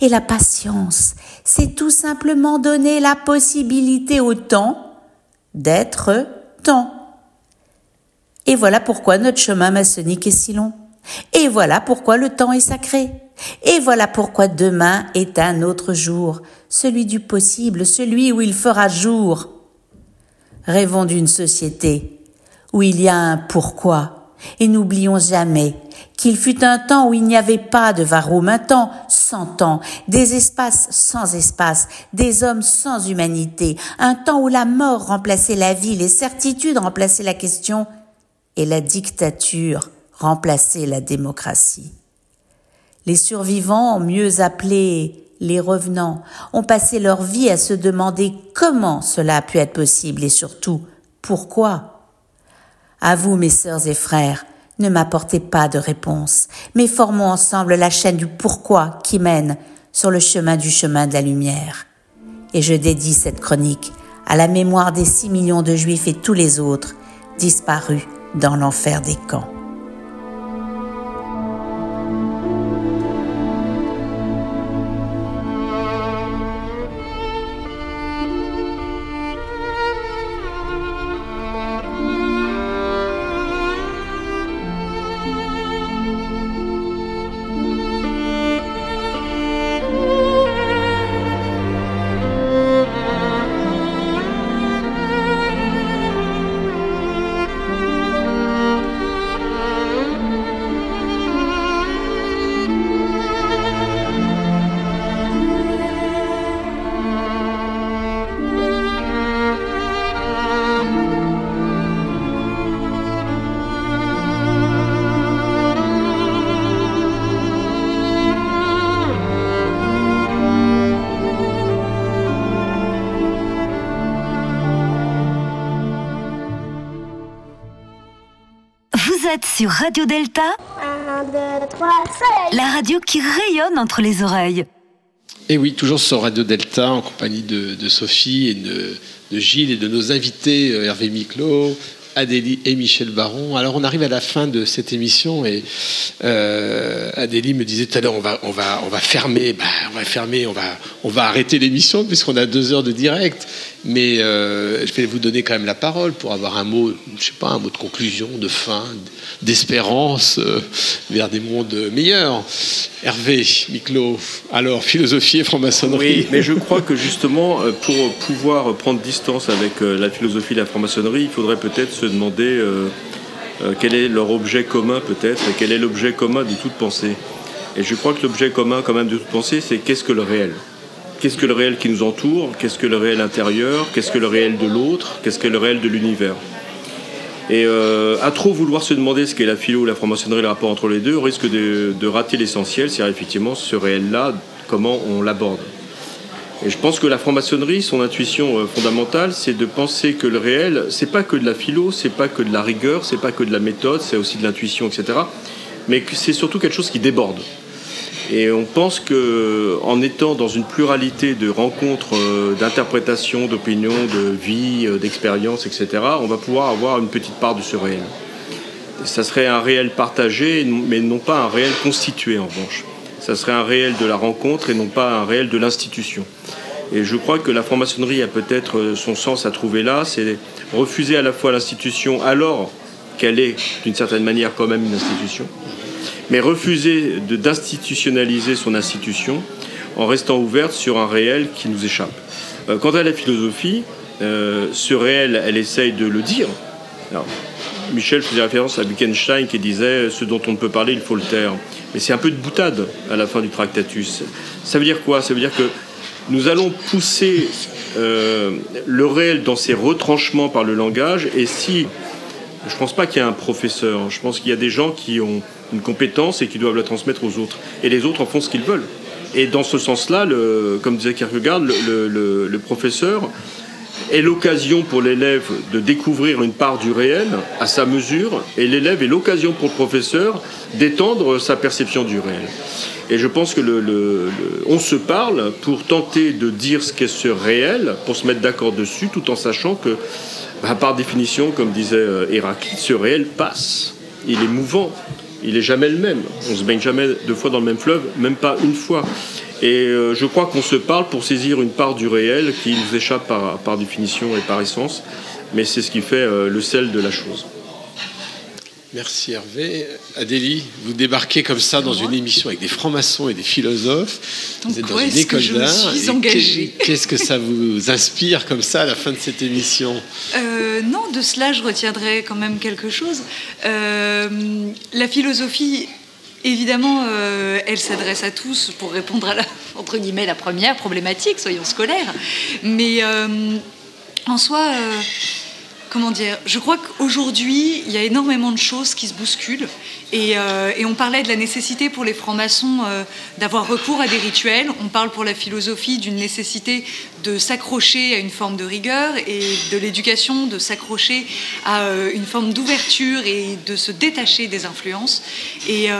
Et la patience, c'est tout simplement donner la possibilité au temps d'être temps. Et voilà pourquoi notre chemin maçonnique est si long. Et voilà pourquoi le temps est sacré. Et voilà pourquoi demain est un autre jour, celui du possible, celui où il fera jour. Rêvons d'une société où il y a un pourquoi, et n'oublions jamais qu'il fut un temps où il n'y avait pas de varoum, un temps sans temps, des espaces sans espace, des hommes sans humanité, un temps où la mort remplaçait la vie, les certitudes remplaçaient la question, et la dictature remplacer la démocratie. Les survivants, mieux appelés les revenants, ont passé leur vie à se demander comment cela a pu être possible et surtout pourquoi. À vous, mes sœurs et frères, ne m'apportez pas de réponse, mais formons ensemble la chaîne du pourquoi qui mène sur le chemin du chemin de la lumière. Et je dédie cette chronique à la mémoire des six millions de juifs et tous les autres disparus dans l'enfer des camps. Sur Radio Delta. La radio qui rayonne entre les oreilles. Et oui, toujours sur Radio Delta, en compagnie de, Sophie et de, Gilles et de nos invités, euh, Hervé Miclot, Adélie et Michel Baron. Alors on arrive à la fin de cette émission et euh, Adélie me disait tout à l'heure on va, on va, on va fermer, bah, on va fermer, on va, on va arrêter l'émission puisqu'on a deux heures de direct. Mais euh, je vais vous donner quand même la parole pour avoir un mot, je sais pas, un mot de conclusion, de fin, d'espérance euh, vers des mondes meilleurs. Hervé, Miclo, alors philosophie et franc-maçonnerie. Oui, mais je crois que justement, pour pouvoir prendre distance avec la philosophie et la franc-maçonnerie, il faudrait peut-être se demander euh, euh, quel est leur objet commun, peut-être, et quel est l'objet commun de toute pensée. Et je crois que l'objet commun, quand même, de toute pensée, c'est qu'est-ce que le réel? Qu'est-ce que le réel qui nous entoure? Qu'est-ce que le réel intérieur? Qu'est-ce que le réel de l'autre? Qu'est-ce que le réel de l'univers? Et euh, à trop vouloir se demander ce qu'est la philo la franc-maçonnerie, le rapport entre les deux, on risque de rater l'essentiel, c'est-à-dire effectivement ce réel-là, comment on l'aborde. Et je pense que la franc-maçonnerie, son intuition euh, fondamentale, c'est de penser que le réel, c'est pas que de la philo, c'est pas que de la rigueur, c'est pas que de la méthode, c'est aussi de l'intuition, etc. Mais c'est surtout quelque chose qui déborde. Et on pense que en étant dans une pluralité de rencontres, euh, d'interprétations, d'opinions, de vie, euh, d'expériences, etc., on va pouvoir avoir une petite part de ce réel. Ça serait un réel partagé, mais non pas un réel constitué en revanche. Ça serait un réel de la rencontre et non pas un réel de l'institution. Et je crois que la franc-maçonnerie a peut-être euh, son sens à trouver là, c'est refuser à la fois l'institution alors qu'elle est d'une certaine manière quand même une institution, mais refuser d'institutionnaliser son institution en restant ouverte sur un réel qui nous échappe. Euh, quant à la philosophie, euh, ce réel, elle essaye de le dire. Michel faisait référence à Wittgenstein qui disait ce dont on ne peut parler, il faut le taire. Mais c'est un peu de boutade à la fin du Tractatus. Ça veut dire quoi? Ça veut dire que nous allons pousser euh, le réel dans ses retranchements par le langage. Et si, je ne pense pas qu'il y ait un professeur, je pense qu'il y a des gens qui ont une compétence et qui doivent la transmettre aux autres. Et les autres en font ce qu'ils veulent. Et dans ce sens-là, comme disait Kierkegaard, le professeur est l'occasion pour l'élève de découvrir une part du réel à sa mesure, et l'élève est l'occasion pour le professeur d'étendre sa perception du réel. Et je pense que le, on se parle pour tenter de dire ce qu'est ce réel, pour se mettre d'accord dessus, tout en sachant que, bah, par définition, comme disait euh, Héraclite, ce réel passe. Il est mouvant. Il est jamais le même. On se baigne jamais deux fois dans le même fleuve, même pas une fois. Et euh, je crois qu'on se parle pour saisir une part du réel qui nous échappe par, par définition et par essence, mais c'est ce qui fait euh, le sel de la chose. Merci Hervé. Adélie, vous débarquez comme ça dans une émission avec des francs-maçons et des philosophes. Donc, vous êtes dans une école je d'art. Qu'est-ce que ça vous inspire comme ça à la fin de cette émission Euh, non, de cela, je retiendrai quand même quelque chose. Euh, la philosophie, évidemment, euh, elle s'adresse à tous pour répondre à la, [LAUGHS] entre guillemets, la première problématique, soyons scolaires. Mais euh, en soi, euh, comment dire, je crois qu'aujourd'hui, il y a énormément de choses qui se bousculent. Et, euh, on parlait de la nécessité pour les francs-maçons euh, d'avoir recours à des rituels. On parle pour la philosophie d'une nécessité de s'accrocher à une forme de rigueur et de l'éducation, de s'accrocher à euh, une forme d'ouverture et de se détacher des influences. Et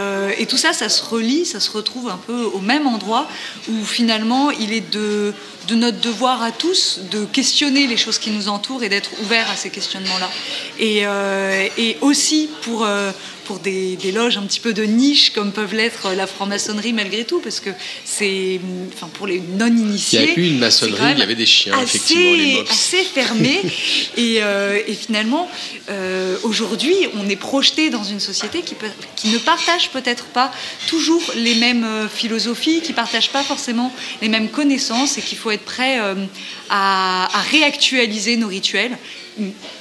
tout ça, ça se relie, ça se retrouve un peu au même endroit où finalement il est de, de notre devoir à tous de questionner les choses qui nous entourent et d'être ouverts à ces questionnements-là. Et, euh, aussi pour, euh, pour des, des loges un petit peu de niche comme peuvent l'être la franc-maçonnerie malgré tout, parce que c'est, enfin pour les Il y non-initiés. a eu une maçonnerie, il y avait des chiens, assez, effectivement, les mobs. assez fermé. [LAUGHS] et, euh, et finalement, euh, aujourd'hui, on est projeté dans une société qui, peut- qui ne partage peut-être pas toujours les mêmes euh, philosophies, qui ne partage pas forcément les mêmes connaissances et qu'il faut être prêt euh, à, à réactualiser nos rituels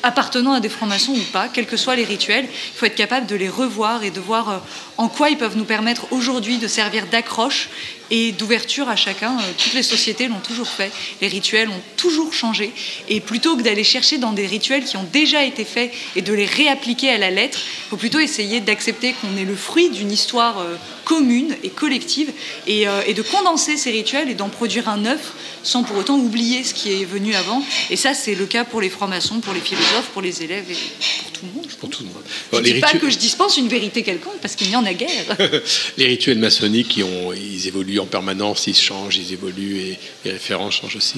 appartenant à des francs-maçons ou pas, quels que soient les rituels, il faut être capable de les revoir et de voir euh, en quoi ils peuvent nous permettre aujourd'hui de servir d'accroche et d'ouverture à chacun. Euh, Toutes les sociétés l'ont toujours fait, les rituels ont toujours changé. Et plutôt que d'aller chercher dans des rituels qui ont déjà été faits et de les réappliquer à la lettre, il faut plutôt essayer d'accepter qu'on est le fruit d'une histoire euh, commune et collective et, euh, et de condenser ces rituels et d'en produire un neuf sans pour autant oublier ce qui est venu avant. Et ça, c'est le cas pour les francs-maçons, pour les philosophes, pour les élèves et pour tout le monde. Pour tout le monde. Je ne dis pas que je dispense une vérité quelconque, parce qu'il n'y en a guère. [LAUGHS] les rituels maçonniques, ils, ont- ils évoluent en permanence, ils changent, ils évoluent et les références changent aussi.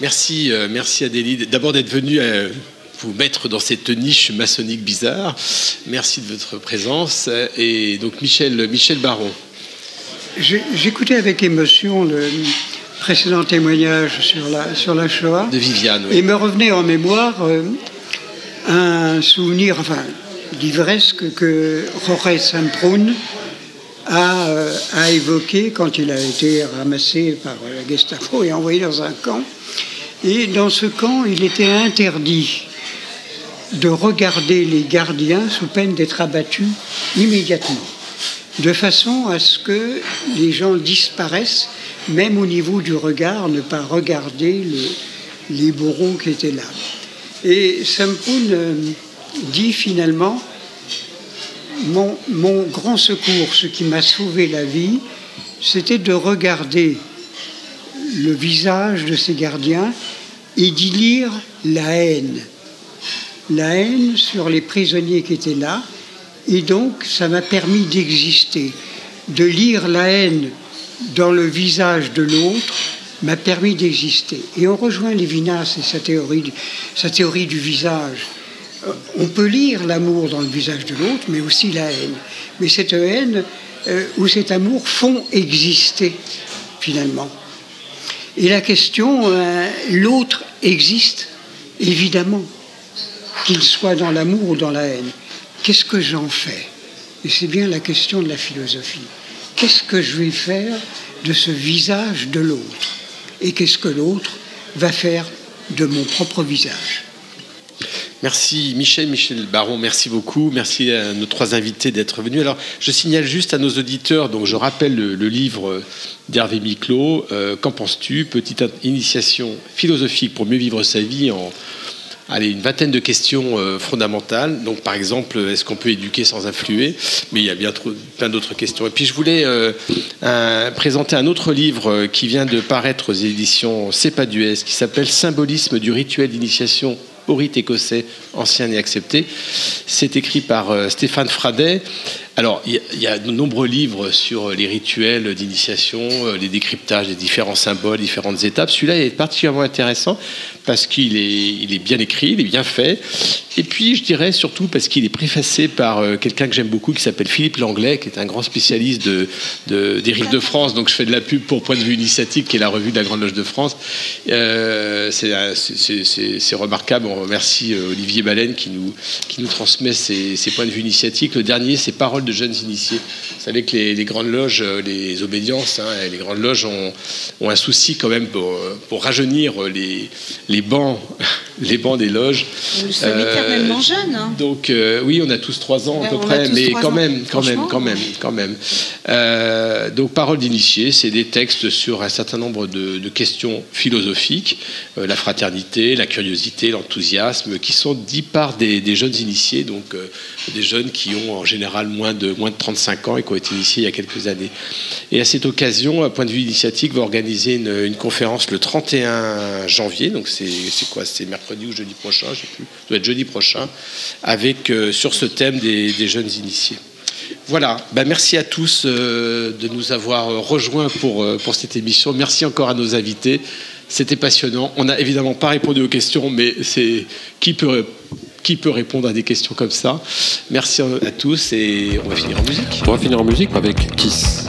Merci, euh, merci Adélie, d'abord d'être venue euh, vous mettre dans cette niche maçonnique bizarre. Merci de votre présence. Et donc Michel, Michel Baron. J'écoutais avec émotion le précédent témoignage sur la, sur la Shoah. De Viviane, Et me revenait en mémoire euh, un souvenir, enfin, d'ivresse que, Jorge Samprun a, euh, a évoqué quand il a été ramassé par la Gestapo et envoyé dans un camp. Et dans ce camp, il était interdit de regarder les gardiens sous peine d'être abattus immédiatement, de façon à ce que les gens disparaissent, même au niveau du regard, ne pas regarder le- les bourreaux qui étaient là. Et Sampoun euh, dit finalement, mon, mon grand secours, ce qui m'a sauvé la vie, c'était de regarder le visage de ces gardiens et d'y lire la haine. La haine sur les prisonniers qui étaient là. Et donc, ça m'a permis d'exister. De lire la haine dans le visage de l'autre m'a permis d'exister. Et on rejoint Lévinas et sa théorie, sa théorie du visage. Euh, On peut lire l'amour dans le visage de l'autre, mais aussi la haine. Mais cette haine euh, ou cet amour font exister, finalement. Et la question, euh, l'autre existe, évidemment, qu'il soit dans l'amour ou dans la haine. Qu'est-ce que j'en fais? Et c'est bien la question de la philosophie. Qu'est-ce que je vais faire de ce visage de l'autre? Et qu'est-ce que l'autre va faire de mon propre visage? Merci Michel, Michel Baron, merci beaucoup. Merci à nos trois invités d'être venus. Alors, je signale juste à nos auditeurs, donc je rappelle le, livre d'Hervé Miclot, euh, Qu'en penses-tu? Petite in- initiation philosophique pour mieux vivre sa vie en allez, une vingtaine de questions euh, fondamentales. Donc, par exemple, est-ce qu'on peut éduquer sans influer? Mais il y a bien plein d'autres questions. Et puis, je voulais euh, présenter un autre livre qui vient de paraître aux éditions C'est pas du S, qui s'appelle Symbolisme du rituel d'initiation au rite écossais ancien et accepté. C'est écrit par euh, Stéphane Fradet. Alors, il y, a- de nombreux livres sur les rituels d'initiation, euh, les décryptages des différents symboles, différentes étapes. Celui-là est particulièrement intéressant parce qu'il est, bien écrit, il est bien fait. Et puis, je dirais surtout parce qu'il est préfacé par euh, quelqu'un que j'aime beaucoup qui s'appelle Philippe Langlais, qui est un grand spécialiste de, de- des rites de France. Donc, je fais de la pub pour Point de vue initiatique, qui est la revue de la Grande Loge de France. Euh, c'est, remarquable. On remercie Olivier Baleine qui nous, transmet ses, ses points de vue initiatiques. Le dernier, c'est Paroles de jeunes initiés. Vous savez que les, les grandes loges, euh, les obédiences, hein, les grandes loges ont, ont un souci quand même pour, euh, pour rajeunir les, les bancs, [LAUGHS] les bancs des loges. Nous sommes Euh, éternellement jeunes. hein. donc euh, oui, on a tous trois ans Ouais, à peu près, mais quand ans. même, quand même, quand même, quand même. Euh, donc paroles d'initiés, c'est des textes sur un certain nombre de, de questions philosophiques, euh, la fraternité, la curiosité, l'enthousiasme, qui sont dits par des, des jeunes initiés, donc euh, des jeunes qui ont en général moins de moins de 35 ans et qui ont été initiés il y a quelques années. Et à cette occasion, à point de vue initiatique, va organiser une, conférence le 31 janvier, donc c'est quoi? C'est mercredi ou jeudi prochain, je sais plus. Ça doit être jeudi prochain, avec euh, sur ce thème des, jeunes initiés. Voilà, Ben, merci à tous euh, de nous avoir euh, rejoints pour, pour cette émission. Merci encore à nos invités. C'était passionnant. On n'a évidemment pas répondu aux questions, mais c'est qui peut, qui peut répondre à des questions comme ça Merci à tous et on va finir en musique. On va finir en musique avec Kiss.